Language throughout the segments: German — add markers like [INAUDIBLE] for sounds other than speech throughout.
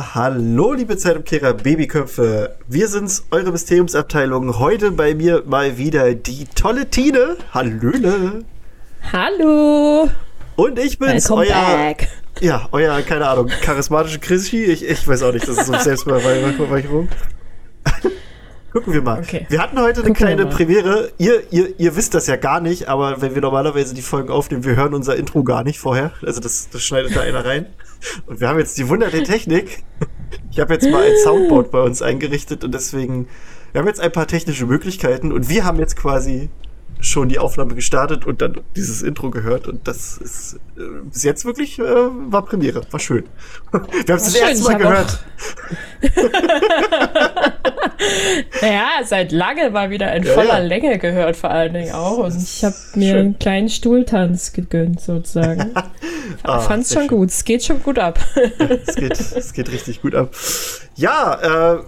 Ja, hallo liebe Zeitumkehrer Babyköpfe. Wir sind's, eure Mysteriumsabteilung. Heute bei mir mal wieder die tolle Tine. Hallöle. Hallo. Und ich bin's, Welcome euer, back. ja, euer, keine Ahnung, charismatische Chrissy. Ich, ich weiß auch nicht, das ist so Selbstbeweihräucherung. [LAUGHS] Gucken wir mal. Okay. Wir hatten heute eine Gucken kleine. Premiere. Ihr, ihr, ihr wisst das ja gar nicht, aber wenn wir normalerweise die Folgen aufnehmen, wir hören unser Intro gar nicht vorher. Also das, das schneidet da einer rein. Und wir haben jetzt die Wunder der Technik. Ich habe jetzt mal ein Soundboard bei uns eingerichtet und deswegen, wir haben jetzt ein paar technische Möglichkeiten und wir haben jetzt quasi schon die Aufnahme gestartet und dann dieses Intro gehört und das ist äh, bis jetzt wirklich äh, war Premiere, war schön. [LAUGHS] Wir haben es das erste Mal gehört. Naja, [LAUGHS] seit lange mal wieder in Ja, voller ja. Länge gehört, vor allen Dingen auch. Und ich habe mir Schön. einen kleinen Stuhltanz gegönnt, sozusagen. [LAUGHS] Ah, Fand's sehr schon schön. gut. Es geht schon gut ab. Es geht, es geht richtig gut ab. Ja, äh,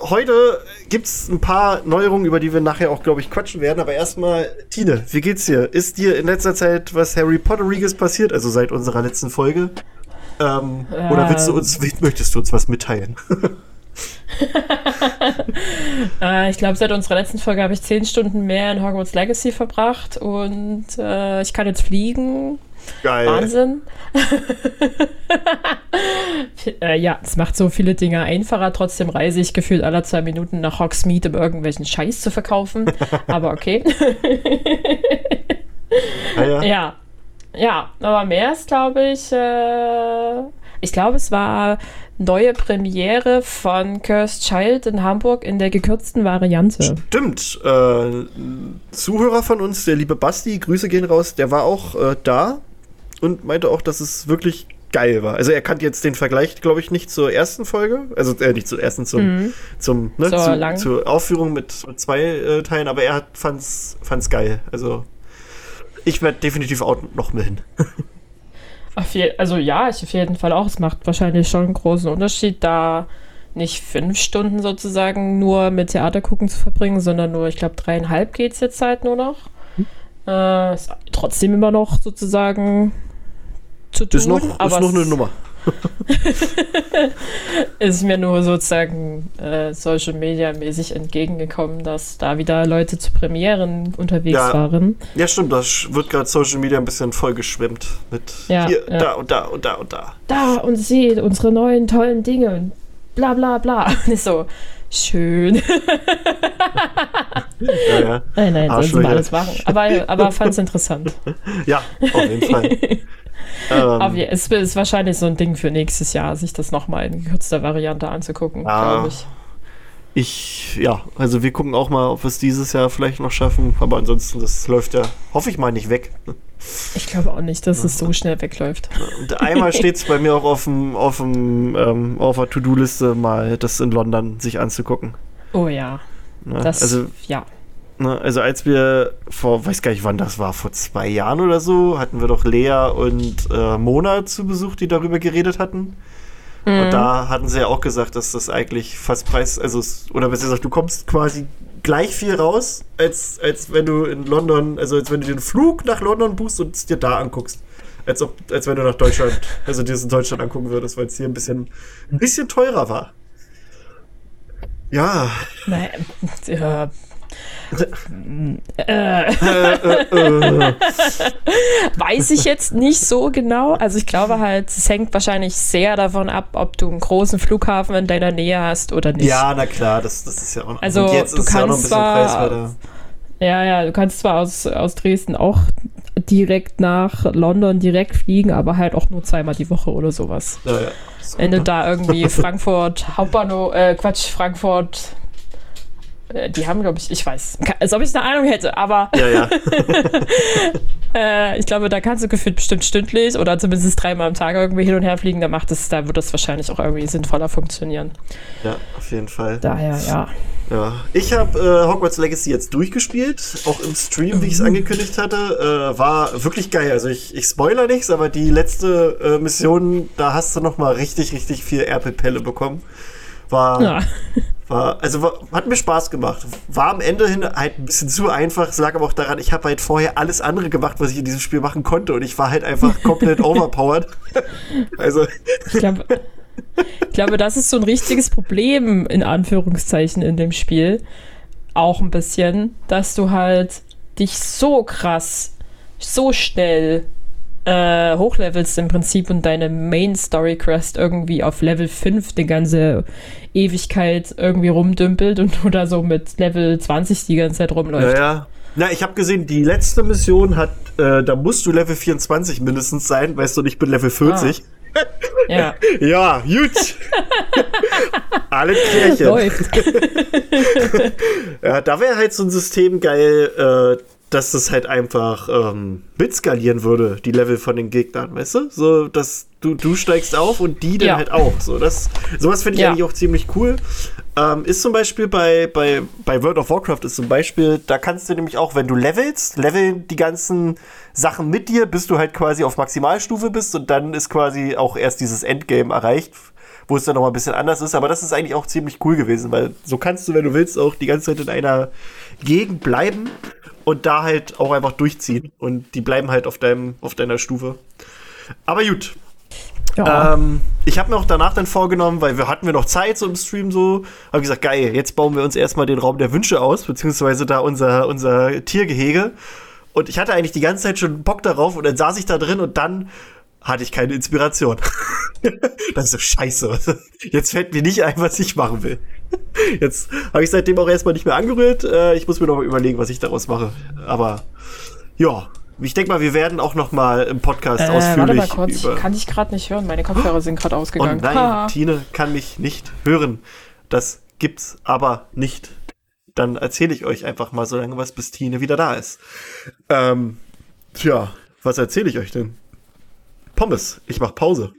heute gibt's ein paar Neuerungen, über die wir nachher auch, glaube ich, quatschen werden. Aber erstmal, Tine, wie geht's dir? Ist dir in letzter Zeit was Harry Potteriges passiert, also seit unserer letzten Folge? Ähm, Oder willst du Ähm. uns, möchtest du uns was mitteilen? [LAUGHS] Äh, ich glaube, seit unserer letzten Folge habe ich zehn Stunden mehr in Hogwarts Legacy verbracht und äh, ich kann jetzt fliegen. Geil. Wahnsinn. [LAUGHS] äh, ja, es macht so viele Dinge einfacher. Trotzdem reise ich gefühlt alle zwei Minuten nach Hogsmeade, um irgendwelchen Scheiß zu verkaufen. [LAUGHS] Aber okay. Ah, ja. ja. Ja, aber mehr ist, glaube ich, äh, ich glaube, es war neue Premiere von Cursed Child in Hamburg in der gekürzten Variante. Stimmt. Äh, Zuhörer von uns, der liebe Basti, Grüße gehen raus, der war auch äh, da und meinte auch, dass es wirklich geil war. Also er kannte jetzt den Vergleich, glaube ich, nicht zur ersten Folge, also äh, nicht zur ersten, zum, zum ne, Zur zu, zur Aufführung mit zwei äh, Teilen, aber er hat, fand's, fand's geil. Also ich werde definitiv auch noch mal hin. [LAUGHS] Auf je also ja, ich auf jeden Fall auch. Es macht wahrscheinlich schon einen großen Unterschied, da nicht fünf Stunden sozusagen nur mit Theater gucken zu verbringen, sondern nur, ich glaube, dreieinhalb geht es jetzt halt nur noch. Äh, ist trotzdem immer noch sozusagen zu tun, Ist noch, ist noch eine es Nummer. [LAUGHS] ist mir nur sozusagen äh, Social Media mäßig entgegengekommen, dass da wieder Leute zu Premieren unterwegs Ja. waren. Ja, stimmt, das wird gerade Social Media ein bisschen vollgeschwemmt mit Ja, hier, ja. da und da und da und da. da und seht unsere neuen tollen Dinge und bla bla bla. [LAUGHS] Und ich so, schön. [LAUGHS] Ja, ja. Nein, nein, Arschlöcher. mal alles machen. Aber, aber fand es interessant. [LAUGHS] Ja, auf jeden Fall. [LAUGHS] ähm, Aber es ist wahrscheinlich so ein Ding für nächstes Jahr, sich das nochmal in gekürzter Variante anzugucken, Ja. glaube ich. ich, ja, also wir gucken auch mal, ob wir es dieses Jahr vielleicht noch schaffen. Aber ansonsten, das läuft ja, hoffe ich mal, nicht weg. Ich glaube auch nicht, dass es so schnell wegläuft. Und einmal [LAUGHS] steht es bei mir auch auf, dem, auf, dem, ähm, auf der To-Do-Liste, mal das in London sich anzugucken. Oh ja, Ne? das, also, ja. ne, also als wir vor, weiß gar nicht wann das war, vor zwei Jahren oder so, hatten wir doch Lea und äh, Mona zu Besuch, die darüber geredet hatten. Mhm. Und da hatten sie ja auch gesagt, dass das eigentlich fast Preis, also oder besser gesagt, du kommst quasi gleich viel raus, als, als wenn du in London, also als wenn du den Flug nach London buchst und es dir da anguckst. Als, ob, als wenn du nach Deutschland, also dir es in Deutschland angucken würdest, weil es hier ein bisschen, ein bisschen teurer war. Ja. Nein, äh, äh, Äh, äh, weiß ich jetzt nicht so genau. Also ich glaube halt, es hängt wahrscheinlich sehr davon ab, ob du einen großen Flughafen in deiner Nähe hast oder nicht. Ja, na klar, das, das ist ja auch noch. Also, du ist es ja auch noch ein kannst bisschen zwar-. Ja, ja, du kannst zwar aus, aus Dresden auch direkt nach London direkt fliegen, aber halt auch nur zweimal die Woche oder sowas. Ja, ja. So, Wenn du ne? da irgendwie [LAUGHS] Frankfurt Hauptbahnhof, äh, Quatsch, Frankfurt Die haben, glaube ich, ich weiß, als ob ich eine Ahnung hätte, aber Ja, ja. [LAUGHS] äh, ich glaube, da kannst du gefühlt bestimmt stündlich oder zumindest dreimal am Tag irgendwie hin und her fliegen. Da macht es, da wird das wahrscheinlich auch irgendwie sinnvoller funktionieren. ja, auf jeden Fall. Daher, ja. Ja. Ich habe äh, Hogwarts Legacy jetzt durchgespielt, auch im Stream, wie ich es Mhm. angekündigt hatte. Äh, war wirklich geil. Also ich, ich spoiler nichts, aber die letzte äh, Mission, da hast du noch mal richtig, richtig viel Erpelpelle bekommen. War, ja. War also war, hat mir Spaß gemacht. War am Ende hin halt ein bisschen zu einfach. Es lag aber auch daran, ich habe halt vorher alles andere gemacht, was ich in diesem Spiel machen konnte und ich war halt einfach [LAUGHS] komplett overpowered. also Ich glaube, ich glaube, das ist so ein richtiges Problem, in Anführungszeichen, in dem Spiel. Auch ein bisschen, dass du halt dich so krass, so schnell äh, hochlevelst im Prinzip und deine Main Story Quest irgendwie auf Level 5 die ganze Ewigkeit irgendwie rumdümpelt und [LAUGHS] du da so mit Level 20 die ganze Zeit rumläufst. Ja, ja. Na, ich habe gesehen, die letzte Mission hat, äh, da musst du Level 24 mindestens sein, weißt du, ich bin Level 40. Ja, [LAUGHS] Ja, gut. [LAUGHS] Alle Klärchen. läuft. Ja, da wäre halt so ein System geil, äh, dass das halt einfach ähm, mitskalieren würde, die Level von den Gegnern, weißt du? So, dass du, du steigst auf und die dann Ja. halt auch. So, das, sowas finde ich Ja. eigentlich auch ziemlich cool. Ähm, ist zum Beispiel bei, bei, bei World of Warcraft ist zum Beispiel, da kannst du nämlich auch, wenn du levelst, leveln die ganzen Sachen mit dir, bis du halt quasi auf Maximalstufe bist und dann ist quasi auch erst dieses Endgame erreicht, wo es dann noch mal ein bisschen anders ist. Aber das ist eigentlich auch ziemlich cool gewesen, weil so kannst du, wenn du willst, auch die ganze Zeit in einer Gegend bleiben und da halt auch einfach durchziehen. Und die bleiben halt auf, deinem, auf deiner Stufe. Aber gut, Ja. ähm, ich habe mir auch danach dann vorgenommen, weil wir hatten wir noch Zeit so im Stream so, habe gesagt, geil, jetzt bauen wir uns erstmal den Raum der Wünsche aus, beziehungsweise da unser, unser Tiergehege. Und ich hatte eigentlich die ganze Zeit schon Bock darauf und dann saß ich da drin und dann hatte ich keine Inspiration. [LAUGHS] das ist so scheiße. Jetzt fällt mir nicht ein, was ich machen will. Jetzt habe ich seitdem auch erstmal nicht mehr angerührt. Äh, ich muss mir noch mal überlegen, was ich daraus mache. Aber ja, ich denke mal, wir werden auch noch mal im Podcast äh, warte ausführlich mal kurz, über kann ich gerade nicht hören. Meine Kopfhörer sind gerade Oh ausgegangen. nein, Ha. Tine kann mich nicht hören. Das gibt's aber nicht. Dann erzähle ich euch einfach mal so lange was, bis Tine wieder da ist. Ähm, tja, was erzähle ich euch denn? Pommes, ich mach Pause.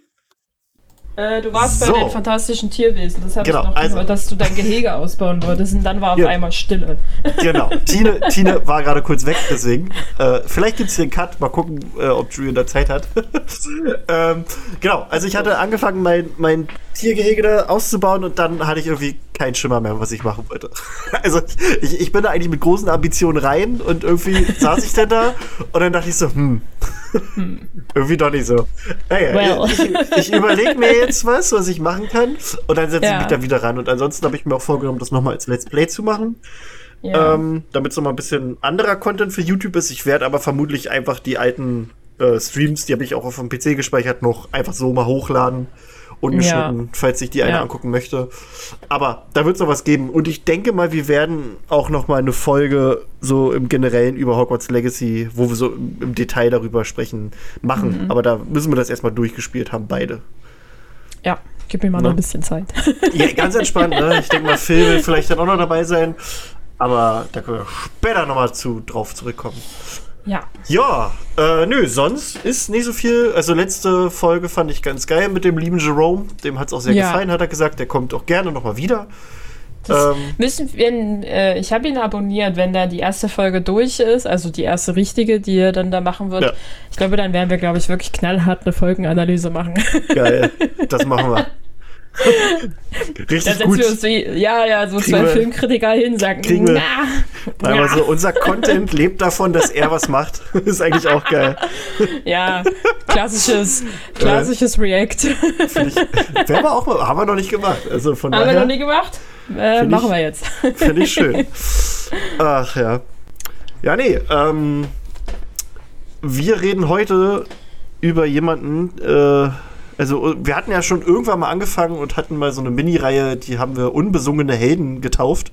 Äh, du warst So. bei den fantastischen Tierwesen. Das habe Genau, ich noch also- gehört, dass du dein Gehege ausbauen wolltest. Und dann war auf Ja. einmal Stille. [LAUGHS] Genau. Tine, Tine war gerade kurz weg, deswegen. Äh, vielleicht gibt's hier einen Cut. Mal gucken, äh, ob Julian da Zeit hat. [LAUGHS] ähm, genau. Also ich hatte angefangen, mein, mein Tiergehege da auszubauen und dann hatte ich irgendwie keinen Schimmer mehr, was ich machen wollte. [LAUGHS] Also ich, ich bin da eigentlich mit großen Ambitionen rein und irgendwie [LAUGHS] saß ich dann da und dann dachte ich so, hm, [LAUGHS] irgendwie doch nicht so. Naja, Well. ich, ich überlege mir jetzt was, was ich machen kann und dann setze ich Ja. mich da wieder ran. Und ansonsten habe ich mir auch vorgenommen, das nochmal als Let's Play zu machen Ja. ähm, damit es nochmal ein bisschen anderer Content für YouTube ist. Ich werde aber vermutlich einfach die alten äh, Streams, die habe ich auch auf dem PC gespeichert, noch einfach so mal hochladen. Ungeschnitten, falls ich die eine Ja. angucken möchte. Aber da wird es noch was geben. Und ich denke mal, wir werden auch noch mal eine Folge so im Generellen über Hogwarts Legacy, wo wir so im, im Detail darüber sprechen, machen. Mhm. Aber da müssen wir das erstmal durchgespielt haben, beide. ja, gib mir mal Ne? noch ein bisschen Zeit. Ja, ganz entspannt, ne? Ich denke mal, Phil will vielleicht dann auch noch dabei sein. Aber da können wir später nochmal zu, drauf zurückkommen. Ja. Ja, äh, nö, sonst ist nicht so viel. Also letzte Folge fand ich ganz geil mit dem lieben Jerome. Dem hat es auch sehr Ja. gefallen, hat er gesagt. Der kommt auch gerne nochmal wieder. Ähm, müssen wir, äh, ich habe ihn abonniert, wenn da die erste Folge durch ist, also die erste richtige, die er dann da machen wird. Ja. Ich glaube, dann werden wir, glaube ich, wirklich knallhart eine Folgenanalyse machen. geil, [LAUGHS] das machen wir. Dann [LAUGHS] Richtig setzen gut. wir uns wie, ja, ja, so Kriegen zwei wir- Filmkritiker hin, sagen, kriegen wir- na, ja, so unser Content lebt davon, dass er was macht. [LAUGHS] ist eigentlich auch geil. ja, klassisches, klassisches React. Find ich, wir auch mal, haben wir noch nicht gemacht. Also von Haben wir daher noch nie gemacht? Äh, machen ich- wir jetzt. finde ich schön. [LAUGHS] Ach ja. Ja, nee, ähm, wir reden heute über jemanden, äh, also wir hatten ja schon irgendwann mal angefangen und hatten mal so eine Mini-Reihe, die haben wir unbesungene Helden getauft.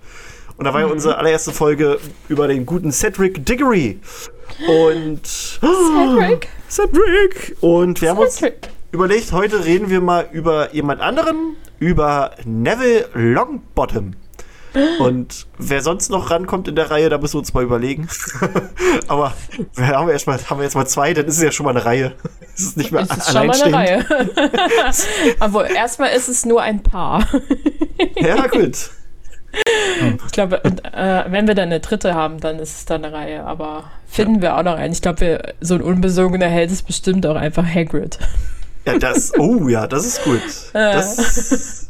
Und da war ja unsere allererste Folge über den guten Cedric Diggory. Und Cedric? Cedric! Und wir haben uns überlegt, heute reden wir mal über jemand anderen, über Neville Longbottom. Und wer sonst noch rankommt in der Reihe, da müssen wir uns mal überlegen. [LAUGHS] Aber haben, wir erst mal, haben wir jetzt mal zwei, dann ist es ja schon mal eine Reihe. [LAUGHS] Es ist nicht mehr Es ist schon mal eine Reihe. [LAUGHS] Aber erstmal ist es nur ein Paar. Ja, gut. [LAUGHS] Ich glaube, äh, wenn wir dann eine dritte haben, dann ist es dann eine Reihe. Aber finden wir auch noch einen. Ich glaube, so ein unbesogener Held ist bestimmt auch einfach Hagrid. Ja, das, oh ja, das ist gut. Äh. Das,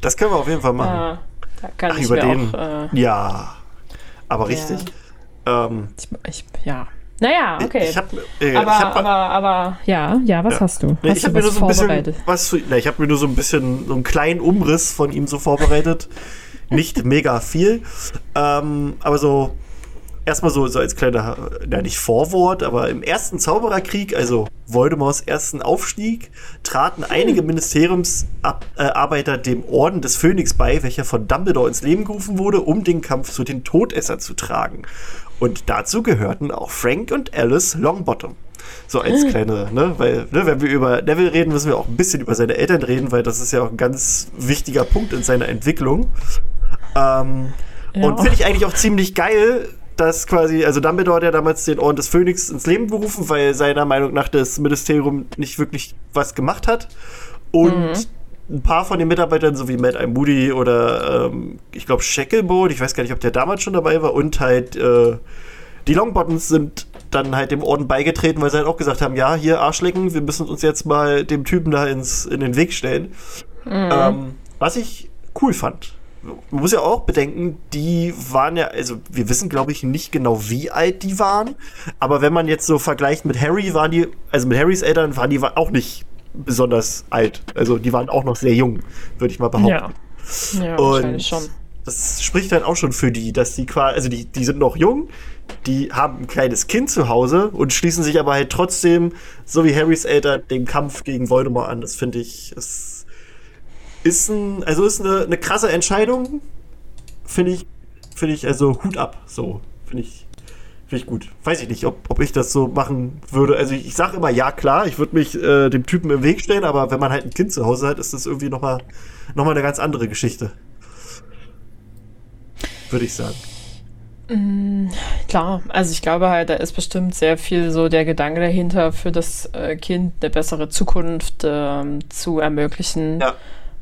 das können wir auf jeden Fall machen. Ah, da kann Ach, ich über mir den. auch. Äh, Ja, aber richtig. Ähm, ich, ich, ja. Naja, okay. Ich habe äh, aber, hab, aber, aber, ja, ja, was Ja. hast du? Hast ich habe mir nur so ein bisschen was zu, na, ich habe mir nur so ein bisschen so einen kleinen Umriss von ihm so vorbereitet. [LAUGHS] Nicht mega viel, ähm, aber so erstmal so, so als kleiner, na nicht Vorwort, aber im ersten Zaubererkrieg, also Voldemorts ersten Aufstieg, traten einige Ministeriumsarbeiter dem Orden des Phönix bei, welcher von Dumbledore ins Leben gerufen wurde, um den Kampf zu den Todessern zu tragen. Und dazu gehörten auch Frank und Alice Longbottom. So als kleine, ne, weil, ne, wenn wir über Neville reden, müssen wir auch ein bisschen über seine Eltern reden, weil das ist ja auch ein ganz wichtiger Punkt in seiner Entwicklung. Ähm, Ja. Und finde ich eigentlich auch ziemlich geil, dass quasi, also Dumbledore hat ja damals den Orden des Phönix ins Leben gerufen, weil seiner Meinung nach das Ministerium nicht wirklich was gemacht hat. Und ein paar von den Mitarbeitern, so wie Mad Eye Moody oder ähm, ich glaube Shacklebolt, ich weiß gar nicht, ob der damals schon dabei war, und halt äh, die Longbottoms sind dann halt dem Orden beigetreten, weil sie halt auch gesagt haben, ja, hier Arschlecken, wir müssen uns jetzt mal dem Typen da ins, in den Weg stellen. Ähm, was ich cool fand. Man muss ja auch bedenken, die waren ja, also wir wissen, glaube ich, nicht genau, wie alt die waren. Aber wenn man jetzt so vergleicht mit Harry, waren die, also mit Harrys Eltern, waren die auch nicht besonders alt. Also die waren auch noch sehr jung, würde ich mal behaupten. Ja, ja Und wahrscheinlich schon. das spricht dann auch schon für die, dass die quasi, also die, die sind noch jung, die haben ein kleines Kind zu Hause und schließen sich aber halt trotzdem, so wie Harrys Eltern, dem Kampf gegen Voldemort an. Das finde ich, es ist ein, also ist eine, eine krasse Entscheidung. Finde ich, finde ich, also Hut ab, so. Finde ich, finde ich gut. Weiß ich nicht, ob, ob ich das so machen würde. Also ich, ich sage immer, ja klar, ich würde mich äh, dem Typen im Weg stellen, aber wenn man halt ein Kind zu Hause hat, ist das irgendwie nochmal noch mal eine ganz andere Geschichte. Würde ich sagen. Klar, also ich glaube halt, da ist bestimmt sehr viel so der Gedanke dahinter, für das äh, Kind eine bessere Zukunft ähm, zu ermöglichen. Ja.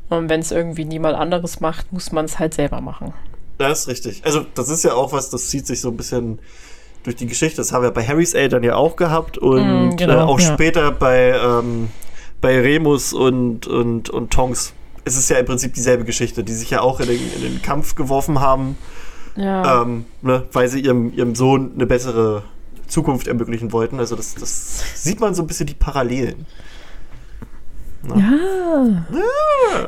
Und wenn es irgendwie niemand anderes macht, muss man es halt selber machen. Das ist richtig. Also, das ist ja auch was, das zieht sich so ein bisschen durch die Geschichte. Das haben wir bei Harrys Eltern ja auch gehabt und Mm, genau, äh, auch ja. später bei, ähm, bei Remus und, und, und Tonks. Es ist ja im Prinzip dieselbe Geschichte, die sich ja auch in den, in den Kampf geworfen haben, Ja. ähm, ne, weil sie ihrem, ihrem Sohn eine bessere Zukunft ermöglichen wollten. Also, das, das sieht man so ein bisschen die Parallelen. Ja.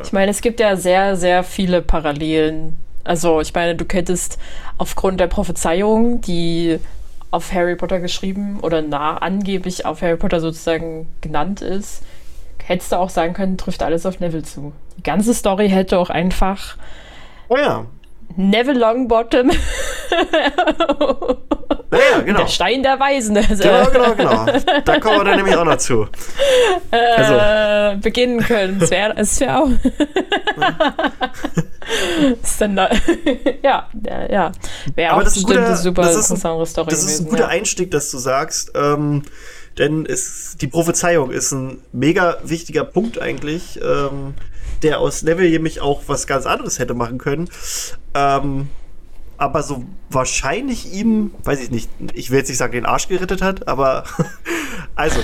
Ich meine, es gibt ja sehr, sehr viele Parallelen. Also, ich meine, du hättest aufgrund der Prophezeiung, die auf Harry Potter geschrieben oder nah angeblich auf Harry Potter sozusagen genannt ist, hättest du auch sagen können, trifft alles auf Neville zu. Die ganze Story hätte auch einfach Oh ja. Neville Longbottom, Ja, genau. der Stein der Weisen, also, Genau, genau, genau. Da kommen wir dann nämlich auch noch zu. Also, äh, beginnen können. Es wäre es wär auch. [LAUGHS] ist dann da, ja, ja. Wäre auch Aber das ist ein bestimmt eine guter- super das ist ein- interessante Story Das ist ein guter ja. Einstieg, dass du sagst, ähm, denn es, die Prophezeiung ist ein mega wichtiger Punkt eigentlich, ähm, der aus Neville nämlich auch was ganz anderes hätte machen können. Ähm, aber so wahrscheinlich ihm, weiß ich nicht, ich will jetzt nicht sagen, den Arsch gerettet hat, aber [LAUGHS] also,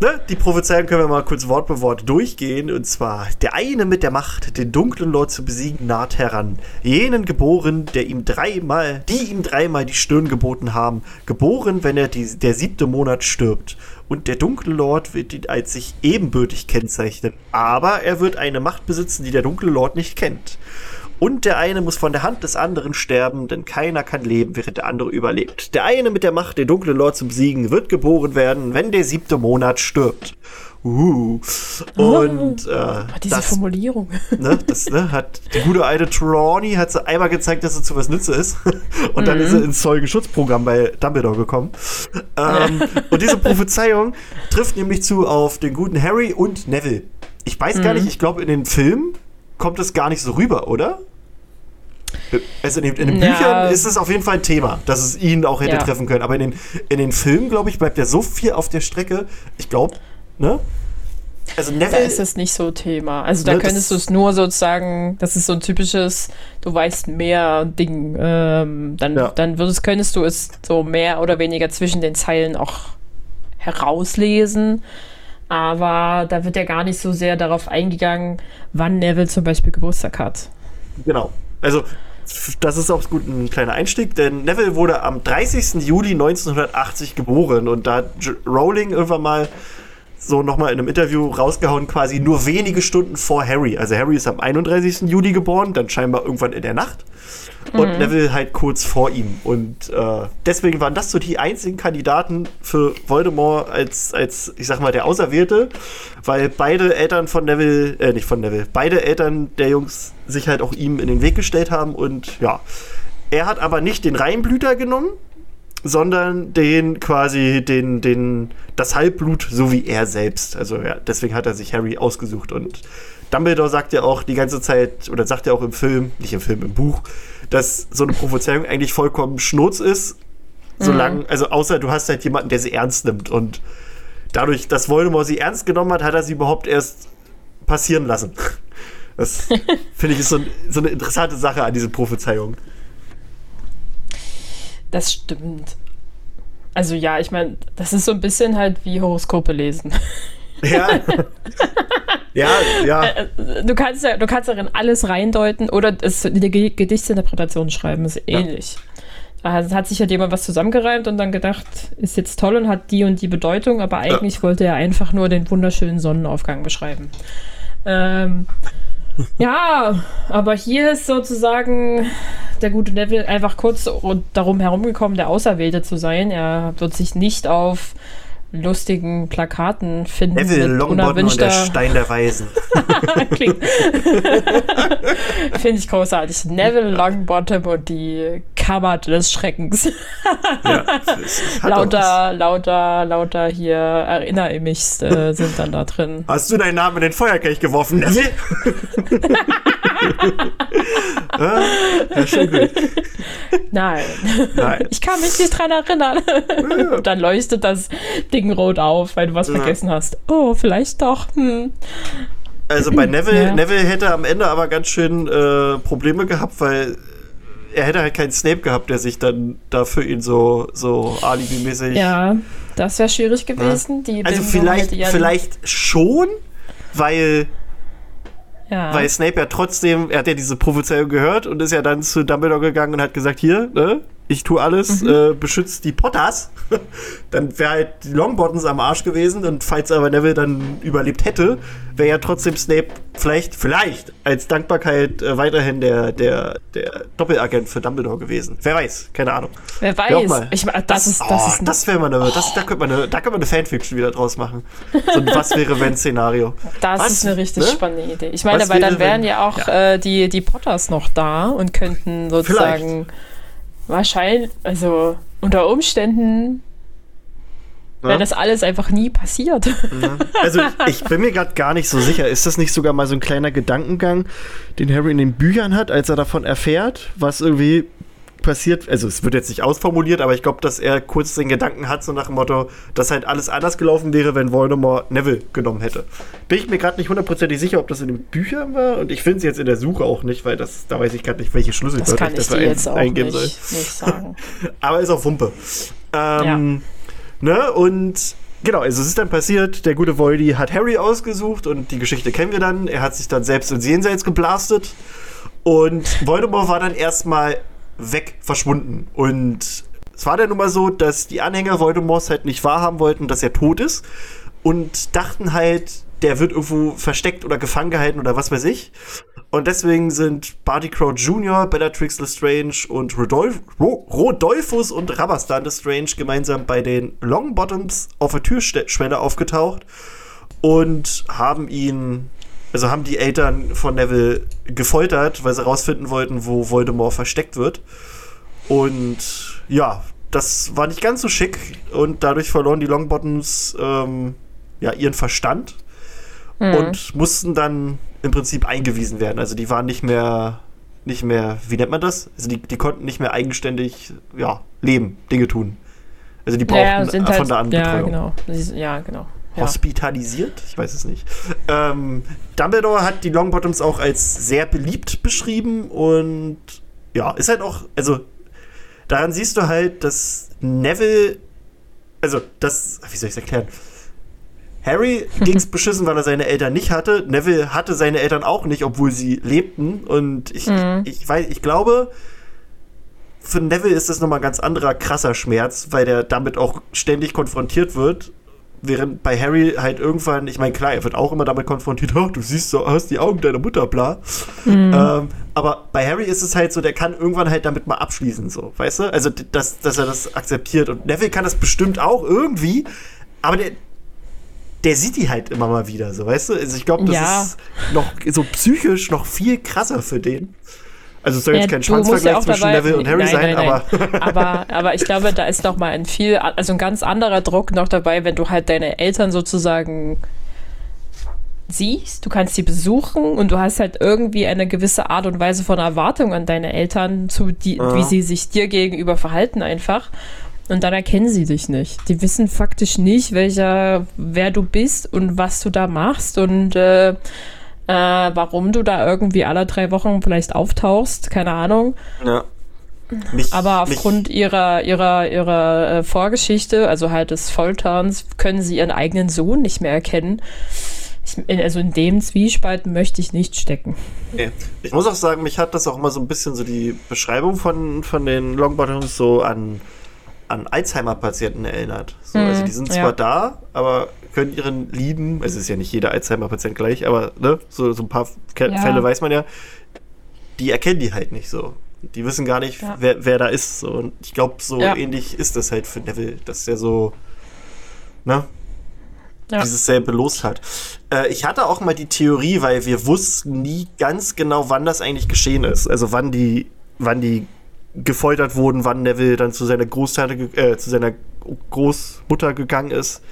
ne, die Prophezeiung können wir mal kurz Wort für Wort durchgehen. Und zwar, der eine mit der Macht, den dunklen Lord zu besiegen, naht heran. Jenen geboren, der ihm dreimal, die ihm dreimal die Stirn geboten haben, geboren, wenn er die, der siebte Monat stirbt. Und der dunkle Lord wird ihn als sich ebenbürtig kennzeichnen. Aber er wird eine Macht besitzen, die der dunkle Lord nicht kennt. Und der eine muss von der Hand des anderen sterben, denn keiner kann leben, während der andere überlebt. Der eine mit der Macht, den dunklen Lord zu besiegen, wird geboren werden, wenn der siebte Monat stirbt. Uh. Und äh, Oh, diese das, Formulierung. ne, das ne, hat die gute alte Trelawney hat sie einmal gezeigt, dass sie zu was nütze ist. [LAUGHS] Und dann ist sie ins Zeugenschutzprogramm bei Dumbledore gekommen. Ähm, [LAUGHS] und diese Prophezeiung trifft nämlich zu auf den guten Harry und Neville. Ich weiß gar nicht, ich glaube, in den Filmen kommt es gar nicht so rüber, oder? Also in den, in den ja. Büchern ist es auf jeden Fall ein Thema, dass es ihn auch hätte ja. treffen können. Aber in den, in den Filmen, glaube ich, bleibt ja so viel auf der Strecke. Ich glaube, ne? Also Neville, da ist es nicht so Thema. Also da ne, könntest du es nur sozusagen, das ist so ein typisches, du weißt mehr Ding. Ähm, dann, ja. dann würdest, könntest du es so mehr oder weniger zwischen den Zeilen auch herauslesen. Aber da wird ja gar nicht so sehr darauf eingegangen, wann Neville zum Beispiel Geburtstag hat. Genau. Also das ist auch gut ein kleiner Einstieg, denn Neville wurde am 30. Juli 1980 geboren und da hat Rowling irgendwann mal so nochmal in einem Interview rausgehauen, quasi nur wenige Stunden vor Harry. Also Harry ist am 31. Juli geboren, dann scheinbar irgendwann in der Nacht. Und mhm. Neville halt kurz vor ihm. Und äh, deswegen waren das so die einzigen Kandidaten für Voldemort als, als, ich sag mal, der Auserwählte, weil beide Eltern von Neville, äh, nicht von Neville, beide Eltern der Jungs sich halt auch ihm in den Weg gestellt haben. Und ja, er hat aber nicht den Reinblüter genommen, sondern den quasi den den das Halbblut so wie er selbst. Also ja, deswegen hat er sich Harry ausgesucht und Dumbledore sagt ja auch die ganze Zeit oder sagt ja auch im Film, nicht im Film, im Buch, dass so eine Prophezeiung eigentlich vollkommen Schnurz ist, solange mhm. also außer du hast halt jemanden, der sie ernst nimmt und dadurch, dass Voldemort sie ernst genommen hat, hat er sie überhaupt erst passieren lassen. Das [LAUGHS] finde ich ist so, so eine interessante Sache an diese Prophezeiung. Das stimmt. Also ja, ich meine, das ist so ein bisschen halt wie Horoskope lesen. Ja. [LAUGHS] ja, ja. Äh, du kannst ja, du kannst darin alles reindeuten oder es, die Gedichtsinterpretation schreiben, ist ähnlich. Ja. Da hat sich halt jemand was zusammengereimt und dann gedacht, ist jetzt toll und hat die und die Bedeutung, aber eigentlich ja. wollte er einfach nur den wunderschönen Sonnenaufgang beschreiben. Ähm, ja, aber hier ist sozusagen der gute Neville einfach kurz darum herumgekommen, der Auserwählte zu sein. Er wird sich nicht auf lustigen Plakaten finden. Neville Longbottom und der Stein der Weisen. [LAUGHS] [LAUGHS] Finde ich großartig. Neville Longbottom und die Kammer des Schreckens. ja, lauter, lauter, lauter hier erinnere mich äh, sind dann da drin. Hast du deinen Namen in den Feuerkelch geworfen, Neville? [LAUGHS] ja, schön gut. Nein. Nein. Ich kann mich nicht dran erinnern. Ja. Und dann leuchtet das Ding rot auf, weil du was ja. vergessen hast. Oh, vielleicht doch. Hm. Also bei Neville, ja. Neville hätte am Ende aber ganz schön äh, Probleme gehabt, weil er hätte halt keinen Snape gehabt, der sich dann da für ihn so, so alibimäßig. Ja, das wäre schwierig gewesen. Ja. also vielleicht, vielleicht schon, weil ja. Weil Snape ja trotzdem, er hat ja diese Prophezeiung gehört und ist ja dann zu Dumbledore gegangen und hat gesagt, hier, ne, ich tue alles, mhm. äh, beschützt die Potters. [LAUGHS] dann wäre halt die Longbottoms am Arsch gewesen und falls aber Neville dann überlebt hätte, wäre ja trotzdem Snape vielleicht, vielleicht als Dankbarkeit äh, weiterhin der, der, der Doppelagent für Dumbledore gewesen. Wer weiß, keine Ahnung. Wer weiß. Ich, das, das, ist, das, oh, ist das wäre mal eine, das, da könnte man eine, da könnte man eine Fanfiction wieder draus machen. So ein [LAUGHS] Was wäre wenn Szenario. Das was, ist eine richtig ne? spannende Idee. Ich meine, was weil dann wären wenn, ja auch ja. Äh, die, die Potters noch da und könnten sozusagen vielleicht wahrscheinlich, also unter Umständen ja. wäre das alles einfach nie passiert. Ja. Also ich bin mir gerade gar nicht so sicher. Ist das nicht sogar mal so ein kleiner Gedankengang, den Harry in den Büchern hat, als er davon erfährt, was irgendwie passiert, also es wird jetzt nicht ausformuliert, aber ich glaube, dass er kurz den Gedanken hat, so nach dem Motto, dass halt alles anders gelaufen wäre, wenn Voldemort Neville genommen hätte. Bin ich mir gerade nicht hundertprozentig sicher, ob das in den Büchern war und ich finde es jetzt in der Suche auch nicht, weil das, da weiß ich gerade nicht, welche Schlüsselwörter das kann ich, jetzt auch eingeben nicht, soll. Nicht sagen. [LAUGHS] aber ist auch Wumpe. Ähm, ja. Ne, und Genau, also es ist dann passiert, der gute Voldy hat Harry ausgesucht und die Geschichte kennen wir dann. Er hat sich dann selbst ins Jenseits geblastet und Voldemort war dann erstmal weg verschwunden. Und es war dann nun mal so, dass die Anhänger Voldemorts halt nicht wahrhaben wollten, dass er tot ist und dachten halt, der wird irgendwo versteckt oder gefangen gehalten oder was weiß ich. Und deswegen sind Barty Crouch Jr., Bellatrix Lestrange und Rodolphus und Rabastan Lestrange gemeinsam bei den Longbottoms auf der Türschwelle aufgetaucht und haben ihn also haben die Eltern von Neville gefoltert, weil sie herausfinden wollten, wo Voldemort versteckt wird. Und ja, das war nicht ganz so schick und dadurch verloren die Longbottoms ähm, ja, ihren Verstand mhm. und mussten dann im Prinzip eingewiesen werden. Also die waren nicht mehr nicht mehr, wie nennt man das? Also die, die konnten nicht mehr eigenständig ja, leben, Dinge tun. Also die brauchten Ja, sind von halt, da an ja, Betreuung. genau. Ja, genau. Ja. Hospitalisiert? Ich weiß es nicht. Ähm, Dumbledore hat die Longbottoms auch als sehr beliebt beschrieben und ja, ist halt auch, also daran siehst du halt, dass Neville, also das, wie soll ich es erklären? Harry [LAUGHS] ging's beschissen, weil er seine Eltern nicht hatte. Neville hatte seine Eltern auch nicht, obwohl sie lebten. Und ich, Mhm. ich, ich weiß, ich glaube, für Neville ist das nochmal ein ganz anderer krasser Schmerz, weil der damit auch ständig konfrontiert wird. Während bei Harry halt irgendwann, ich meine, klar, er wird auch immer damit konfrontiert, oh, du siehst so, hast die Augen deiner Mutter, bla. Ähm, aber bei Harry ist es halt so, der kann irgendwann halt damit mal abschließen, so, weißt du? Also, dass, dass er das akzeptiert. Und Neville kann das bestimmt auch irgendwie, aber der, der sieht die halt immer mal wieder, so, weißt du? Also, ich glaube, das Ja. ist noch so psychisch noch viel krasser für den. Also, es soll jetzt Ja, kein du musst Schwanzvergleich zwischen dabei- Neville und Harry Nein, sein, nein, aber. nein. [LAUGHS] aber, aber ich glaube, da ist noch mal ein viel, also ein ganz anderer Druck noch dabei, wenn du halt deine Eltern sozusagen siehst, du kannst sie besuchen und du hast halt irgendwie eine gewisse Art und Weise von Erwartung an deine Eltern, zu die, Ja. wie sie sich dir gegenüber verhalten einfach. Und dann erkennen sie dich nicht. Die wissen faktisch nicht, welcher, wer du bist und was du da machst und äh, äh, warum du da irgendwie alle drei Wochen vielleicht auftauchst, keine Ahnung. Ja. Mich, Aber mich- aufgrund ihrer, ihrer, ihrer äh, Vorgeschichte, also halt des Folterns, können sie ihren eigenen Sohn nicht mehr erkennen. Ich, also in dem Zwiespalt möchte ich nicht stecken. Nee. Ich muss auch sagen, mich hat das auch immer so ein bisschen so die Beschreibung von, von den Longbottoms so an, an Alzheimer-Patienten erinnert. So, Mhm, also die sind ja. zwar da, aber können ihren Lieben, es ist ja nicht jeder Alzheimer-Patient gleich, aber ne, so, so ein paar Ke Ja. Fälle weiß man ja, die erkennen die halt nicht so. Die wissen gar nicht, Ja. wer, wer da ist. So. Und ich glaube, so Ja. ähnlich ist das halt für Neville, dass der so, ne, Ja. dieses selbe Los hat. Äh, ich hatte auch mal die Theorie, weil wir wussten nie ganz genau, wann das eigentlich geschehen ist. Also wann die, wann die gefoltert wurden, wann Neville dann zu seiner Großtante, äh, zu seiner Großmutter gegangen ist.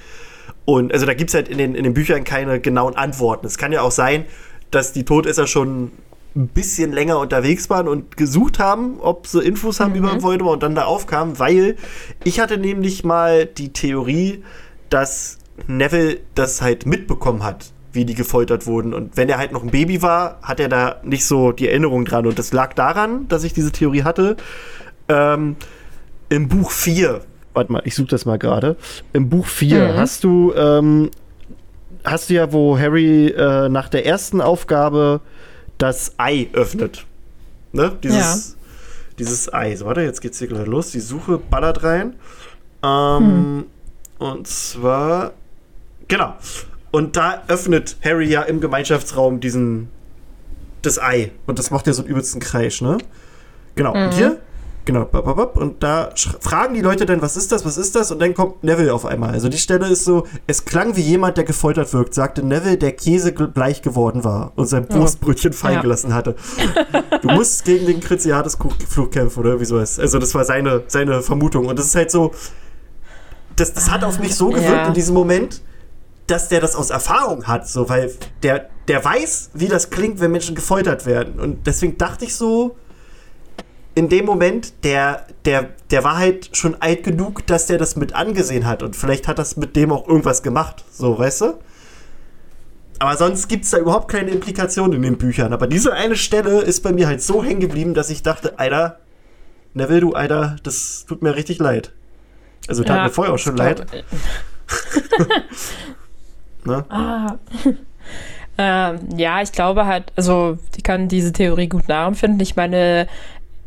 Und also da gibt es halt in den, in den Büchern keine genauen Antworten. Es kann ja auch sein, dass die Todesser schon ein bisschen länger unterwegs waren und gesucht haben, ob sie Infos haben über Voldemort und dann da aufkamen, weil ich hatte nämlich mal die Theorie, dass Neville das halt mitbekommen hat, wie die gefoltert wurden. Und wenn er halt noch ein Baby war, hat er da nicht so die Erinnerung dran. Und das lag daran, dass ich diese Theorie hatte. Ähm, Im Buch 4, warte mal, ich suche das mal gerade. Im Buch 4 Mhm. hast du, ähm, hast du ja, wo Harry äh, nach der ersten Aufgabe das Ei öffnet. Ne? Dieses, dieses Ei. So, warte, jetzt geht's hier gleich los. Die Suche ballert rein. Ähm, Und zwar, genau. Und da öffnet Harry ja im Gemeinschaftsraum diesen, das Ei. Und das macht ja so einen übelsten Kreisch, ne? Genau. Und hier, genau, und da fragen die Leute dann, was ist das, was ist das? Und dann kommt Neville auf einmal. Also die Stelle ist so, es klang wie jemand, der gefoltert wirkt, sagte Neville, der Käse bleich geworden war und sein Brustbrötchen fallen Ja. gelassen hatte. [LAUGHS] Du musst gegen den Kriziatus-Fluch kämpfen, oder wie so ist. Also das war seine, seine Vermutung. Und das ist halt so, das, das hat auf mich so gewirkt Ja. in diesem Moment, dass der das aus Erfahrung hat, so, weil der, der weiß, wie das klingt, wenn Menschen gefoltert werden. Und deswegen dachte ich so, in dem Moment, der, der, der war halt schon alt genug, dass der das mit angesehen hat. Und vielleicht hat das mit dem auch irgendwas gemacht, so, weißt du? Aber sonst gibt es da überhaupt keine Implikation in den Büchern. Aber diese eine Stelle ist bei mir halt so hängen geblieben, dass ich dachte, Alter, Neville, du Alter, das tut mir richtig leid. Also tat mir vorher auch schon leid. [LAUGHS] [LAUGHS] Ne? Ah. ähm, ja, ich glaube halt, also ich kann diese Theorie gut nachempfinden. Ich meine,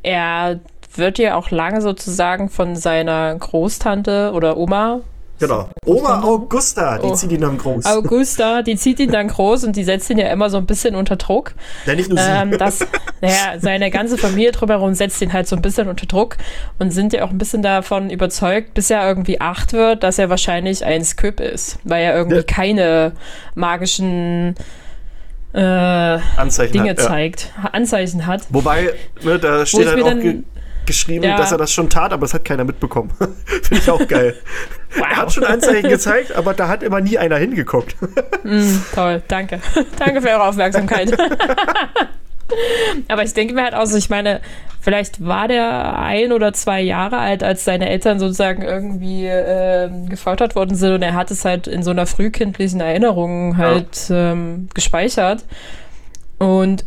er wird ja auch lange sozusagen von seiner Großtante oder Oma, Genau. Oma Augusta, die Oh. zieht ihn dann groß. Augusta, die zieht ihn dann groß und die setzt ihn ja immer so ein bisschen unter Druck. ja, nicht nur sie. ähm, dass, naja, seine ganze Familie drumherum setzt ihn halt so ein bisschen unter Druck und sind ja auch ein bisschen davon überzeugt, bis er irgendwie acht wird, dass er wahrscheinlich ein Squib ist, weil er irgendwie Ja. keine magischen äh, Anzeichen Dinge hat, ja. zeigt, Anzeichen hat. Wobei, ne, da steht halt auch dann- ge geschrieben, Ja. dass er das schon tat, aber es hat keiner mitbekommen. [LAUGHS] Finde ich auch geil. [LAUGHS] Er hat schon Anzeichen gezeigt, aber da hat immer nie einer hingeguckt. Mm, toll, danke. [LAUGHS] danke für eure Aufmerksamkeit. [LAUGHS] Aber ich denke mir halt auch so, ich meine, vielleicht war der ein oder zwei Jahre alt, als seine Eltern sozusagen irgendwie äh, gefoltert worden sind und er hat es halt in so einer frühkindlichen Erinnerung halt ja. ähm, gespeichert. Und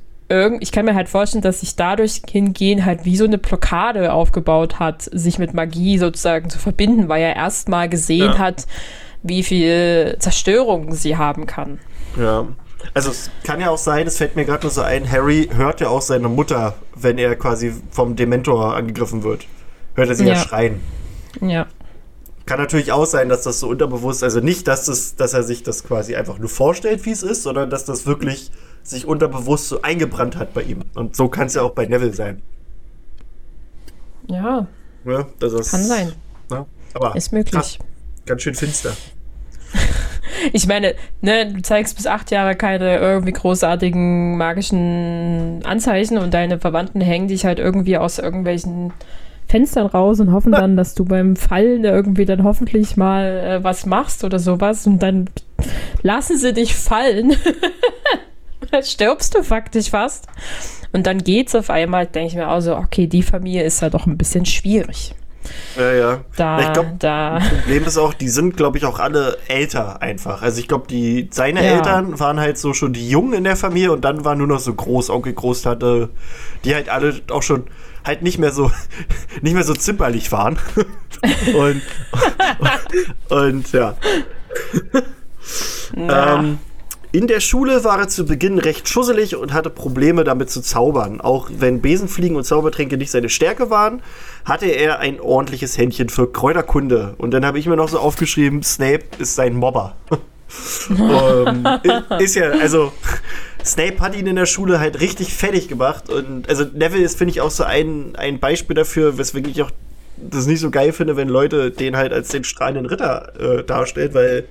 ich kann mir halt vorstellen, dass sich dadurch hingehen halt wie so eine Blockade aufgebaut hat, sich mit Magie sozusagen zu verbinden, weil er erst mal gesehen ja. hat, wie viel Zerstörung sie haben kann. Ja. Also es kann ja auch sein, es fällt mir gerade nur so ein, Harry hört ja auch seine Mutter, wenn er quasi vom Dementor angegriffen wird. Hört er sie ja, ja schreien. Ja. Kann natürlich auch sein, dass das so unterbewusst, also nicht, dass, das, dass er sich das quasi einfach nur vorstellt, wie es ist, sondern dass das wirklich sich unterbewusst so eingebrannt hat bei ihm. Und so kann es ja auch bei Neville sein. Ja. ja das ist, kann sein. Na, aber ist möglich. Krass, ganz schön finster. [LAUGHS] [LAUGHS] ich meine, ne, du zeigst bis acht Jahre keine irgendwie großartigen magischen Anzeichen und deine Verwandten hängen dich halt irgendwie aus irgendwelchen Fenstern raus und hoffen dann, dass du beim Fallen irgendwie dann hoffentlich mal äh, was machst oder sowas und dann lassen sie dich fallen. [LAUGHS] dann stirbst du faktisch fast. Und dann geht's auf einmal, denke ich mir auch so, okay, die Familie ist ja doch ein bisschen schwierig. Ja, ja. Da, ich glaube, das Problem ist auch, die sind, glaube ich, auch alle älter einfach. Also ich glaube, die seine ja. Eltern waren halt so schon die Jungen in der Familie und dann waren nur noch so Großonkel, Großtante, die halt alle auch schon halt nicht mehr so [LAUGHS] nicht mehr so zimperlich waren. [LAUGHS] und, und, [LAUGHS] und ja. ähm, in der Schule war er zu Beginn recht schusselig und hatte Probleme damit zu zaubern. Auch wenn Besenfliegen und Zaubertränke nicht seine Stärke waren, hatte er ein ordentliches Händchen für Kräuterkunde. Und dann habe ich mir noch so aufgeschrieben, Snape ist sein Mobber. [LAUGHS] um, ist ja, also Snape hat ihn in der Schule halt richtig fertig gemacht. Und also Neville ist, finde ich, auch so ein, ein Beispiel dafür, weswegen ich auch das nicht so geil finde, wenn Leute den halt als den strahlenden Ritter äh, darstellen, weil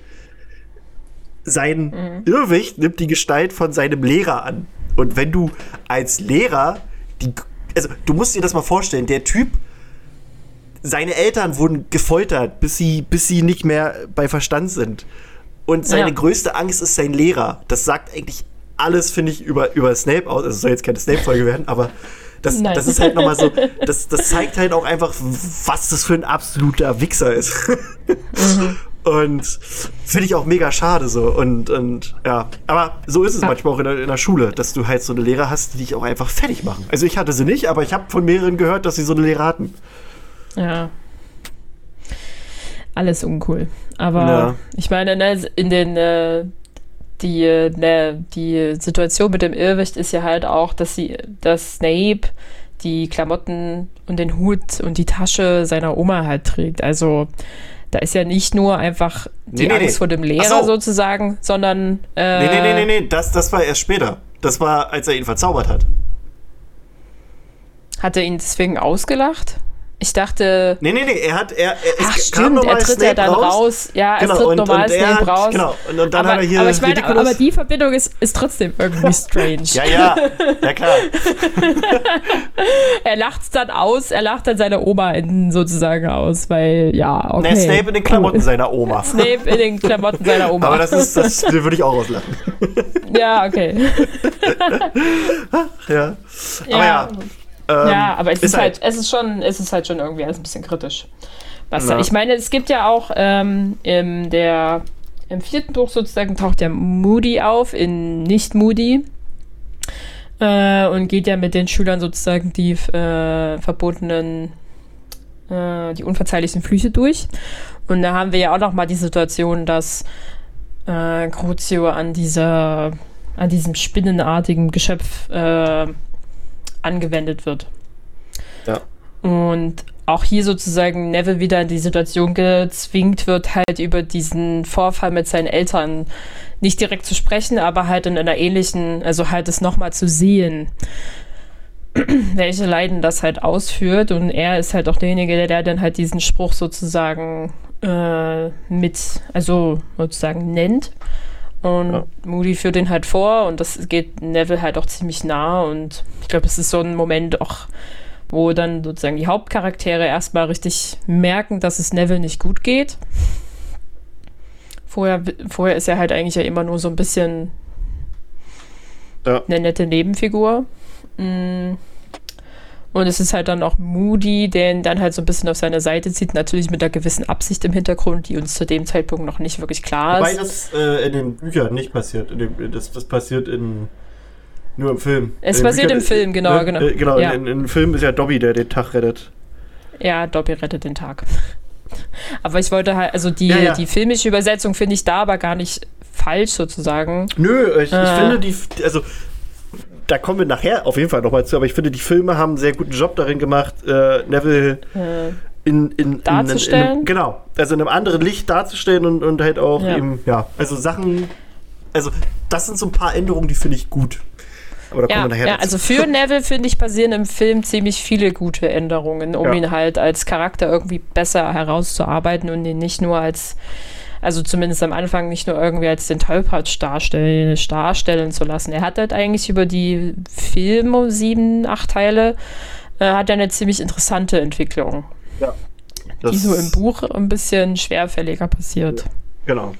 sein mhm. Irrwicht nimmt die Gestalt von seinem Lehrer an. Und wenn du als Lehrer die. Also, du musst dir das mal vorstellen, der Typ. Seine Eltern wurden gefoltert, bis sie, bis sie nicht mehr bei Verstand sind. Und seine ja. größte Angst ist sein Lehrer. Das sagt eigentlich alles, finde ich, über, über Snape aus. Also, es soll jetzt keine Snape-Folge werden, aber das, das ist halt nochmal so, das, das zeigt halt auch einfach, was das für ein absoluter Wichser ist. Mhm. Und finde ich auch mega schade so. Und, und ja, aber so ist es ja. manchmal auch in der, in der, Schule, dass du halt so eine Lehrer hast, die dich auch einfach fertig machen. Also ich hatte sie nicht, aber ich habe von mehreren gehört, dass sie so eine Lehrer hatten. Ja. Alles uncool. Aber ja. ich meine, ne, in den äh, die, ne, die Situation mit dem Irrwicht ist ja halt auch, dass sie, dass Snape die Klamotten und den Hut und die Tasche seiner Oma halt trägt. Also da ist ja nicht nur einfach die nee, Angst nee, vor dem Lehrer so. sozusagen, sondern. Äh, nee, nee, nee, nee, nee, das, das war erst später. Das war, als er ihn verzaubert hat. Hat er ihn deswegen ausgelacht? Ich dachte. Nee, nee, nee, er hat. Er, er, Ach, stimmt, er tritt ja dann raus. raus. Ja, genau, es tritt und, normal und Snape hat, raus. Genau, und, und dann aber, hat er hier. Aber ich meine, aber die Verbindung ist, ist trotzdem irgendwie [LAUGHS] strange. ja, ja, ja, klar. [LAUGHS] er lacht es dann aus, er lacht dann seine Oma in, sozusagen aus, weil, ja, okay. Nee, Snape in den Klamotten seiner Oma. [LAUGHS] Snape in den Klamotten seiner Oma. aber das ist, das würde ich auch auslachen. ja, okay. ja. Aber ja. ja. Ähm, ja, aber es ist, ist halt, halt, es ist schon, es ist halt schon irgendwie alles ein bisschen kritisch. Was ja. Ich meine, es gibt ja auch ähm, in der, im vierten Buch sozusagen taucht ja Moody auf, in nicht Moody. Äh, und geht ja mit den Schülern sozusagen die äh, verbotenen, äh, die unverzeihlichen Flüche durch. Und da haben wir ja auch noch mal die Situation, dass äh, Crucio an dieser, an diesem spinnenartigen Geschöpf äh, angewendet wird. Ja. Und auch hier sozusagen Neville wieder in die Situation gezwingt wird, halt über diesen Vorfall mit seinen Eltern nicht direkt zu sprechen, aber halt in einer ähnlichen, also halt es nochmal zu sehen, [CLEARS THROAT] welche Leiden das halt ausführt. Und er ist halt auch derjenige, der, der dann halt diesen Spruch sozusagen äh, mit, also sozusagen nennt. Und ja. Moody führt den halt vor und das geht Neville halt auch ziemlich nah. Und ich glaube, es ist so ein Moment auch, wo dann sozusagen die Hauptcharaktere erstmal richtig merken, dass es Neville nicht gut geht. Vorher, vorher ist er halt eigentlich ja immer nur so ein bisschen ja. eine nette Nebenfigur. Mm. Und es ist halt dann auch Moody, der ihn dann halt so ein bisschen auf seine Seite zieht, natürlich mit einer gewissen Absicht im Hintergrund, die uns zu dem Zeitpunkt noch nicht wirklich klar Wobei ist. das äh, in den Büchern nicht passiert. Dem, das, das passiert in, nur im Film. Es in den passiert im Film, genau, ne, genau. Äh, genau, Ja. in, in, im Film ist ja Dobby, der den Tag rettet. Ja, Dobby rettet den Tag. [LAUGHS] Aber ich wollte halt, also die, Ja, ja. die filmische Übersetzung finde ich da aber gar nicht falsch sozusagen. Nö, ich, ich Äh. finde die, also da kommen wir nachher auf jeden Fall nochmal zu, aber ich finde, die Filme haben einen sehr guten Job darin gemacht, äh, Neville Äh, in, in, in, in, Darzustellen? in genau, also in einem anderen Licht darzustellen und, und halt auch Ja. eben, ja, also Sachen, also das sind so ein paar Änderungen, die finde ich gut. Aber da kommen ja, wir nachher ja, dazu. also für [LAUGHS] Neville, finde ich, passieren im Film ziemlich viele gute Änderungen, um Ja. ihn halt als Charakter irgendwie besser herauszuarbeiten und ihn nicht nur als, also zumindest am Anfang nicht nur irgendwie als den Tollpatsch darstellen, darstellen zu lassen. Er hat halt eigentlich über die Filme, sieben, acht Teile, äh, hat er eine ziemlich interessante Entwicklung, die Das- so im Buch ein bisschen schwerfälliger passiert. Genau.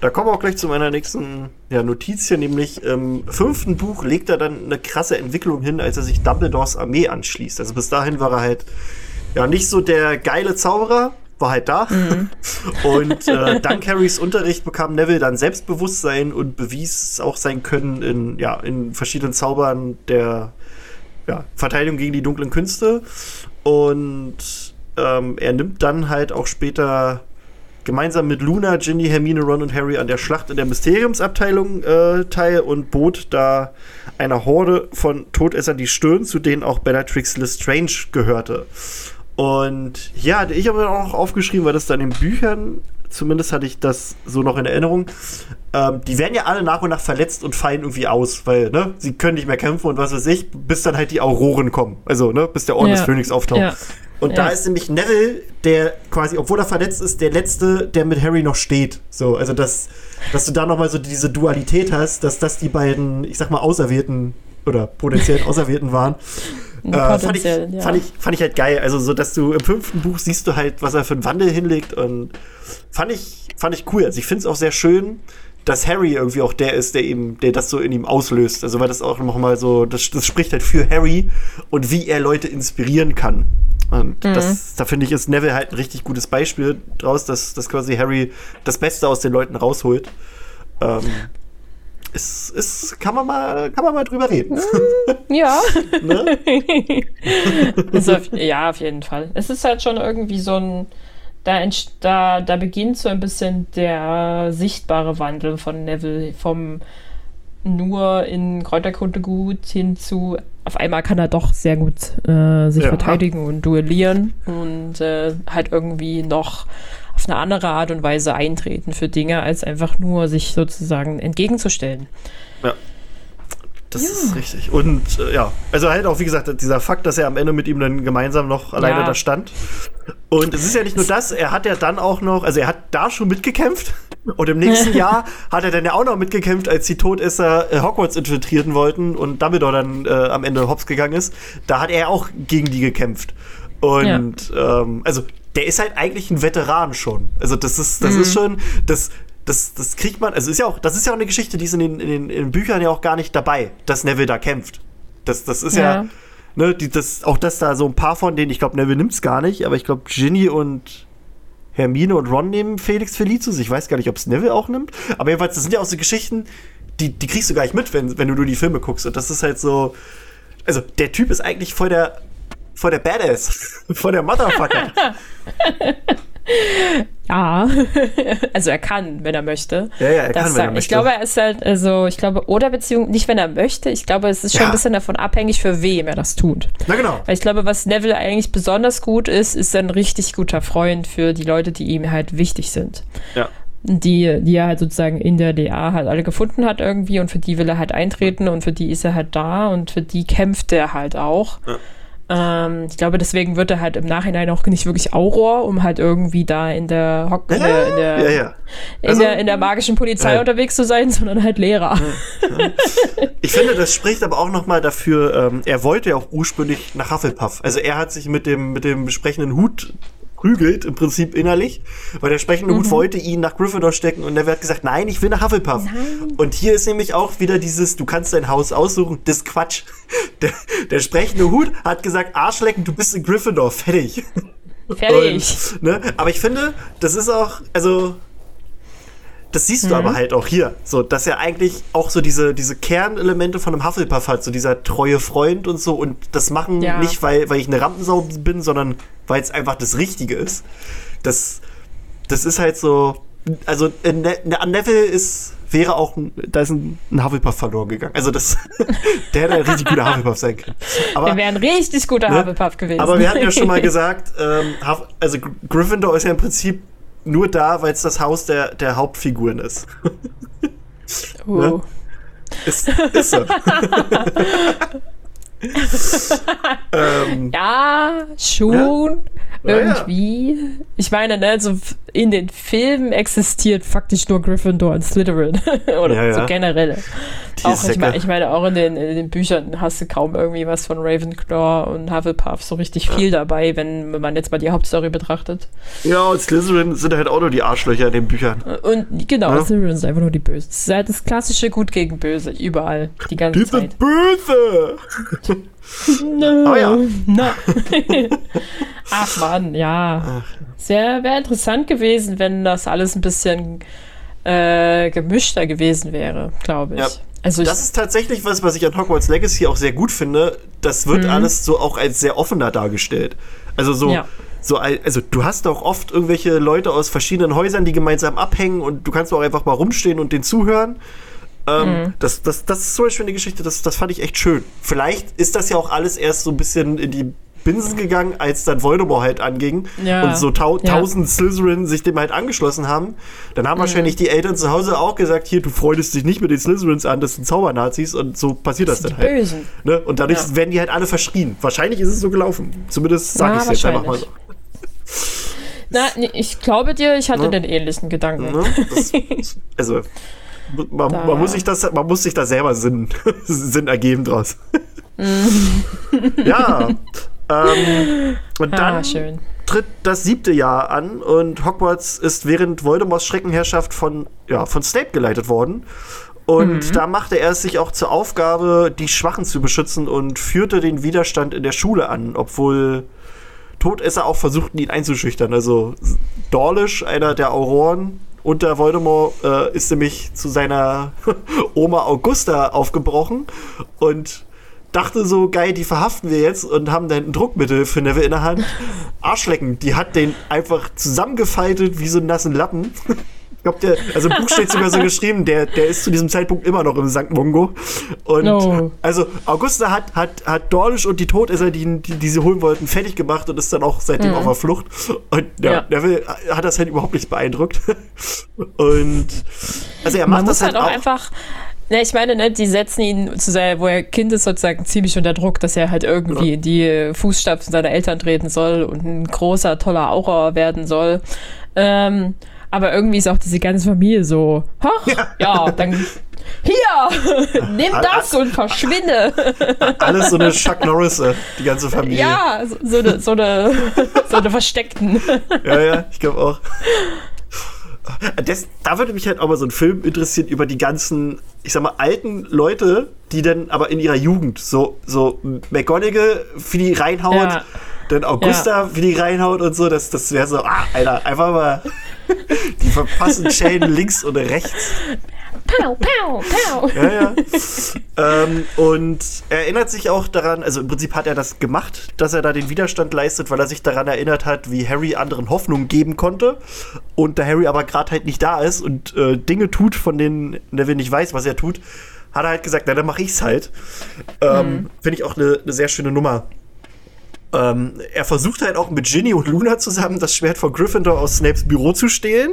Da kommen wir auch gleich zu meiner nächsten ja, Notiz hier, nämlich im fünften Buch legt er dann eine krasse Entwicklung hin, als er sich Dumbledores Armee anschließt. Also bis dahin war er halt ja nicht so der geile Zauberer, war halt da. [LAUGHS] Und äh, dank Harrys Unterricht bekam Neville dann Selbstbewusstsein und bewies auch sein Können in, ja, in verschiedenen Zaubern der ja, Verteidigung gegen die dunklen Künste. Und ähm, er nimmt dann halt auch später gemeinsam mit Luna, Ginny, Hermine, Ron und Harry an der Schlacht in der Mysteriumsabteilung äh, teil und bot da einer Horde von Todessern die Stirn, zu denen auch Bellatrix Lestrange gehörte. Und ja, ich habe auch noch aufgeschrieben, weil das dann in Büchern, zumindest hatte ich das so noch in Erinnerung, ähm, die werden ja alle nach und nach verletzt und fallen irgendwie aus, weil, ne, sie können nicht mehr kämpfen und was weiß ich, bis dann halt die Auroren kommen. Also, ne, bis der Orden des Ja. Phönix auftaucht. Ja. Und da Ja. ist nämlich Neville, der quasi, obwohl er verletzt ist, der Letzte, der mit Harry noch steht. So, also dass, dass du da nochmal so diese Dualität hast, dass das die beiden, ich sag mal, Auserwählten oder potenziell Auserwählten waren. Äh, fand, ich, ja. fand, ich, fand ich halt geil. Also so, dass du im fünften Buch siehst du halt, was er für einen Wandel hinlegt und fand ich, fand ich cool. Also ich finde es auch sehr schön, dass Harry irgendwie auch der ist, der ihm, der das so in ihm auslöst. Also weil das auch nochmal so, das, das spricht halt für Harry und wie er Leute inspirieren kann. Und Mhm. das, da finde ich, ist Neville halt ein richtig gutes Beispiel draus, dass, dass quasi Harry das Beste aus den Leuten rausholt. Ähm, ist, ist, kann man mal, kann man mal drüber reden. [LAUGHS] Ja. ne? [LAUGHS] Also, ja, auf jeden Fall. Es ist halt schon irgendwie so ein. Da, da, da beginnt so ein bisschen der sichtbare Wandel von Neville vom nur in Kräuterkunde gut hin zu auf einmal kann er doch sehr gut äh, sich Ja. verteidigen und duellieren und äh, halt irgendwie noch eine andere Art und Weise eintreten für Dinge, als einfach nur sich sozusagen entgegenzustellen. Ja. Das ist richtig. Und äh, ja, also halt auch, wie gesagt, dieser Fakt, dass er am Ende mit ihm dann gemeinsam noch alleine Ja. da stand. Und es ist ja nicht nur das, er hat ja dann auch noch, also er hat da schon mitgekämpft. Und im nächsten [LAUGHS] Jahr hat er dann ja auch noch mitgekämpft, als die Todesser äh, Hogwarts infiltrieren wollten und Dumbledore dann äh, am Ende hops gegangen ist. Da hat er auch gegen die gekämpft. Und ähm, also der ist halt eigentlich ein Veteran schon. Also das ist, das ist schon, das, das, das kriegt man, also ist ja auch, das ist ja auch eine Geschichte, die ist in den, in den, in den Büchern ja auch gar nicht dabei, dass Neville da kämpft. Das, das ist ja, Ja. ne, die, das, auch dass da so ein paar von denen, ich glaube, Neville nimmt es gar nicht, aber ich glaube, Ginny und Hermine und Ron nehmen Felix Felicis. Ich weiß gar nicht, ob es Neville auch nimmt. Aber jedenfalls, das sind ja auch so Geschichten, die, die kriegst du gar nicht mit, wenn, wenn du nur die Filme guckst. Und das ist halt so. Also, der Typ ist eigentlich voll der, voll der Badass. voll der Motherfucker. [LAUGHS] Ja, also er kann, wenn er möchte. Ja, ja, er Das kann, wenn er möchte. Ich glaube, er ist halt, also ich glaube, oder Beziehung, nicht wenn er möchte, ich glaube, es ist schon Ja. ein bisschen davon abhängig, für wem er das tut. Na genau. Weil ich glaube, was Neville eigentlich besonders gut ist, ist ein richtig guter Freund für die Leute, die ihm halt wichtig sind. Ja. Die, die er halt sozusagen in der DA halt alle gefunden hat irgendwie und für die will er halt eintreten und für die ist er halt da und für die kämpft er halt auch. Ähm, ich glaube, deswegen wird er halt im Nachhinein auch nicht wirklich Auror, um halt irgendwie da in der, Hock in der, in der, Ja, ja. in, Also- der, in der magischen Polizei Ja. unterwegs zu sein, [LAUGHS] sondern halt Lehrer. Ich finde, das spricht aber auch nochmal dafür, ähm, er wollte ja auch ursprünglich nach Hufflepuff. Also er hat sich mit dem, mit dem besprechenden Hut verprügelt, im Prinzip innerlich, weil der sprechende Hut Mhm. wollte ihn nach Gryffindor stecken und Neville hat gesagt, nein, ich will nach Hufflepuff. Nein. Und hier ist nämlich auch wieder dieses, du kannst dein Haus aussuchen, das Quatsch. [LAUGHS] Der, der sprechende Hut hat gesagt, Arschlecken, du bist in Gryffindor, fertig. Fertig. Und, ne? Aber ich finde, das ist auch, also, das siehst du aber halt auch hier, so, dass er eigentlich auch so diese, diese Kernelemente von einem Hufflepuff hat, so dieser treue Freund und so. Und das machen Ja. nicht, weil, weil ich eine Rampensau bin, sondern weil es einfach das Richtige ist. Das, das ist halt so, also äh, ne, ne, an Neville ist, wäre auch, da ist ein, ein Hufflepuff verloren gegangen. Also das, [LAUGHS] der hätte ein richtig guter Hufflepuff sein können. Aber, Der wäre ein richtig guter Ne? Hufflepuff gewesen. aber wir hatten ja schon mal gesagt, ähm, also Gr- Gryffindor ist ja im Prinzip nur da, weil es das Haus der, der Hauptfiguren ist. oh. [LAUGHS] ne? Ist, ist so. [LAUGHS] [LAUGHS] ähm, Ja, schon. Ja, ja. Irgendwie. Ich meine, ne, so in den Filmen existiert faktisch nur Gryffindor und Slytherin. [LAUGHS] Oder Ja, so generell. Die Auch, ich, meine, ich meine, auch in den, in den Büchern hast du kaum irgendwie was von Ravenclaw und Hufflepuff so richtig viel dabei, wenn man jetzt mal die Hauptstory betrachtet. ja, und Slytherin sind halt auch nur die Arschlöcher in den Büchern. Und genau, Ja. Slytherin ist einfach nur die Böse. Es ist halt das klassische Gut gegen Böse, überall, die ganze Die Zeit. sind böse! [LAUGHS] No. Aber ja. Na. [LAUGHS] Ach man, ja. Sehr wäre interessant gewesen, wenn das alles ein bisschen äh, gemischter gewesen wäre, glaube ich. Ja. Also Das ist tatsächlich was, was ich an Hogwarts Legacy auch sehr gut finde. Das wird Mhm. alles so auch als sehr offener dargestellt. Also so, Ja. so, al- also du hast auch oft irgendwelche Leute aus verschiedenen Häusern, die gemeinsam abhängen und du kannst auch einfach mal rumstehen und denen zuhören. Ähm, Mhm. das, das, das ist zum Beispiel eine Geschichte, das, das fand ich echt schön. Vielleicht ist das ja auch alles erst so ein bisschen in die Binsen gegangen, als dann Voldemort halt anging Ja. und so tau Ja. tausend Slytherin sich dem halt angeschlossen haben. Dann Mhm. haben wahrscheinlich die Eltern zu Hause auch gesagt, hier, du freundest dich nicht mit den Slytherins an, das sind Zaubernazis und so passiert das, die dann halt. Bösen. Ne? Und dadurch Ja. werden die halt alle verschrien. Wahrscheinlich ist es so gelaufen. Zumindest sage Ja, ich es jetzt einfach mal so. Na, nee, ich glaube dir, ich hatte Ne? den ähnlichen Gedanken. Ne? Das, also, man, man, muss sich das, man muss sich da selber Sinn, [LAUGHS] Sinn ergeben draus. ja. Ähm, und dann ah, tritt das siebte Jahr an und Hogwarts ist während Voldemorts Schreckenherrschaft von, ja, von Snape geleitet worden. Und da machte er es sich auch zur Aufgabe, die Schwachen zu beschützen und führte den Widerstand in der Schule an, obwohl Todesser auch versuchten, ihn einzuschüchtern. Also Dawlish, einer der Auroren unter Voldemort, äh, ist nämlich zu seiner [LAUGHS] Oma Augusta aufgebrochen und dachte so, geil, die verhaften wir jetzt und haben dann ein Druckmittel für Neville in der Hand. [LAUGHS] Arschlecken, die hat den einfach zusammengefaltet wie so einen nassen Lappen. Ich glaube, der, also im Buch steht sogar so geschrieben, der, der ist zu diesem Zeitpunkt immer noch im St. Mungo. Und No. also Augusta hat, hat, hat Dornish und die Todesser, die, die, die sie holen wollten, fertig gemacht und ist dann auch seitdem auf der Flucht. Und ja, Ja. Neville hat das halt überhaupt nicht beeindruckt. Und also er macht Man das muss halt halt auch auch. einfach. Ne, ich meine, ne, die setzen ihn zu sein, wo er Kind ist, sozusagen ziemlich unter Druck, dass er halt irgendwie in die Fußstapfen seiner Eltern treten soll und ein großer, toller Aura werden soll. Ähm, aber irgendwie ist auch diese ganze Familie so, ach, ja, dann hier, [LAUGHS] nimm das und verschwinde. [LAUGHS] Alles so eine Chuck Norris, äh, die ganze Familie. Ja, so, so, eine, so, eine, [LAUGHS] so eine Versteckten. ja, ja ich glaube auch. Das, da würde mich halt auch mal so ein Film interessieren über die ganzen, ich sag mal, alten Leute, die dann aber in ihrer Jugend so, so McGonagall für die reinhaut, Ja. dann Augusta für die reinhaut und so. Das, das wäre so, ah, Alter, einfach mal [LAUGHS] die verpassen Schäden links und rechts. [LAUGHS] Pow, pow, pow. Ja, ja. ähm, und er erinnert sich auch daran, also im Prinzip hat er das gemacht, dass er da den Widerstand leistet, weil er sich daran erinnert hat, wie Harry anderen Hoffnung geben konnte. Und da Harry aber gerade halt nicht da ist und äh, Dinge tut, von denen Neville nicht weiß, was er tut, hat er halt gesagt, na dann mache ich's halt. Ähm, Finde ich auch eine ne sehr schöne Nummer. Ähm, er versucht halt auch mit Ginny und Luna zusammen das Schwert von Gryffindor aus Snapes Büro zu stehlen.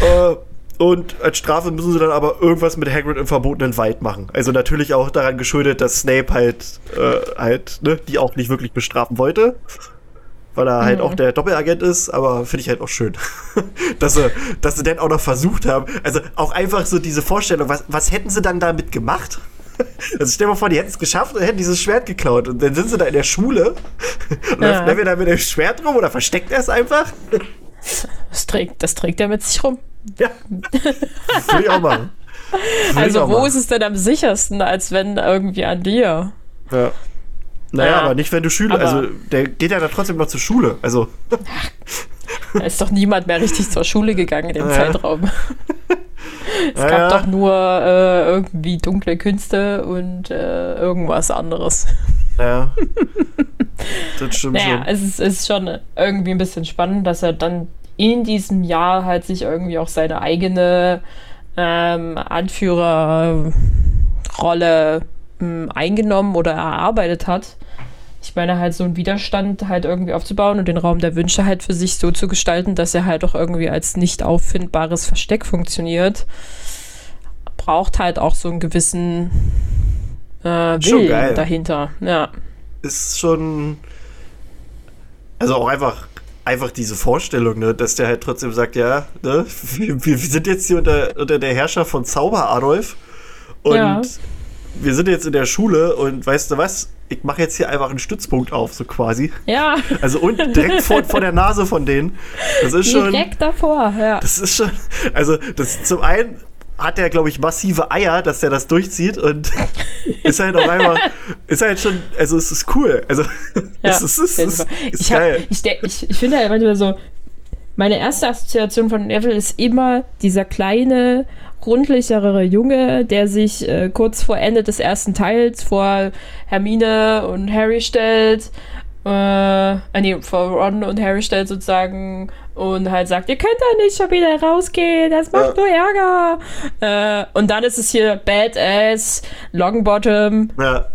Äh, und als Strafe müssen sie dann aber irgendwas mit Hagrid im verbotenen Wald machen. Also natürlich auch daran geschuldet, dass Snape halt, äh, halt, ne, die auch nicht wirklich bestrafen wollte. Weil er halt auch der Doppelagent ist, aber finde ich halt auch schön. [LAUGHS] dass, sie, dass sie dann auch noch versucht haben. Also auch einfach so diese Vorstellung, was, was hätten sie dann damit gemacht? [LAUGHS] Also stell dir mal vor, die hätten es geschafft und hätten dieses Schwert geklaut. Und dann sind sie da in der Schule. [LAUGHS] Und ja. läuft Neville da mit dem Schwert rum oder versteckt er es einfach? Das trägt, das trägt er mit sich rum. Ja. Würde ich auch machen. Also, wo machen. ist es denn am sichersten, als wenn irgendwie an dir? Ja. Naja, ja. aber nicht, wenn du Schüler. Also, der geht ja da trotzdem noch zur Schule. Also. Da ist doch niemand mehr richtig zur Schule gegangen in dem ja. Zeitraum. es ja, gab doch nur äh, irgendwie dunkle Künste und äh, irgendwas anderes. Ja. [LAUGHS] das stimmt naja, schon. Es ist, ist schon irgendwie ein bisschen spannend, dass er dann in diesem Jahr halt sich irgendwie auch seine eigene ähm, Anführerrolle ähm, eingenommen oder erarbeitet hat. Ich meine, halt so einen Widerstand halt irgendwie aufzubauen und den Raum der Wünsche halt für sich so zu gestalten, dass er halt auch irgendwie als nicht auffindbares Versteck funktioniert, braucht halt auch so einen gewissen äh, Willen dahinter. Ja. Ist schon. Also auch einfach einfach diese Vorstellung, ne, dass der halt trotzdem sagt, ja, ne, wir, wir sind jetzt hier unter, unter der Herrschaft von Zauber Adolf und ja. wir sind jetzt in der Schule und weißt du was? Ich mache jetzt hier einfach einen Stützpunkt auf, so quasi. Ja. Also und direkt [LAUGHS] vor, vor der Nase von denen. Das ist schon. Direkt davor, ja. Das ist schon. Also, das zum einen hat er, glaube ich, massive Eier, dass er das durchzieht und [LAUGHS] ist halt auch einmal, ist halt schon, also es ist cool. Also [LAUGHS] ja, es ist, es ist, ist ich geil. Hab, ich, ich, ich finde halt manchmal so, meine erste Assoziation von Neville ist immer dieser kleine, rundlichere Junge, der sich äh, kurz vor Ende des ersten Teils vor Hermine und Harry stellt äh, äh, nee, vor Ron und Harry stellt sozusagen und halt sagt, ihr könnt da nicht schon wieder rausgehen, das macht ja. nur Ärger. Äh, und dann ist es hier Badass, Longbottom. Ja.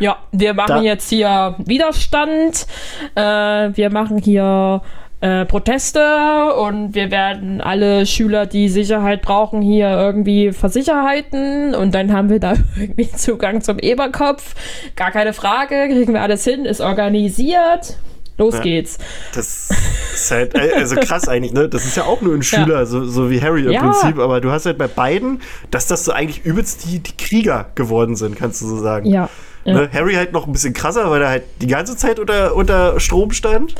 Ja, wir machen da. jetzt hier Widerstand. Äh, wir machen hier äh, Proteste und wir werden alle Schüler, die Sicherheit brauchen, hier irgendwie versicherheiten und dann haben wir da [LAUGHS] irgendwie Zugang zum Eberkopf. Gar keine Frage, kriegen wir alles hin, ist organisiert. Los ja, geht's. Das ist halt also krass eigentlich, ne? Das ist ja auch nur ein Schüler, ja. so, so wie Harry im ja. Prinzip, aber du hast halt bei beiden, dass das so eigentlich übelst die, die Krieger geworden sind, kannst du so sagen. Ja. Ne? Harry halt noch ein bisschen krasser, weil er halt die ganze Zeit unter, unter Strom stand.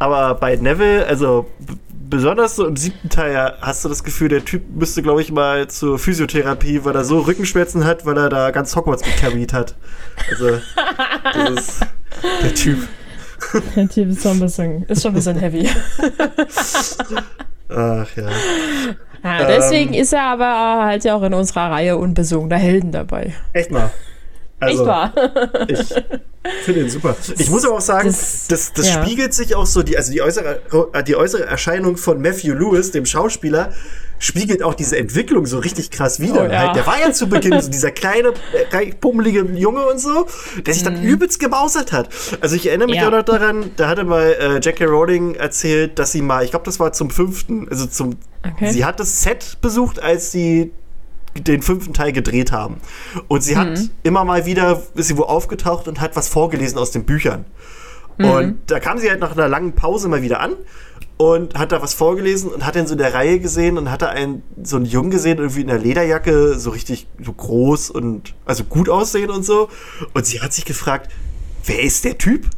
Aber bei Neville, also besonders so im siebten Teil, hast du das Gefühl, der Typ müsste, glaube ich, mal zur Physiotherapie, weil er so Rückenschmerzen hat, weil er da ganz Hogwarts gecarried hat. Also, das ist der Typ. Der Typ ist schon ein bisschen, ist schon ein bisschen heavy. Ach ja. ja deswegen ähm, ist er aber halt ja auch in unserer Reihe unbesogener Helden dabei. Echt mal. Also, Echt wahr? ich [LAUGHS] finde ihn super. Ich muss aber auch sagen, das, das, das ja. spiegelt sich auch so, die, also die äußere, die äußere Erscheinung von Matthew Lewis, dem Schauspieler, spiegelt auch diese Entwicklung so richtig krass wieder. Oh, ja. halt, der war ja zu Beginn so dieser kleine, äh, pummelige Junge und so, der sich dann mhm. übelst gemausert hat. Also ich erinnere mich ja. auch noch daran, da hatte mal äh, J.K. Rowling erzählt, dass sie mal, ich glaube, das war zum fünften, also zum, okay. sie hat das Set besucht, als sie den fünften Teil gedreht haben. Und sie mhm. hat immer mal wieder, ist sie wo aufgetaucht und hat was vorgelesen aus den Büchern. Mhm. Und da kam sie halt nach einer langen Pause mal wieder an und hat da was vorgelesen und hat dann so in der Reihe gesehen und hatte einen, so einen Jungen gesehen, irgendwie in der Lederjacke, so richtig so groß und also gut aussehen und so. Und sie hat sich gefragt, wer ist der Typ? [LAUGHS]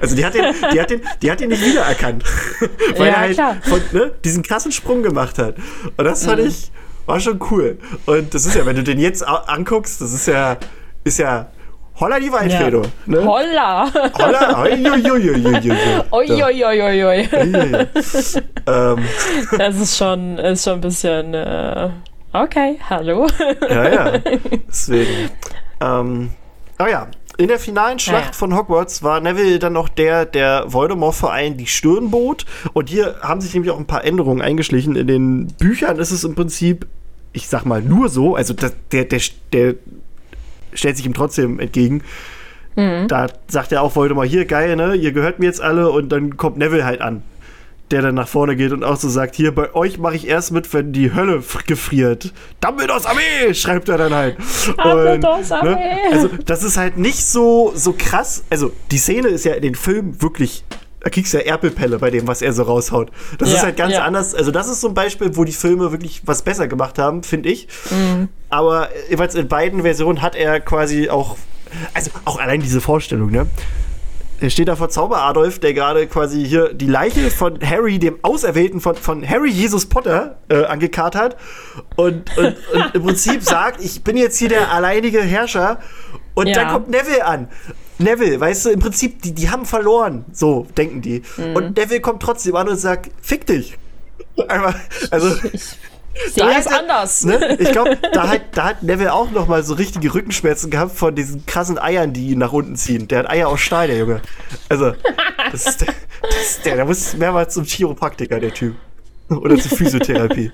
Also die hat den, die hat den, die hat den nicht wiedererkannt. [LAUGHS] Weil ja, er halt von, ne, diesen krassen Sprung gemacht hat. Und das fand mhm. ich, war schon cool. Und das ist ja, wenn du den jetzt anguckst, das ist ja, ist ja Holla die Waldfredo. Ja. Ne? Holla. Holla. Ähm. Das ist schon, ist schon ein bisschen. Äh, okay, hallo. ja, ja. Deswegen. Ähm, aber ja, in der finalen Schlacht ja. von Hogwarts war Neville dann noch der, der Voldemort-Verein die Stirn bot. Und hier haben sich nämlich auch ein paar Änderungen eingeschlichen. In den Büchern ist es im Prinzip ich sag mal, nur so, also der, der, der, der stellt sich ihm trotzdem entgegen. Mhm. Da sagt er auch Voldemort, hier, geil, ne, ihr gehört mir jetzt alle und dann kommt Neville halt an, der dann nach vorne geht und auch so sagt, hier, bei euch mache ich erst mit, wenn die Hölle gefriert. Dumbledores Armee, [LAUGHS] schreibt er dann halt. Dumbledores Armee. Ne, also, das ist halt nicht so, so krass, also die Szene ist ja in den Filmen wirklich da kriegst du ja Erpelpelle bei dem, was er so raushaut. Das Ja, ist halt ganz ja. anders. Also, das ist so ein Beispiel, wo die Filme wirklich was besser gemacht haben, finde ich. Mhm. Aber jeweils in beiden Versionen hat er quasi auch. Also, auch allein diese Vorstellung, ne? Er steht da vor Zauber Adolf, der gerade quasi hier die Leiche von Harry, dem Auserwählten von, von Harry Jesus Potter, äh, angekarrt hat. Und, und, und im Prinzip [LAUGHS] sagt, ich bin jetzt hier der alleinige Herrscher. Und Ja. dann kommt Neville an. Neville, weißt du, im Prinzip, die, die haben verloren. So denken die. Mhm. Und Neville kommt trotzdem an und sagt, fick dich. [LAUGHS] Einfach, also, Sehe Da das anders. ne, ich glaube, da hat, da hat Neville auch noch mal so richtige Rückenschmerzen gehabt von diesen krassen Eiern, die ihn nach unten ziehen. Der hat Eier aus Stahl, der Junge. Also, das ist der, das ist der, der muss mehrmals zum Chiropraktiker, der Typ. Oder zur Physiotherapie.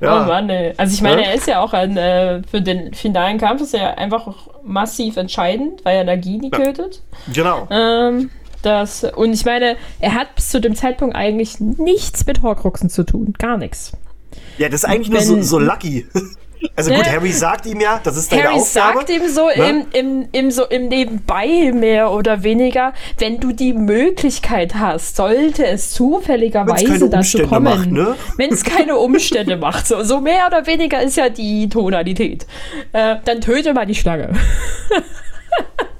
Oh Mann, ey. Also ich meine, Ja? er ist ja auch ein, äh, für den finalen Kampf ist er ja einfach massiv entscheidend, weil er Nagini tötet. Genau. Ähm, das, und ich meine, er hat bis zu dem Zeitpunkt eigentlich nichts mit Horcruxen zu tun. Gar nichts. Ja, das ist eigentlich nur so, Wenn- so lucky. [LAUGHS] Also gut, Ja. Harry sagt ihm ja, das ist deine Harry Aufgabe. sagt ihm so, ne? im, im, im, so im Nebenbei mehr oder weniger, wenn du die Möglichkeit hast, sollte es zufälligerweise dazu kommen. macht, ne? Wenn es keine [LAUGHS] Umstände macht. So, so mehr oder weniger ist ja die Tonalität. Äh, dann töte mal die Schlange. [LAUGHS]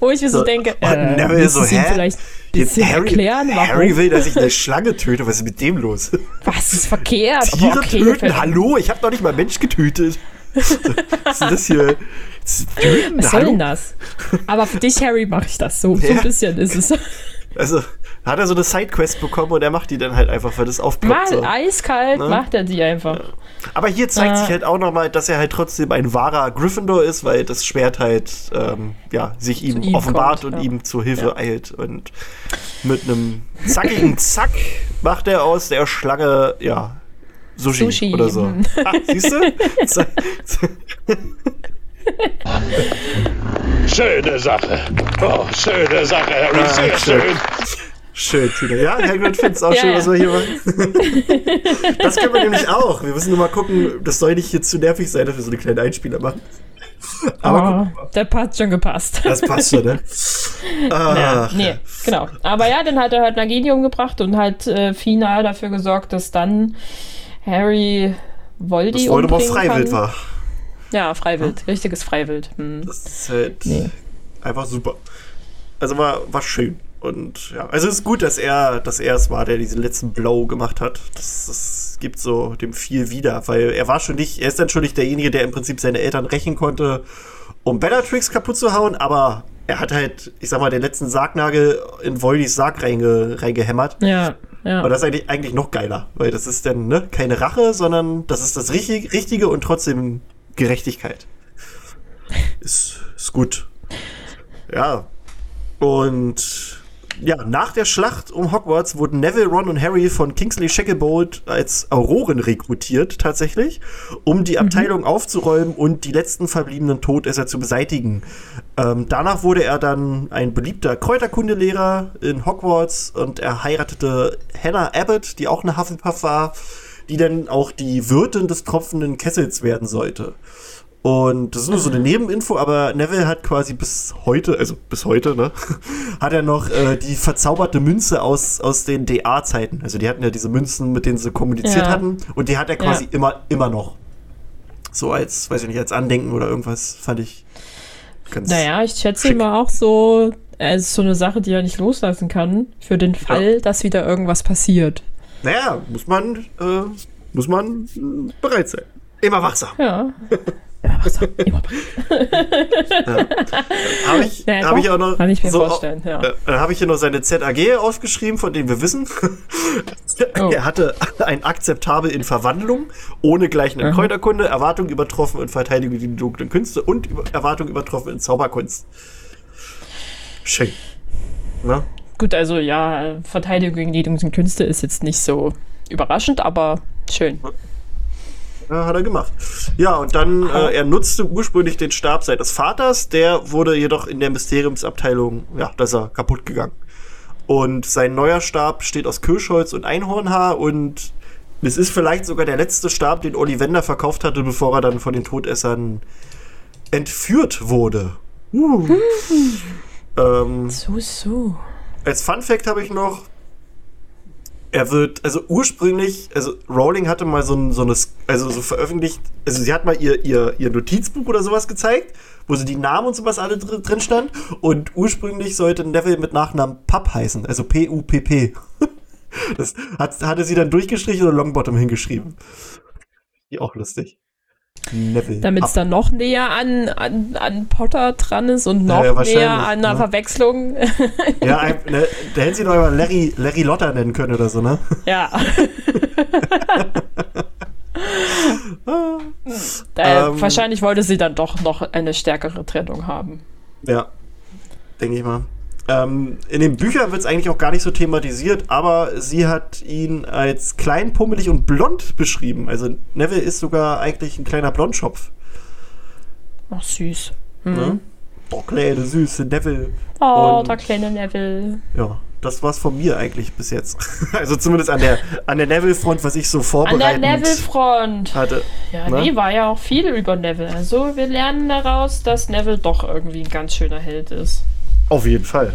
Wo ich mir so, So, denke, und äh, Neville so, hä? vielleicht bisschen Harry, erklären, warum? Harry will, dass ich eine Schlange töte. Was ist mit dem los? Was ist verkehrt? Tiere okay, töten? Hallo? Ich habe noch nicht mal Mensch getötet. Was ist das hier? Das Töten? Was soll Hallo? denn das? Aber für dich, Harry, mache ich das so. So ein Ja. bisschen ist es. Also, hat er so eine Sidequest bekommen und er macht die dann halt einfach, weil das aufploppt. Mal So. eiskalt Ne? macht er die einfach. Aber hier zeigt Äh. sich halt auch nochmal, dass er halt trotzdem ein wahrer Gryffindor ist, weil das Schwert halt ähm, ja, sich ihm, ihm offenbart kommt, und ja. ihm zur Hilfe Ja. eilt. Und mit einem zackigen [LAUGHS] Zack macht er aus der Schlange, ja, Sushi, Sushi, oder so. [LAUGHS] Ah, siehst du? Schöne Sache. Oh, schöne Sache, Harry. Ah, Sehr schön. Schön. Tina. Ja, Hagrid findet es auch Ja, schön, ja. was wir hier machen. [LAUGHS] das können wir nämlich auch. Wir müssen nur mal gucken, das soll nicht hier zu nervig sein, dass wir so eine kleine Einspieler machen. Aber oh, der hat schon gepasst. das passt schon, ne? [LAUGHS] Ja, Ah, nee, genau. Aber ja, dann hat er halt Nagini umgebracht und halt äh, final dafür gesorgt, dass dann Harry Voldy dass Voldemort freiwillig kann. war. Ja, Freiwild. Richtiges Freiwild. Hm. Das ist halt Nee. einfach super. Also war, war schön. Und ja, also es ist gut, dass er, dass er es war, der diesen letzten Blow gemacht hat. Das, das gibt so dem viel wieder, weil er war schon nicht, er ist dann schon nicht derjenige, der im Prinzip seine Eltern rächen konnte, um Bellatrix kaputt zu hauen, aber er hat halt, ich sag mal, den letzten Sargnagel in Voldys Sarg reinge, reingehämmert. Ja, ja. Und das ist eigentlich, eigentlich noch geiler, weil das ist dann ne, keine Rache, sondern das ist das Richtig, Richtige und trotzdem Gerechtigkeit. Ist, ist gut. Ja. Und ja, nach der Schlacht um Hogwarts wurden Neville, Ron und Harry von Kingsley Shacklebolt als Auroren rekrutiert, tatsächlich, um die Abteilung aufzuräumen und die letzten verbliebenen Todesser zu beseitigen. Ähm, danach wurde er dann ein beliebter Kräuterkundelehrer in Hogwarts und er heiratete Hannah Abbott, die auch eine Hufflepuff war, die dann auch die Wirtin des tropfenden Kessels werden sollte. Und das ist nur so eine Nebeninfo, aber Neville hat quasi bis heute, also bis heute, ne, [LAUGHS] hat er noch äh, die verzauberte Münze aus, aus den DA-Zeiten. Also die hatten ja diese Münzen, mit denen sie kommuniziert Ja. hatten. Und die hat er quasi Ja. immer, immer noch. So als, weiß ich nicht, als Andenken oder irgendwas, fand ich ganz. Naja, ich schätze Schick. immer auch so, es ist so eine Sache, die er nicht loslassen kann, für den Fall, dass wieder irgendwas passiert. Naja, muss man, äh, muss man bereit sein. Immer wachsam. Ja. [LAUGHS] Ja, was soll- immer Habe ich, Ja, hab ich auch noch. kann ich mir so, vorstellen, ja. Äh, Dann habe ich hier noch seine ZAG aufgeschrieben, von denen wir wissen. [LAUGHS] Oh. Er hatte [LAUGHS] ein akzeptabel in Verwandlung, ohne gleichen in Mhm. Kräuterkunde, Erwartung übertroffen in Verteidigung gegen die dunklen Künste und über Erwartung übertroffen in Zauberkunst. Schön. Ne? Gut, also ja, Verteidigung gegen die dunklen Künste ist jetzt nicht so überraschend, aber schön. Ja, hat er gemacht. Ja, und dann, äh, er nutzte ursprünglich den Stab seines Vaters, der wurde jedoch in der Mysteriumsabteilung, ja, da ist er kaputt gegangen. Und sein neuer Stab steht aus Kirschholz und Einhornhaar und es ist vielleicht sogar der letzte Stab, den Ollivander verkauft hatte, bevor er dann von den Todessern entführt wurde. Uh. ähm, So, so. als Fun Fact habe ich noch, er wird, also ursprünglich, also Rowling hatte mal so, so eine, also so veröffentlicht, also sie hat mal ihr, ihr, ihr Notizbuch oder sowas gezeigt, wo so die Namen und sowas alle drin, drin stand. Und ursprünglich sollte Neville mit Nachnamen Pup heißen, also P-U-P-P. [LAUGHS] Das hat, hatte sie dann durchgestrichen oder Longbottom hingeschrieben. Die auch lustig. Damit es dann noch näher an, an, an Potter dran ist und noch ja, näher an einer ne? Verwechslung. [LAUGHS] Ja, ein, ne, da hätten sie doch mal Larry, Larry Lotter nennen können oder so, ne? Ja. [LAUGHS] [LAUGHS] da, ähm, wahrscheinlich wollte sie dann doch noch eine stärkere Trennung haben. Ja, denke ich mal. Ähm, in den Büchern wird es eigentlich auch gar nicht so thematisiert, aber sie hat ihn als klein, pummelig und blond beschrieben. Also Neville ist sogar eigentlich ein kleiner Blondschopf. Ach, süß. Mhm. Ne? Oh, kleine, süße Neville. Oh, und, der kleine Neville. Ja, das war's von mir eigentlich bis jetzt. [LAUGHS] also zumindest an der, an der Neville-Front, was ich so vorbereitet An der Neville-Front. hatte. Ja, ne? nee, war ja auch viel über Neville. Also wir lernen daraus, dass Neville doch irgendwie ein ganz schöner Held ist. Auf jeden Fall.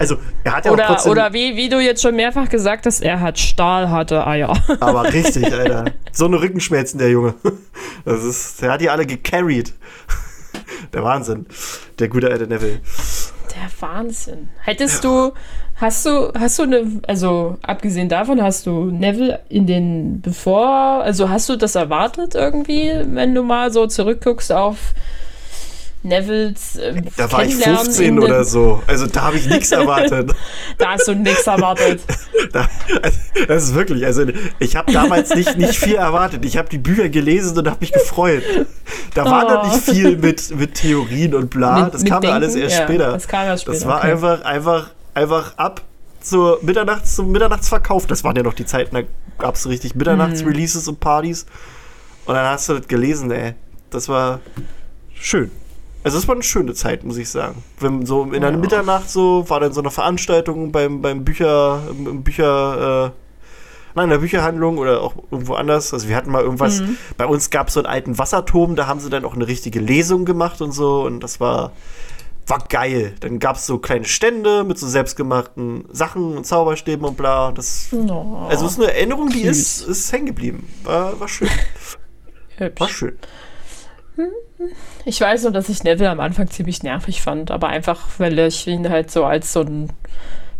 Also, er hat ja oder, auch trotzdem, Oder wie, wie du jetzt schon mehrfach gesagt hast, er hat stahlharte Eier. [LAUGHS] Aber richtig, [LAUGHS] Alter. So eine Rückenschmerzen, der Junge. [LAUGHS] Das ist, der hat die alle gecarried. Der Wahnsinn. Der gute alte Neville. Der Wahnsinn. Hättest du, hast du, hast du eine, also abgesehen davon, hast du Neville in den, bevor, also hast du das erwartet irgendwie, wenn du mal so zurückguckst auf Nevils. Äh, da war ich 15 oder so. Also da habe ich nichts [LAUGHS] erwartet. da hast du nichts erwartet. [LAUGHS] Da, also, das ist wirklich, also ich habe damals nicht, nicht viel erwartet. Ich habe die Bücher gelesen und habe mich gefreut. Da oh. war noch nicht viel mit, mit Theorien und bla. Mit, das kam ja alles erst ja, später. Das kam erst später. Das war okay. einfach, einfach, einfach ab zur Mitternachts, zum Mitternachtsverkauf. Das waren ja noch die Zeiten, da gab es richtig Mitternachtsreleases mhm. und Partys. Und dann hast du das gelesen, ey. Das war schön. Also es war eine schöne Zeit, muss ich sagen. Wenn so in der ja. Mitternacht so war dann so eine Veranstaltung beim, beim Bücher, im Bücher, äh, nein, in der Bücherhandlung oder auch irgendwo anders. Also wir hatten mal irgendwas, mhm. bei uns gab es so einen alten Wasserturm, da haben sie dann auch eine richtige Lesung gemacht und so und das war, war geil. Dann gab es so kleine Stände mit so selbstgemachten Sachen und Zauberstäben und bla. Das, oh, also es ist eine Erinnerung, die ist, ist hängen geblieben. War, war schön. Hübsch. War schön. Ich weiß nur, dass ich Neville am Anfang ziemlich nervig fand, aber einfach, weil ich ihn halt so als so ein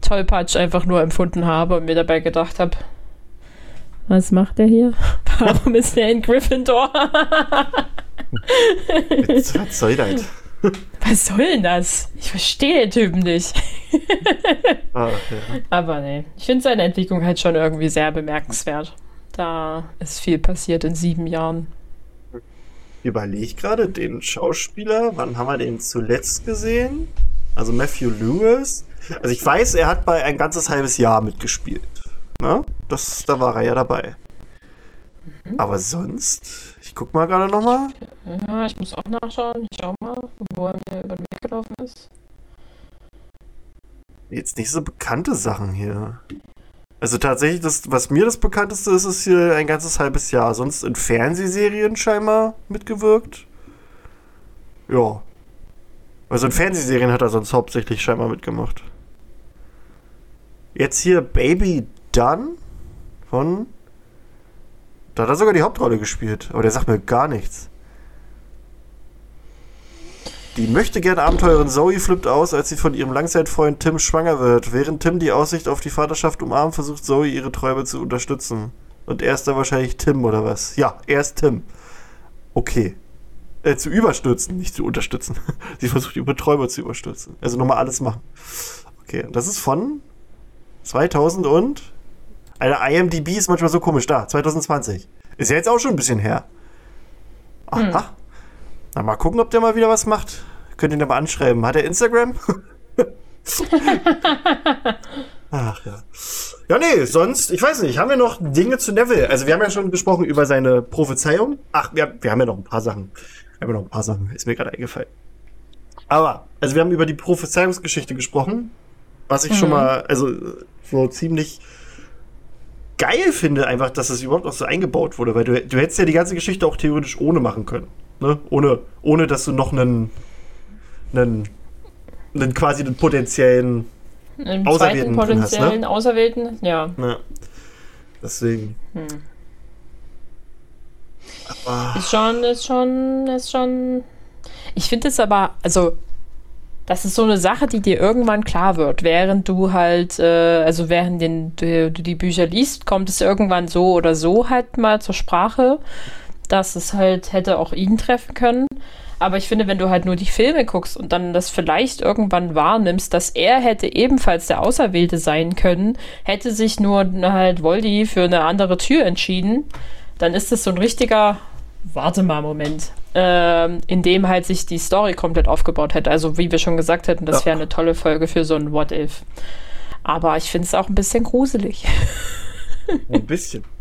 Tollpatsch einfach nur empfunden habe und mir dabei gedacht habe, was macht er hier? [LAUGHS] Warum ist er in Gryffindor? [LAUGHS] was soll das? Was soll denn das? Ich verstehe den Typen nicht. Ach, [LAUGHS] ja. Aber nee, ich finde seine Entwicklung halt schon irgendwie sehr bemerkenswert. Da ist viel passiert in sieben Jahren überlege gerade, den Schauspieler, wann haben wir den zuletzt gesehen? Also Matthew Lewis. Also ich weiß, er hat bei ein ganzes halbes Jahr mitgespielt. Ne? Das, da war er ja dabei. Mhm. Aber sonst, ich guck mal gerade nochmal. Ja, ich muss auch nachschauen. Ich schau mal, wo er mir über den Weg gelaufen ist. Jetzt nicht so bekannte Sachen hier. Also tatsächlich, das, was mir das bekannteste ist, ist hier ein ganzes halbes Jahr. Sonst in Fernsehserien scheinbar mitgewirkt. Ja. Also in Fernsehserien hat er sonst hauptsächlich scheinbar mitgemacht. Jetzt hier Baby Done von. Da hat er sogar die Hauptrolle gespielt, aber der sagt mir gar nichts. Die möchte gerne Abenteurerin Zoe flippt aus, als sie von ihrem Langzeitfreund Tim schwanger wird. Während Tim die Aussicht auf die Vaterschaft umarmt, versucht Zoe ihre Träume zu unterstützen. Und er ist dann wahrscheinlich Tim oder was? Ja, er ist Tim. Okay. Äh, zu überstürzen, nicht zu unterstützen. [LAUGHS] sie versucht ihre Träume zu überstürzen. Also nochmal alles machen. Okay, das ist von 2000 und. Eine IMDb ist manchmal so komisch da. 2020. Ist ja jetzt auch schon ein bisschen her. Aha. Hm. Na, mal gucken, ob der mal wieder was macht. Könnt ihr ihn mal anschreiben. Hat er Instagram? [LAUGHS] Ach ja. Ja, nee, sonst, ich weiß nicht, haben wir noch Dinge zu Neville? Also, wir haben ja schon gesprochen über seine Prophezeiung. Ach, wir, wir haben ja noch ein paar Sachen. Wir haben ja noch ein paar Sachen, ist mir gerade eingefallen. Aber, also, wir haben über die Prophezeiungsgeschichte gesprochen. Was ich mhm. schon mal, also, so ziemlich geil finde, einfach, dass es überhaupt auch so eingebaut wurde, weil du, du hättest ja die ganze Geschichte auch theoretisch ohne machen können. Ne? Ohne, ohne dass du noch einen, einen, einen quasi einen potenziellen Im Auserwählten drin hast, ne? potenziellen Auserwählten, ja. Ja. Deswegen. Hm. Ist schon, ist schon, ist schon. Ich finde es aber, also, das ist so eine Sache, die dir irgendwann klar wird, während du halt, äh, also während den, du, du die Bücher liest, kommt es irgendwann so oder so halt mal zur Sprache, dass es halt hätte auch ihn treffen können. Aber ich finde, wenn du halt nur die Filme guckst und dann das vielleicht irgendwann wahrnimmst, dass er hätte ebenfalls der Auserwählte sein können, hätte sich nur halt Voldy für eine andere Tür entschieden, dann ist es so ein richtiger Warte mal, Moment. Ähm, in dem halt sich die Story komplett aufgebaut hätte. Also, wie wir schon gesagt hätten, das wäre eine tolle Folge für so ein What If. Aber ich finde es auch ein bisschen gruselig. ein bisschen. [LAUGHS]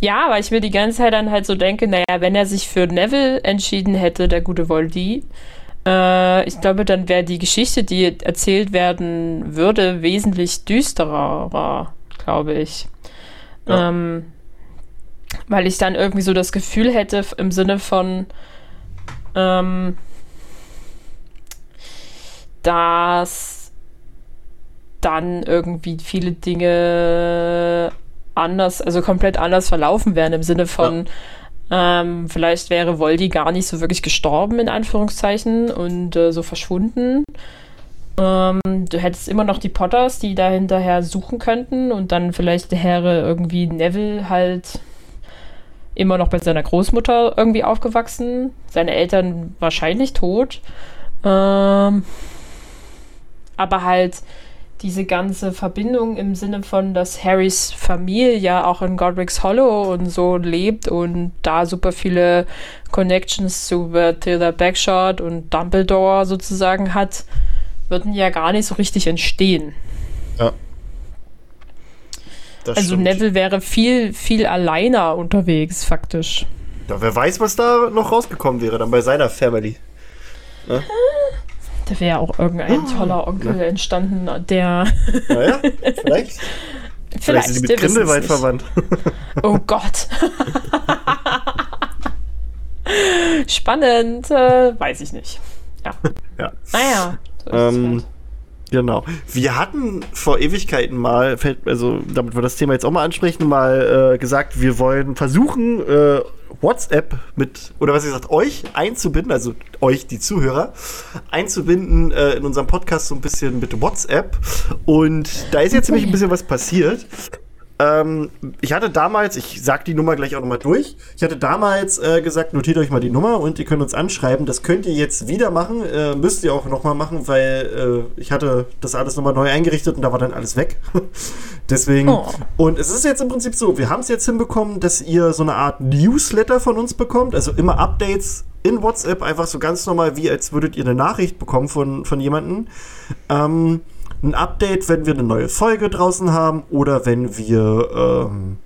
Ja, weil ich mir die ganze Zeit dann halt so denke, naja, wenn er sich für Neville entschieden hätte, der gute Voldy, äh, ich glaube, dann wäre die Geschichte, die erzählt werden würde, wesentlich düsterer, glaube ich. Ja. Ähm, weil ich dann irgendwie so das Gefühl hätte, im Sinne von, ähm, dass dann irgendwie viele Dinge anders, also komplett anders verlaufen wären, im Sinne von, ähm, vielleicht wäre Voldy gar nicht so wirklich gestorben, in Anführungszeichen, und äh, so verschwunden. Ähm, du hättest immer noch die Potters, die da hinterher suchen könnten, und dann vielleicht wäre irgendwie Neville halt immer noch bei seiner Großmutter irgendwie aufgewachsen, seine Eltern wahrscheinlich tot. Ähm, aber halt diese ganze Verbindung im Sinne von, dass Harrys Familie ja auch in Godric's Hollow und so lebt und da super viele Connections zu Matilda Bagshot und Dumbledore sozusagen hat, würden ja gar nicht so richtig entstehen. Das also stimmt. Neville wäre viel, viel alleiner unterwegs, faktisch. Ja, wer weiß, was da noch rausgekommen wäre, dann bei seiner Family. Da wäre auch irgendein Ah, toller Onkel ne? entstanden, der Naja, [LAUGHS] vielleicht. Vielleicht sind die mit Grindelwald verwandt. Oh Gott. [LAUGHS] Spannend, äh, weiß ich nicht. Ja. Ja. Naja. So Ähm, halt. Genau. Wir hatten vor Ewigkeiten mal, also damit wir das Thema jetzt auch mal ansprechen, mal äh, gesagt, wir wollen versuchen, äh, WhatsApp mit, oder was gesagt, euch einzubinden, also euch, die Zuhörer, einzubinden äh, in unserem Podcast so ein bisschen mit WhatsApp. Und da ist jetzt nämlich ein bisschen was passiert. Ähm, ich hatte damals, ich sag die Nummer gleich auch nochmal durch. Ich hatte damals äh, gesagt, notiert euch mal die Nummer und ihr könnt uns anschreiben. Das könnt ihr jetzt wieder machen, äh, müsst ihr auch nochmal machen, weil äh, ich hatte das alles nochmal neu eingerichtet und da war dann alles weg. [LAUGHS] Deswegen. Oh. Und es ist jetzt im Prinzip so, wir haben es jetzt hinbekommen, dass ihr so eine Art Newsletter von uns bekommt, also immer Updates in WhatsApp, einfach so ganz normal, wie als würdet ihr eine Nachricht bekommen von, von jemandem. Ähm, ein Update, wenn wir eine neue Folge draußen haben oder wenn wir ähm,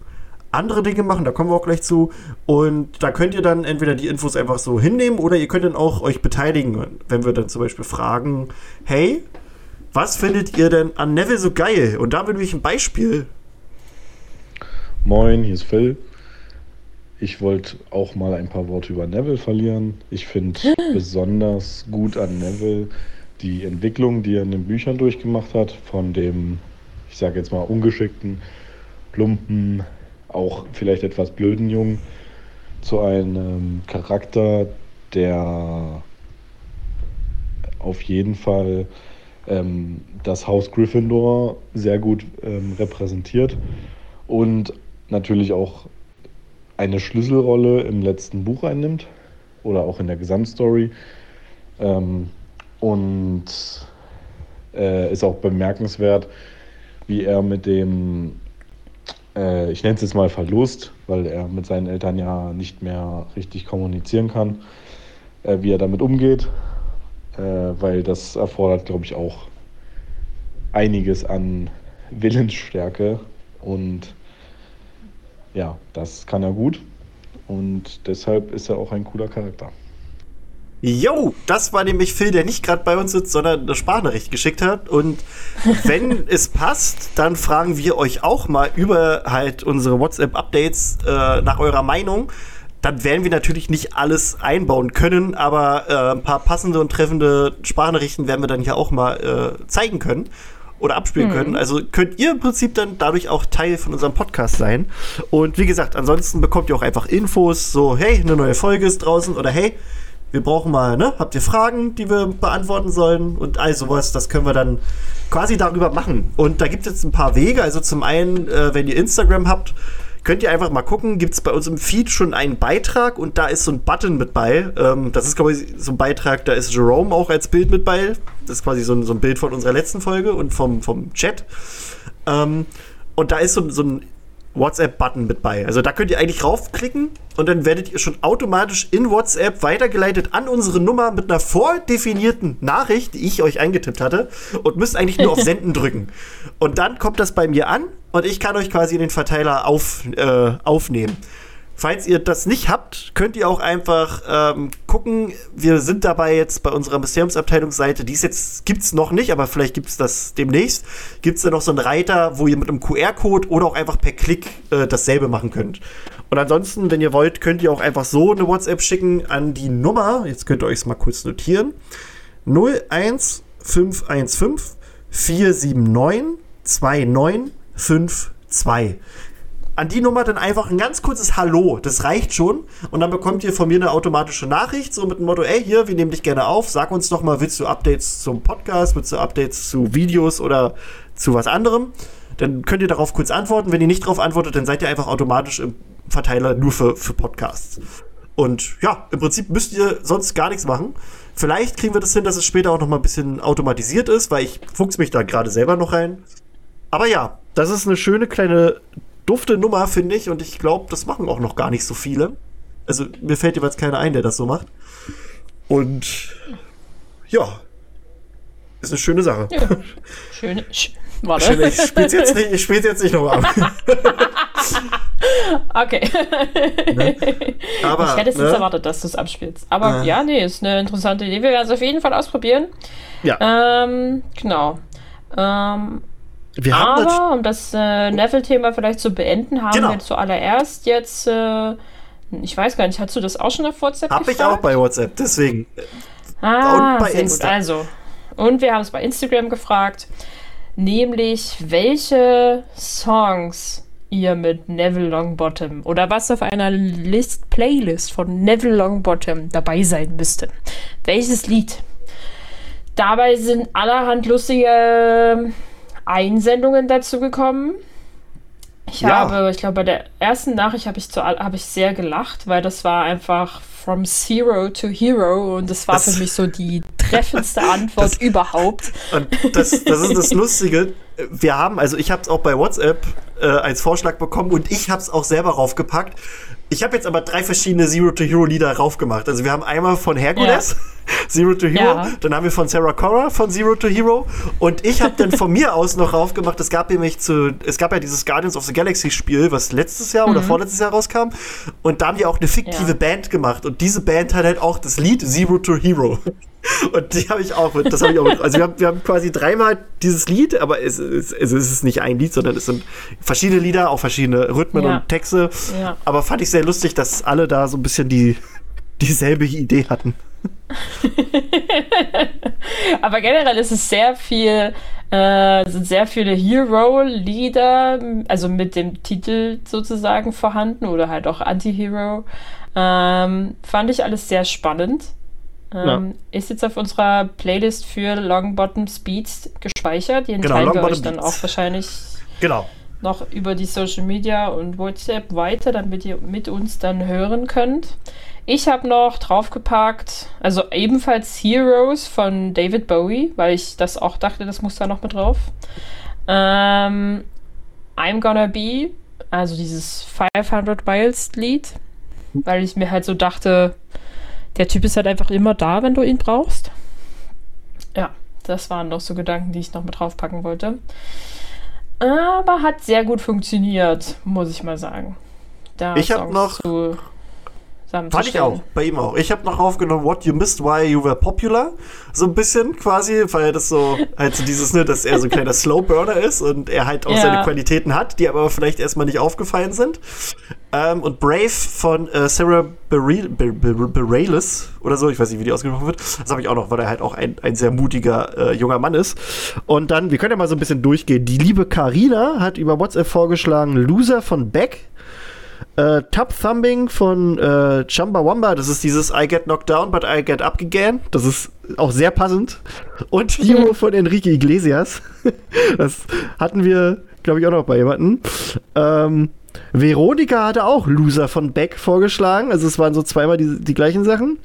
andere Dinge machen, da kommen wir auch gleich zu. Und da könnt ihr dann entweder die Infos einfach so hinnehmen oder ihr könnt dann auch euch beteiligen, wenn wir dann zum Beispiel fragen, hey, was findet ihr denn an Neville so geil? Und da würde ich ein Beispiel. Moin, hier ist Phil. Ich wollte auch mal ein paar Worte über Neville verlieren. Ich finde [GASPS] besonders gut an Neville die Entwicklung, die er in den Büchern durchgemacht hat, von dem, ich sage jetzt mal, ungeschickten, plumpen, auch vielleicht etwas blöden Jungen zu einem Charakter, der auf jeden Fall ähm, das Haus Gryffindor sehr gut ähm, repräsentiert und natürlich auch eine Schlüsselrolle im letzten Buch einnimmt oder auch in der Gesamtstory. Ähm, und äh, ist auch bemerkenswert, wie er mit dem, äh, ich nenne es jetzt mal Verlust, weil er mit seinen Eltern ja nicht mehr richtig kommunizieren kann, äh, wie er damit umgeht, äh, weil das erfordert, glaube ich, auch einiges an Willensstärke. Und ja, das kann er gut. Und deshalb ist er auch ein cooler Charakter. Yo, das war nämlich Phil, der nicht gerade bei uns sitzt, sondern eine Sprachnachricht geschickt hat. Und wenn [LAUGHS] es passt, dann fragen wir euch auch mal über halt unsere WhatsApp-Updates äh, nach eurer Meinung. Dann werden wir natürlich nicht alles einbauen können, aber äh, ein paar passende und treffende Sprachnachrichten werden wir dann hier auch mal äh, zeigen können. oder abspielen Mhm. können. Also könnt ihr im Prinzip dann dadurch auch Teil von unserem Podcast sein. Und wie gesagt, ansonsten bekommt ihr auch einfach Infos, so, hey, eine neue Folge ist draußen oder hey, wir brauchen mal, ne? Habt ihr Fragen, die wir beantworten sollen? Und all sowas, das können wir dann quasi darüber machen. Und da gibt es jetzt ein paar Wege. Also zum einen, äh, wenn ihr Instagram habt, könnt ihr einfach mal gucken, gibt es bei uns im Feed schon einen Beitrag und da ist so ein Button mit bei. Ähm, das ist, glaube ich, so ein Beitrag, da ist Jerome auch als Bild mit bei. Das ist quasi so ein, so ein Bild von unserer letzten Folge und vom, vom Chat. Ähm, und da ist so, so ein WhatsApp-Button mit bei. Also da könnt ihr eigentlich raufklicken und dann werdet ihr schon automatisch in WhatsApp weitergeleitet an unsere Nummer mit einer vordefinierten Nachricht, die ich euch eingetippt hatte und müsst eigentlich nur auf [LAUGHS] Senden drücken. Und dann kommt das bei mir an und ich kann euch quasi in den Verteiler auf, äh, aufnehmen. Falls ihr das nicht habt, könnt ihr auch einfach ähm, gucken. Wir sind dabei jetzt bei unserer Museumsabteilungsseite, die ist jetzt, gibt's noch nicht, aber vielleicht gibt's das demnächst. Gibt's da noch so einen Reiter, wo ihr mit einem QR-Code oder auch einfach per Klick äh, dasselbe machen könnt. Und ansonsten, wenn ihr wollt, könnt ihr auch einfach so eine WhatsApp schicken an die Nummer. Jetzt könnt ihr euch mal kurz notieren. 01515 479 2952 an die Nummer dann einfach ein ganz kurzes Hallo. Das reicht schon. Und dann bekommt ihr von mir eine automatische Nachricht, so mit dem Motto, ey, hier, wir nehmen dich gerne auf. Sag uns doch mal, willst du Updates zum Podcast, willst du Updates zu Videos oder zu was anderem? Dann könnt ihr darauf kurz antworten. Wenn ihr nicht darauf antwortet, dann seid ihr einfach automatisch im Verteiler nur für, für Podcasts. Und ja, im Prinzip müsst ihr sonst gar nichts machen. Vielleicht kriegen wir das hin, dass es später auch noch mal ein bisschen automatisiert ist, weil ich fuchs mich da gerade selber noch rein. Aber ja, das ist eine schöne kleine dufte Nummer, finde ich. Und ich glaube, das machen auch noch gar nicht so viele. Also mir fällt jeweils keiner ein, der das so macht. Und ja, ist eine schöne Sache. Ja. Schön. Sch warte. Schön, ich spiel's jetzt nicht, ich spiel's jetzt nicht nochmal ab. [LAUGHS] Okay. Aber, ich hätte es ne? jetzt erwartet, dass du es abspielst. Aber Äh. ja, nee, ist eine interessante Idee. Wir werden es auf jeden Fall ausprobieren. Ja, Ähm, genau. Ähm, wir haben das. aber, um das äh, Neville-Thema vielleicht zu beenden, haben Genau. wir zuallererst jetzt, äh, ich weiß gar nicht, hast du das auch schon auf WhatsApp Hab ich gefragt? auch bei WhatsApp, deswegen. Ah, Und bei Insta. gut. Also, und wir haben es bei Instagram gefragt, nämlich welche Songs ihr mit Neville Longbottom oder was auf einer List Playlist von Neville Longbottom dabei sein müsste. Welches Lied? Dabei sind allerhand lustige Einsendungen dazu gekommen. Ich Ja. habe, ich glaube, bei der ersten Nachricht habe ich, zu, habe ich sehr gelacht, weil das war einfach from Zero to Hero und das war Das- für mich so die treffendste [LAUGHS] Antwort Das- überhaupt. Und das, das ist das Lustige. Wir haben, also ich habe es auch bei WhatsApp äh, als Vorschlag bekommen und ich habe es auch selber raufgepackt. Ich habe jetzt aber drei verschiedene Zero to Hero Lieder raufgemacht. Also wir haben einmal von Hercules, [LAUGHS] Zero to Hero, Ja. dann haben wir von Sarah Cora von Zero to Hero und ich habe dann von [LAUGHS] mir aus noch raufgemacht. Es gab nämlich zu, es gab ja dieses Guardians of the Galaxy Spiel, was letztes Jahr oder vorletztes Jahr rauskam und da haben die auch eine fiktive Ja. Band gemacht und diese Band hat halt auch das Lied Zero to Hero. [LAUGHS] Und die habe ich auch mit. Das habe ich auch mit. Also wir haben, wir haben quasi dreimal dieses Lied, aber es, es, es ist nicht ein Lied, sondern es sind verschiedene Lieder, auch verschiedene Rhythmen Ja. und Texte. Aber fand ich sehr lustig, dass alle da so ein bisschen die dieselbe Idee hatten. [LAUGHS] Aber generell ist es sehr viel, äh, sind sehr viele Hero-Lieder, also mit dem Titel sozusagen vorhanden oder halt auch Anti-Hero. Ähm, fand ich alles sehr spannend. Ähm, Ist jetzt auf unserer Playlist für Longbottom Speeds gespeichert. Den Genau, teilen wir euch dann Beats. auch wahrscheinlich Genau. Noch über die Social Media und WhatsApp weiter, damit ihr mit uns dann hören könnt. Ich habe noch draufgepackt, also ebenfalls Heroes von David Bowie, weil ich das auch dachte, das muss da noch mit drauf. Ähm, I'm Gonna Be, also dieses 500 Miles Lied, weil ich mir halt so dachte, der Typ ist halt einfach immer da, wenn du ihn brauchst. Ja, das waren noch so Gedanken, die ich noch mit draufpacken wollte. Aber hat sehr gut funktioniert, muss ich mal sagen. Da Ich hab Songs noch- Zu Fand ich auch, bei ihm auch. Ich habe noch aufgenommen, What You Missed, Why You Were Popular. So ein bisschen quasi, weil das so, halt so dieses, ne, dass er so ein kleiner [LAUGHS] Slowburner ist und er halt auch Ja. seine Qualitäten hat, die aber vielleicht erstmal nicht aufgefallen sind. Ähm, und Brave von äh, Sarah Bareilles Bar- Bar- Bareilles oder so, ich weiß nicht, wie die ausgesprochen wird. Das habe ich auch noch, weil er halt auch ein, ein sehr mutiger äh, junger Mann ist. Und dann, wir können ja mal so ein bisschen durchgehen. Die liebe Karina hat über WhatsApp vorgeschlagen, Loser von Beck. Äh, Tub Thumbing von äh, Chumbawamba, das ist dieses I get knocked down, but I get up again. Das ist auch sehr passend. Und [LAUGHS] Hero von Enrique Iglesias. [LAUGHS] das hatten wir, glaube ich, auch noch bei jemandem. Ähm, Veronika hatte auch Loser von Beck vorgeschlagen. Also es waren so zweimal die, die gleichen Sachen.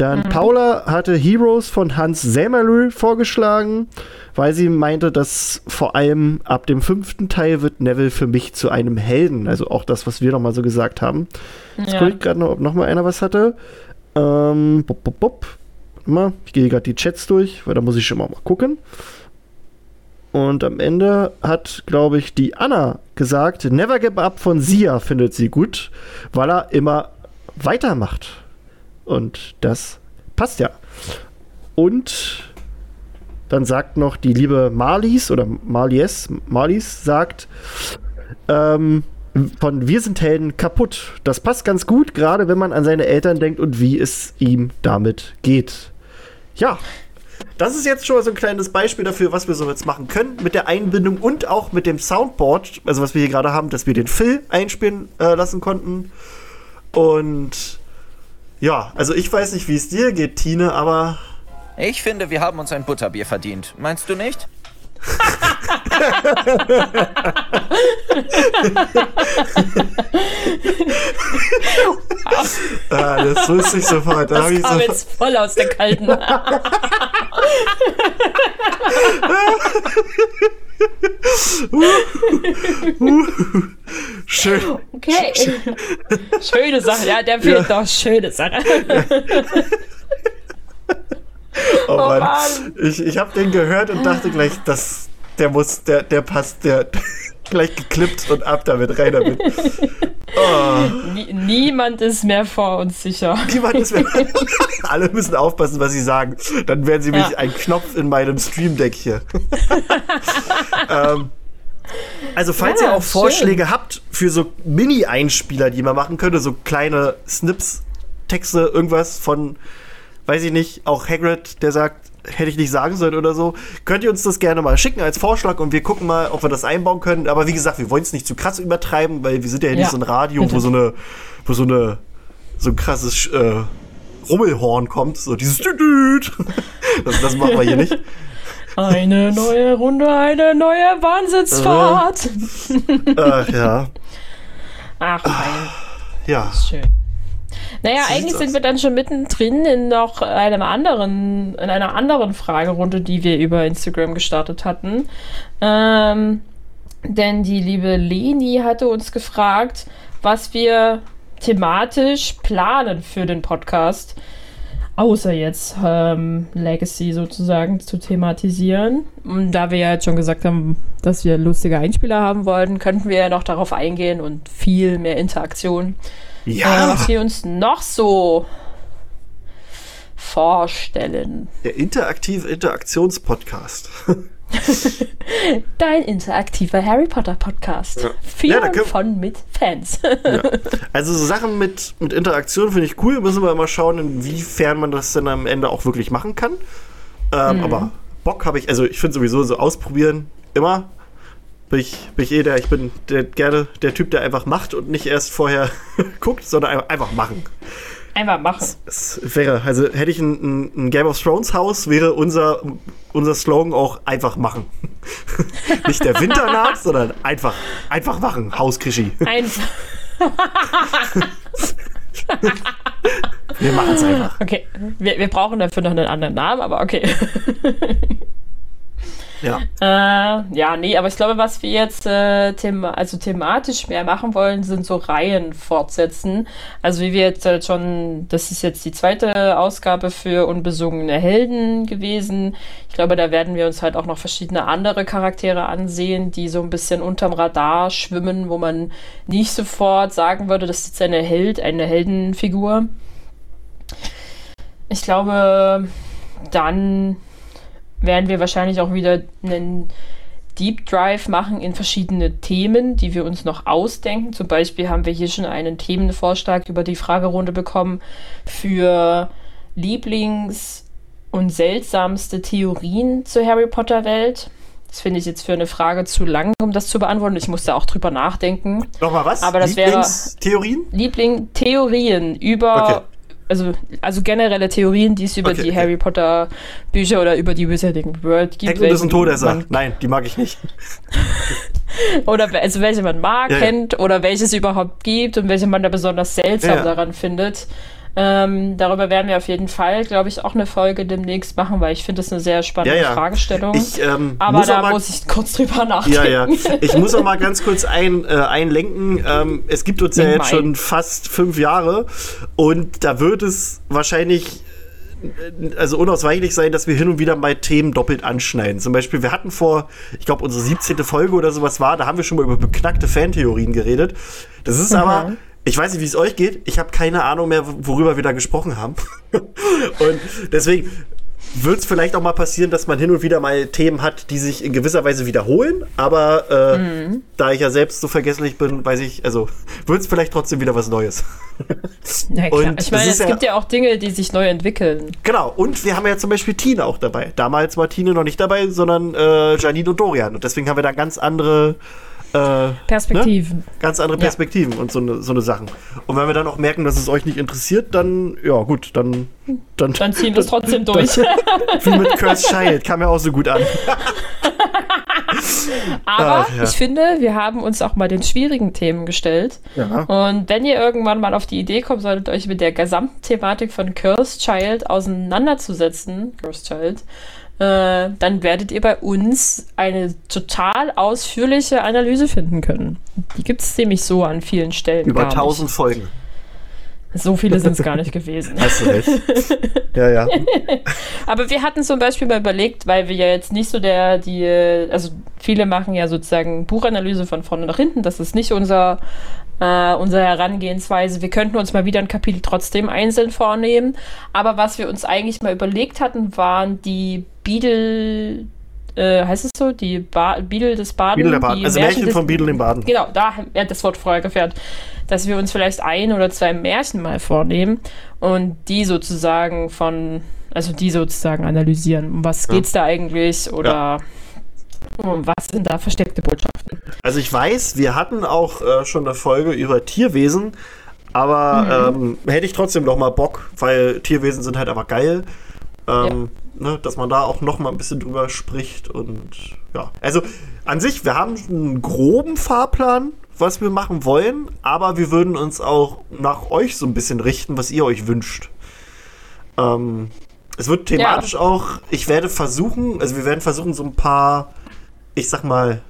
Dann Paula hatte Heroes von Hans Sämerlö vorgeschlagen, weil sie meinte, dass vor allem ab dem fünften Teil wird Neville für mich zu einem Helden. Also auch das, was wir nochmal so gesagt haben. Jetzt Ja. gucke ich gerade noch, ob nochmal einer was hatte. Ähm, bup, bup. Warte mal, ich gehe gerade die Chats durch, weil da muss ich schon mal gucken. Und am Ende hat, glaube ich, die Anna gesagt, Never Give Up von Sia findet sie gut, weil er immer weitermacht. Und das passt ja. Und dann sagt noch die liebe Marlies oder Marlies, Marlies sagt, ähm, von Wir sind Helden kaputt. Das passt ganz gut, gerade wenn man an seine Eltern denkt und wie es ihm damit geht. Ja, das ist jetzt schon mal so ein kleines Beispiel dafür, was wir so jetzt machen können mit der Einbindung und auch mit dem Soundboard, also was wir hier gerade haben, dass wir den Phil einspielen äh, lassen konnten. Und ja, also ich weiß nicht, wie es dir geht, Tine, aber Ich finde, wir haben uns ein Butterbier verdient. Meinst du nicht? [LAUGHS] ah, das wusste ich sofort. Da Das ich kam so, jetzt voll aus der kalten. [LAUGHS] [LAUGHS] schön. Okay. schöne Sache. Ja, der fehlt noch. Schöne Sache. Oh Mann. Mann. Ich, ich habe den gehört und dachte gleich, das, der muss, der, der passt, der gleich geklippt und ab damit, rein damit. Oh, Nie, niemand ist mehr vor uns sicher. niemand ist mehr. [LAUGHS] Alle müssen aufpassen, was sie sagen. Dann werden sie mich Ja. ein Knopf in meinem Stream-Deck hier. [LAUGHS] ähm, also, falls Ja, ihr auch schön. Vorschläge habt für so Mini-Einspieler, die man machen könnte, so kleine Snips, Texte, irgendwas von, weiß ich nicht, auch Hagrid, der sagt, hätte ich nicht sagen sollen oder so, könnt ihr uns das gerne mal schicken als Vorschlag und wir gucken mal, ob wir das einbauen können. Aber wie gesagt, wir wollen es nicht zu krass übertreiben, weil wir sind ja, Ja, nicht so ein Radio, wo so eine, wo so eine, so ein krasses äh, Rummelhorn kommt, so dieses Düdüt. [LAUGHS] Das, das machen wir hier nicht. Eine neue Runde, eine neue Wahnsinnsfahrt. Ach ja, Ach nein, ja. schön. Naja, So eigentlich sind wir dann schon mittendrin in noch einem anderen, in einer anderen Fragerunde, die wir über Instagram gestartet hatten. Ähm, denn die liebe Leni hatte uns gefragt, was wir thematisch planen für den Podcast. Außer jetzt ähm, Legacy sozusagen zu thematisieren. Und da wir ja jetzt schon gesagt haben, dass wir lustige Einspieler haben wollten, könnten wir ja noch darauf eingehen und viel mehr Interaktion Ja, was wir uns noch so vorstellen. der interaktive Interaktionspodcast. [LAUGHS] Dein interaktiver Harry Potter Podcast. Ja, und können- von mit Fans. Ja. [LAUGHS] Also so Sachen mit, mit Interaktion finde ich cool. Müssen wir mal schauen, inwiefern man das dann am Ende auch wirklich machen kann. Ähm, Aber Bock habe ich, also ich finde sowieso so ausprobieren immer. Bin ich, bin ich eh der, ich bin der, gerne der Typ, der einfach macht und nicht erst vorher [LAUGHS] guckt, sondern einfach, machen. Einfach machen. Es wäre, also hätte ich ein, ein, ein Game of Thrones Haus, wäre unser, unser Slogan auch einfach machen. [LAUGHS] nicht der Winter naht, sondern einfach, einfach machen. Haus Krischi. Einfach. Wir machen es einfach. Okay, wir, wir brauchen dafür noch einen anderen Namen, aber okay. [LAUGHS] Ja. Äh, ja, nee, aber ich glaube, was wir jetzt äh, thema also thematisch mehr machen wollen, sind so Reihen fortsetzen. Also wie wir jetzt halt schon, das ist jetzt die zweite Ausgabe für unbesungene Helden gewesen. Ich glaube, da werden wir uns halt auch noch verschiedene andere Charaktere ansehen, die so ein bisschen unterm Radar schwimmen, wo man nicht sofort sagen würde, das ist jetzt eine Held, eine Heldenfigur. Ich glaube, dann werden wir wahrscheinlich auch wieder einen Deep Drive machen in verschiedene Themen, die wir uns noch ausdenken. Zum Beispiel haben wir hier schon einen Themenvorschlag über die Fragerunde bekommen für Lieblings- und seltsamste Theorien zur Harry Potter Welt. Das finde ich jetzt für eine Frage zu lang, um das zu beantworten. Ich musste auch drüber nachdenken. Nochmal was? Aber das wäre Theorien? Liebling Theorien über Okay. Also also generelle Theorien, die es über Okay, die okay. Harry Potter Bücher oder über die Wizarding World gibt. Hagrid ist ein Todesser. Nein, die mag ich nicht. [LAUGHS] Oder also welche man mag, Ja, ja. kennt oder welche es überhaupt gibt und welche man da besonders seltsam Ja, ja. daran findet. Ähm, darüber werden wir auf jeden Fall, glaube ich, auch eine Folge demnächst machen, weil ich finde das eine sehr spannende Ja, ja. Fragestellung. Ich ähm, Aber muss da mal muss ich kurz drüber nachdenken. ja. Ich muss auch mal ganz kurz ein, äh, einlenken. Ähm, es gibt uns ja jetzt schon fast fünf Jahre und da wird es wahrscheinlich also unausweichlich sein, dass wir hin und wieder mal Themen doppelt anschneiden. Zum Beispiel, wir hatten vor, ich glaube, unsere 17. Folge oder sowas war, da haben wir schon mal über beknackte Fantheorien geredet. Das ist aber, ich weiß nicht, wie es euch geht, ich habe keine Ahnung mehr, worüber wir da gesprochen haben. [LAUGHS] und deswegen wird es vielleicht auch mal passieren, dass man hin und wieder mal Themen hat, die sich in gewisser Weise wiederholen. Aber äh, da ich ja selbst so vergesslich bin, weiß ich, also wird es vielleicht trotzdem wieder was Neues. [LAUGHS] Ja, klar. Und ich meine, es ja- gibt ja auch Dinge, die sich neu entwickeln. Genau, und wir haben ja zum Beispiel Tine auch dabei. Damals war Tine noch nicht dabei, sondern äh, Janine und Dorian. Und deswegen haben wir da ganz andere, äh, Perspektiven. ganz andere Ja. Perspektiven und so eine so ne Sachen. Und wenn wir dann auch merken, dass es euch nicht interessiert, dann, ja gut, dann. Dann, Dann ziehen wir es trotzdem durch. [LAUGHS] Wie mit Curse Child, kam ja auch so gut an. [LAUGHS] Aber Ach, ja. ich finde, wir haben uns auch mal den schwierigen Themen gestellt. Ja. Und wenn ihr irgendwann mal auf die Idee kommt, solltet euch mit der gesamten Thematik von Cursed Child auseinanderzusetzen, Cursed Child, äh, dann werdet ihr bei uns eine total ausführliche Analyse finden können. Die gibt es nämlich so an vielen Stellen. Über gar 1000 Folgen. So viele sind es gar nicht gewesen. Hast du recht. [LAUGHS] ja, ja. Aber wir hatten zum Beispiel mal überlegt, weil wir ja jetzt nicht so der, die, also viele machen ja sozusagen Buchanalyse von vorne nach hinten. Das ist nicht unser, äh, unsere Herangehensweise. Wir könnten uns mal wieder ein Kapitel trotzdem einzeln vornehmen. Aber was wir uns eigentlich mal überlegt hatten, waren die Beadle, äh, heißt es so? Die ba Beadle des Baden. Beadle der Baden. Also Märchen des- von Beadle im Baden. Genau, da hat ja, das Wort vorher gefährt, dass wir uns vielleicht ein oder zwei Märchen mal vornehmen und die sozusagen von, also die sozusagen analysieren. Um was geht's da eigentlich oder um was sind da versteckte Botschaften? Also ich weiß, wir hatten auch äh, schon eine Folge über Tierwesen, aber ähm, hätte ich trotzdem noch mal Bock, weil Tierwesen sind halt einfach geil. Ähm, ne, dass man da auch noch mal ein bisschen drüber spricht und ja. Also an sich, wir haben einen groben Fahrplan, was wir machen wollen, aber wir würden uns auch nach euch so ein bisschen richten, was ihr euch wünscht. Ähm, es wird thematisch auch, ich werde versuchen, also wir werden versuchen, so ein paar, ich sag mal,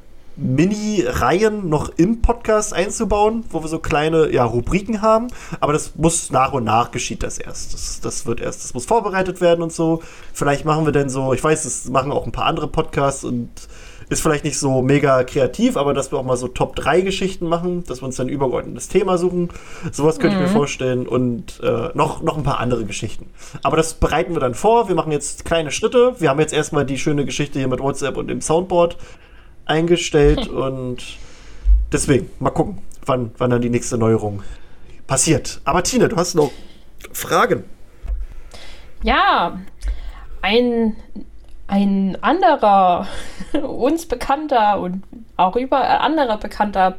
Mini-Reihen noch im Podcast einzubauen, wo wir so kleine ja, Rubriken haben. Aber das muss nach und nach geschieht das erst. Das, das wird erst, das muss vorbereitet werden und so. Vielleicht machen wir dann so, ich weiß, das machen auch ein paar andere Podcasts und ist vielleicht nicht so mega kreativ, aber dass wir auch mal so Top 3 Geschichten machen, dass wir uns dann übergeordnetes Thema suchen. Sowas könnte ich mir vorstellen und äh, noch, noch ein paar andere Geschichten. Aber das bereiten wir dann vor. Wir machen jetzt kleine Schritte. Wir haben jetzt erstmal die schöne Geschichte hier mit WhatsApp und dem Soundboard eingestellt [LAUGHS] und deswegen mal gucken, wann, wann dann die nächste Neuerung passiert. Aber Tine, du hast noch Fragen. Ja, ein, ein anderer, [LAUGHS] uns bekannter und auch über äh, anderer bekannter